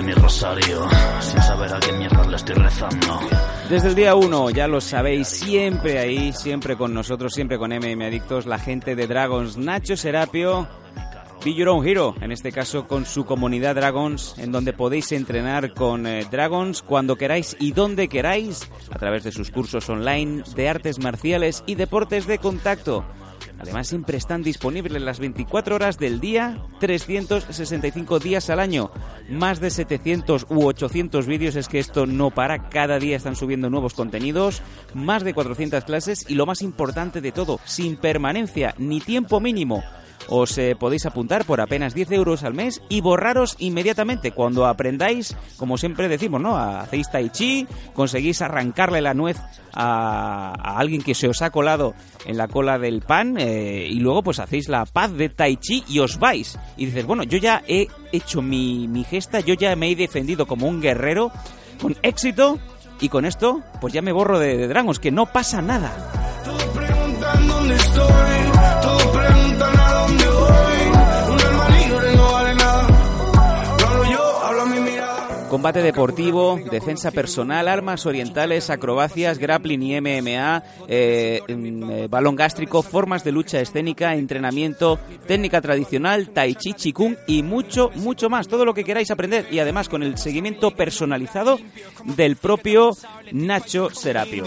Mi rosario, sin saber a qué mierda le estoy rezando. Desde el día 1, ya lo sabéis, siempre ahí, siempre con nosotros, siempre con MM Adictos, la gente de Dragons, Nacho Serapio, Be Your Own Hero, en este caso con su comunidad Dragons, en donde podéis entrenar con eh, Dragons cuando queráis y donde queráis, a través de sus cursos online de artes marciales y deportes de contacto. Además, siempre están disponibles las 24 horas del día, 365 días al año. Más de 700 u 800 vídeos, es que esto no para. Cada día están subiendo nuevos contenidos, más de 400 clases y lo más importante de todo, sin permanencia ni tiempo mínimo. Os eh, podéis apuntar por apenas 10 euros al mes y borraros inmediatamente cuando aprendáis, como siempre decimos, ¿no? Hacéis tai chi, conseguís arrancarle la nuez a, alguien que se os ha colado en la cola del pan eh, y luego pues hacéis la paz de tai chi y os vais. Y dices, bueno, yo ya he hecho mi, mi gesta, yo ya me he defendido como un guerrero con éxito y con esto pues ya me borro de, de Dragons, que no pasa nada. Todos preguntan dónde estoy, todos preguntan Combate deportivo, defensa personal, armas orientales, acrobacias, grappling y MMA, eh, mm, eh, balón gástrico, formas de lucha escénica, entrenamiento, técnica tradicional, tai chi, chikung y mucho, mucho más. Todo lo que queráis aprender y además con el seguimiento personalizado del propio Nacho Serapio.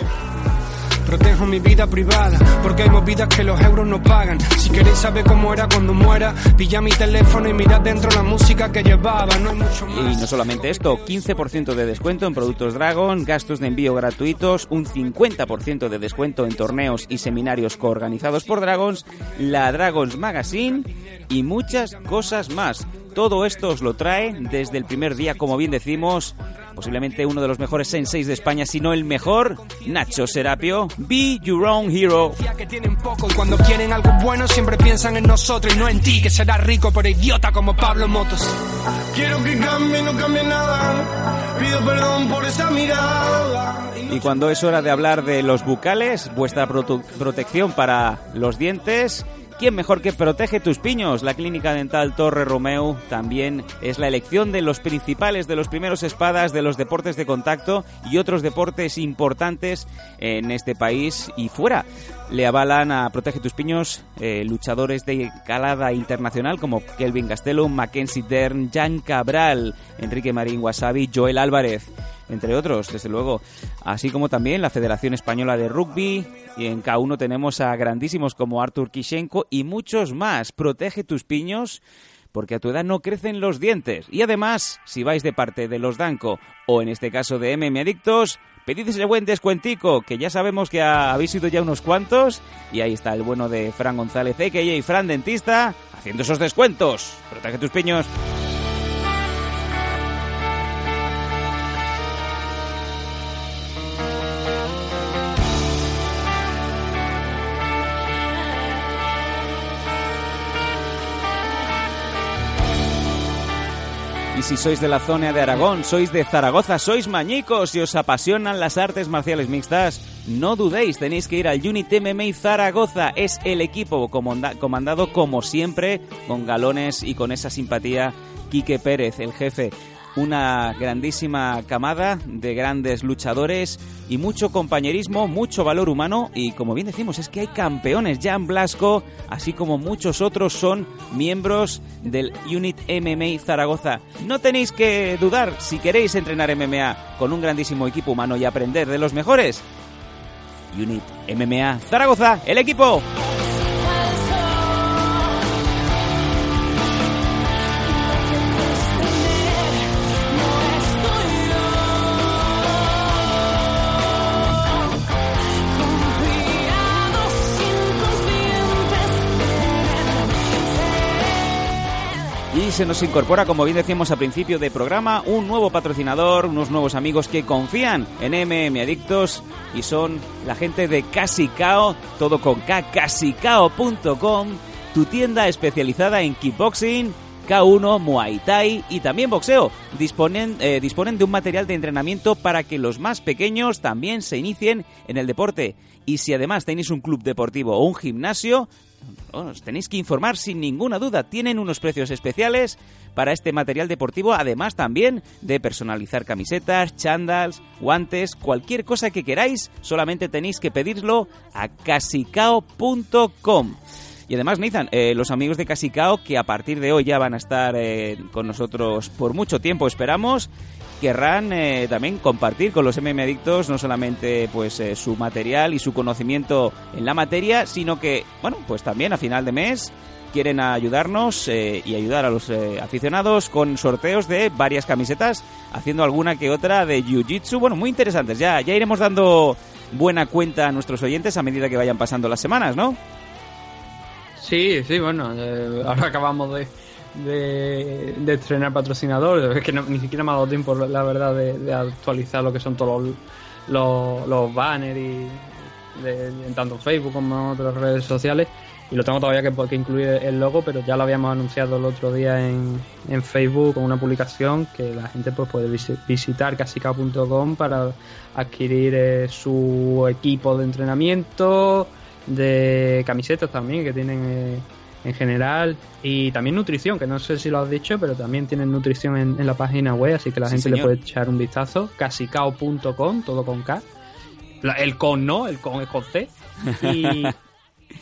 Protejo mi vida privada, porque hay movidas que los euros no pagan. Si queréis saber cómo era cuando muera, pilla mi teléfono y mirad dentro la música que llevaba. No hay mucho Y más. no solamente esto, 15% de descuento en productos Dragon, gastos de envío gratuitos, un 50% de descuento en torneos y seminarios coorganizados por Dragons, la Dragons Magazine y muchas cosas más. Todo esto os lo trae desde el primer día, como bien decimos, posiblemente uno de los mejores senseis de España, si no el mejor, Nacho Serapio, Be Your Own Hero. Que tienen poco y cuando quieren algo bueno siempre piensan en nosotros y no en ti, que serás rico por idiota como Pablo Motos. Quiero que cambie, no cambie nada. Pido perdón por esa mirada. Y cuando es hora de hablar de los bucales, vuestra protección para los dientes, ¿quién mejor que Protege tus Piños? La clínica dental Torre Romeo también es la elección de los principales, de los primeros espadas de los deportes de contacto y otros deportes importantes en este país y fuera. Le avalan a Protege tus Piños eh, luchadores de calada internacional como Kelvin Gastelum, Mackenzie Dern, Jan Cabral, Enrique Marín Wasabi, Joel Álvarez entre otros, desde luego. Así como también la Federación Española de Rugby. Y en K1 tenemos a grandísimos como Artur Kishenko y muchos más. Protege tus piños porque a tu edad no crecen los dientes. Y además, si vais de parte de los Danco o en este caso de MM Adictos, pedid ese buen descuentico, que ya sabemos que ha- habéis sido ya unos cuantos. Y ahí está el bueno de Fran González, a.k.a. Fran Dentista, haciendo esos descuentos. Protege tus piños. Y si sois de la zona de Aragón, sois de Zaragoza, sois mañicos y os apasionan las artes marciales mixtas, no dudéis, tenéis que ir al Unit MMA Zaragoza. Es el equipo comanda- comandado como siempre, con galones y con esa simpatía, Quique Pérez, el jefe. Una grandísima camada de grandes luchadores y mucho compañerismo, mucho valor humano y como bien decimos es que hay campeones, Jan Blasco, así como muchos otros son miembros del Unit MMA Zaragoza. No tenéis que dudar si queréis entrenar MMA con un grandísimo equipo humano y aprender de los mejores. Unit MMA Zaragoza, el equipo. Se nos incorpora, como bien decíamos al principio de programa, un nuevo patrocinador, unos nuevos amigos que confían en MM Adictos y son la gente de Casicao, todo con K, casicao.com, tu tienda especializada en kickboxing, K1, Muay Thai y también boxeo. Disponen, eh, disponen de un material de entrenamiento para que los más pequeños también se inicien en el deporte. Y si además tenéis un club deportivo o un gimnasio, os tenéis que informar sin ninguna duda. Tienen unos precios especiales para este material deportivo, además también de personalizar camisetas, chandals, guantes, cualquier cosa que queráis, solamente tenéis que pedirlo a casicao.com. Y además, Nathan, eh, los amigos de Casicao, que a partir de hoy ya van a estar eh, con nosotros por mucho tiempo, esperamos, querrán eh, también compartir con los MM Adictos no solamente pues eh, su material y su conocimiento en la materia, sino que, bueno, pues también a final de mes quieren ayudarnos eh, y ayudar a los eh, aficionados con sorteos de varias camisetas, haciendo alguna que otra de Jiu-Jitsu, bueno, muy interesantes. Ya, ya iremos dando buena cuenta a nuestros oyentes a medida que vayan pasando las semanas, ¿no? Sí, sí, bueno, eh, ahora acabamos de, de, estrenar patrocinador, es que no- ni siquiera me ha dado tiempo, la verdad, de, actualizar lo que son todos los, los, los banners y de, tanto Facebook como en otras redes sociales. Y lo tengo todavía que, incluir el logo, pero ya lo habíamos anunciado el otro día en, en Facebook con una publicación que la gente pues puede visi- visitar casicao.com para adquirir eh, su equipo de entrenamiento, de camisetas también que tienen eh, en general y también nutrición, que no sé si lo has dicho, pero también tienen nutrición en, en la página web, así que la Sí, gente le puede echar un vistazo, casicao.com, todo con K. El con no, el con es con C. Y,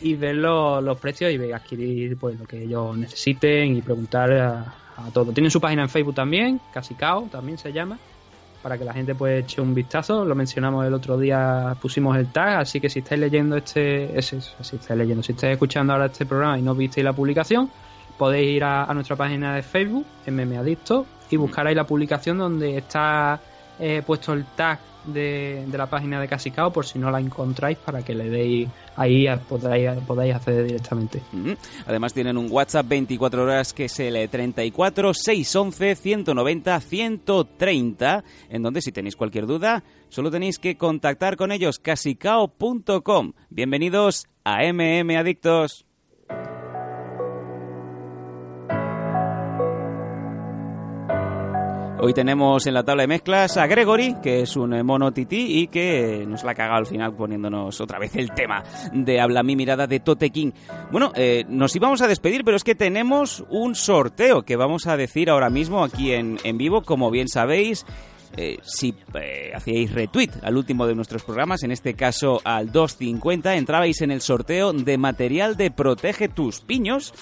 y ver los, los precios y adquirir pues lo que ellos necesiten y preguntar a, a todo. Tienen su página en Facebook también, Casicao también se llama, para que la gente pues eche un vistazo. Lo mencionamos el otro día, pusimos el tag, así que si estáis leyendo este, ese, si estáis leyendo, si estáis escuchando ahora este programa y no visteis la publicación, podéis ir a, a nuestra página de Facebook, MM Adicto, y buscar ahí la publicación donde está eh, puesto el tag de, la página de Casicao por si no la encontráis para que le deis ahí podáis, podáis acceder directamente. Además tienen un WhatsApp 24 horas que es el 34 611 190 130, en donde si tenéis cualquier duda, solo tenéis que contactar con ellos casicao.com. Bienvenidos a MM Adictos. Hoy tenemos en la tabla de mezclas a Gregory, que es un eh, mono tití y que nos la ha cagado al final poniéndonos otra vez el tema de Habla mi mirada de Tote King. Bueno, eh, nos íbamos a despedir, pero es que tenemos un sorteo que vamos a decir ahora mismo aquí en, en vivo, como bien sabéis. eh, si eh, hacíais retweet al último de nuestros programas, en este caso al 250, entrabais en el sorteo de material de Protege tus piños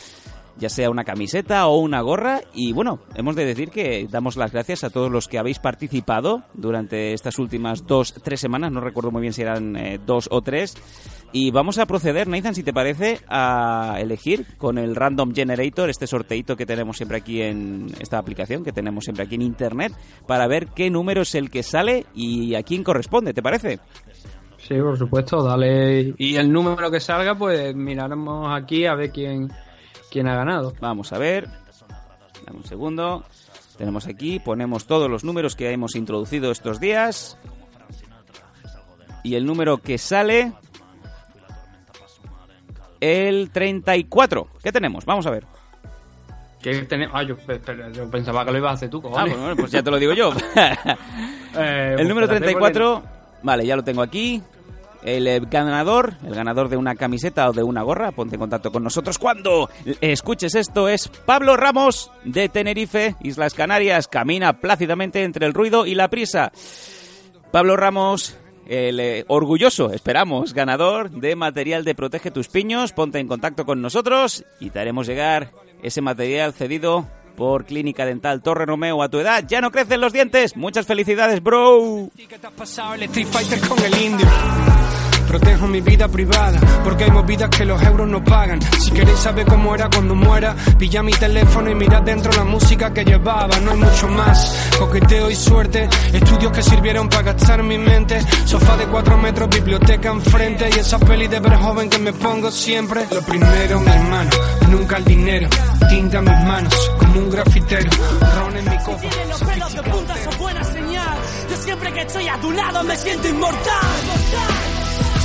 ya sea una camiseta o una gorra. Y bueno, hemos de decir que damos las gracias a todos los que habéis participado durante estas últimas dos, tres semanas, no recuerdo muy bien si eran eh, dos o tres. Y vamos a proceder, Nathan, si te parece, a elegir con el Random Generator, este sorteito que tenemos siempre aquí en esta aplicación, que tenemos siempre aquí en Internet, para ver qué número es el que sale y a quién corresponde, ¿te parece? Sí, por supuesto, dale. Y el número que salga, pues miraremos aquí a ver quién, quién ha ganado. Vamos a ver. Dame un segundo. Tenemos aquí, ponemos todos los números que hemos introducido estos días. Y el número que sale. El 34. ¿Qué tenemos? Vamos a ver. Que tenemos... Ah, yo, pensaba que lo ibas a hacer tú, Ah, bueno, pues ya te lo digo yo. Eh, el número espérate, 34, vale, ya lo tengo aquí. El eh, ganador, el ganador de una camiseta o de una gorra, ponte en contacto con nosotros. Cuando escuches esto, es Pablo Ramos de Tenerife, Islas Canarias, camina plácidamente entre el ruido y la prisa. Pablo Ramos, el eh, orgulloso, esperamos, ganador de material de Protege tus Piños, ponte en contacto con nosotros y te haremos llegar ese material cedido por Clínica Dental Torre Romeo a tu edad. Ya no crecen los dientes. Muchas felicidades, bro. ¿Qué te has pasado Street Fighter con el indio? Protejo mi vida privada, porque hay movidas que los euros no pagan. Si queréis saber cómo era cuando muera, pilla mi teléfono y mirad dentro la música que llevaba. No hay mucho más, coqueteo y suerte. Estudios que sirvieron para gastar mi mente. Sofá de cuatro metros, biblioteca enfrente. Y esa peli de ver joven que me pongo siempre. Lo primero, mi hermano, nunca el dinero. Tinta mis manos, como un grafitero. Ron en mi copa. Los pelos de punta, es buena señal. Yo siempre que estoy a tu lado me siento inmortal.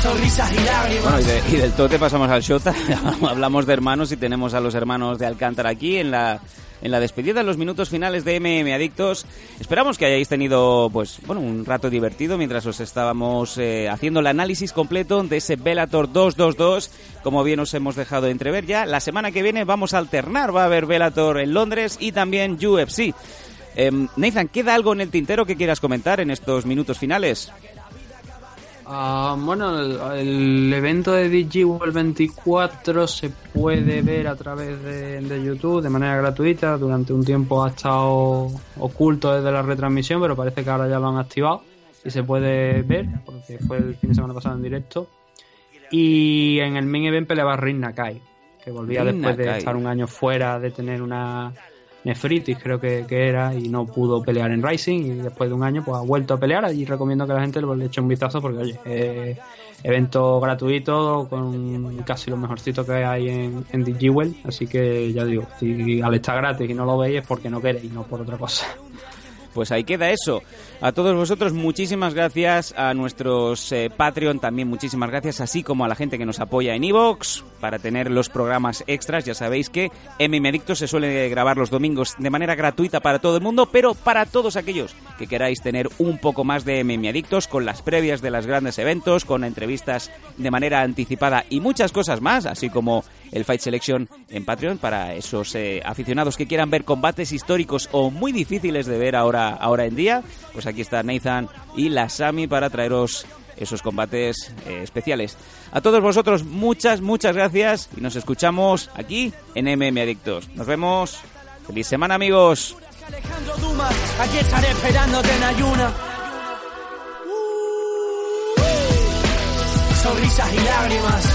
Sonrisas y lágrimas. Bueno, y, de- y del tote pasamos al Shota. Hablamos de hermanos y tenemos a los hermanos de Alcántara aquí en la, en la despedida, en los minutos finales de MM Adictos. Esperamos que hayáis tenido, pues, bueno, un rato divertido mientras os estábamos eh, haciendo el análisis completo de ese Bellator 222. Como bien os hemos dejado entrever ya, la semana que viene vamos a alternar. Va a haber Bellator en Londres y también UFC. Em, Nathan, ¿queda algo en el tintero que quieras comentar en estos minutos finales? Ah, bueno, el, el evento de DG World 24 se puede ver a través de, de YouTube de manera gratuita. Durante un tiempo ha estado oculto desde la retransmisión, pero parece que ahora ya lo han activado y se puede ver, porque fue el fin de semana pasado en directo. Y en el main event peleaba Rin Nakai, que volvía Rin después de estar un año fuera de tener una nefritis, creo que, que era, y no pudo pelear en Rising. Y después de un año, pues ha vuelto a pelear. Y recomiendo que la gente le eche un vistazo, porque, oye, eh, evento gratuito con casi lo mejorcito que hay en, en DigiWell. Así que ya digo, si al estar gratis y no lo veis es porque no queréis, no por otra cosa. Pues ahí queda eso. A todos vosotros muchísimas gracias, a nuestros eh, Patreon también muchísimas gracias, así como a la gente que nos apoya en Evox para tener los programas extras. Ya sabéis que Adictos se suele grabar los domingos de manera gratuita para todo el mundo, pero para todos aquellos que queráis tener un poco más de Adictos con las previas de los grandes eventos, con entrevistas de manera anticipada y muchas cosas más, así como el Fight Selection en Patreon para esos eh, aficionados que quieran ver combates históricos o muy difíciles de ver ahora, ahora en día. Pues aquí está Nathan y la Sami para traeros esos combates eh, especiales. A todos vosotros muchas, muchas gracias y nos escuchamos aquí en MM Adictos. Nos vemos. Feliz semana amigos. Alejandro ayuna. Sonrisas y lágrimas.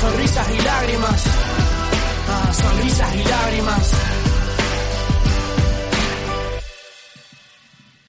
Sonrisas y lágrimas. Ah, sonrisas y lágrimas.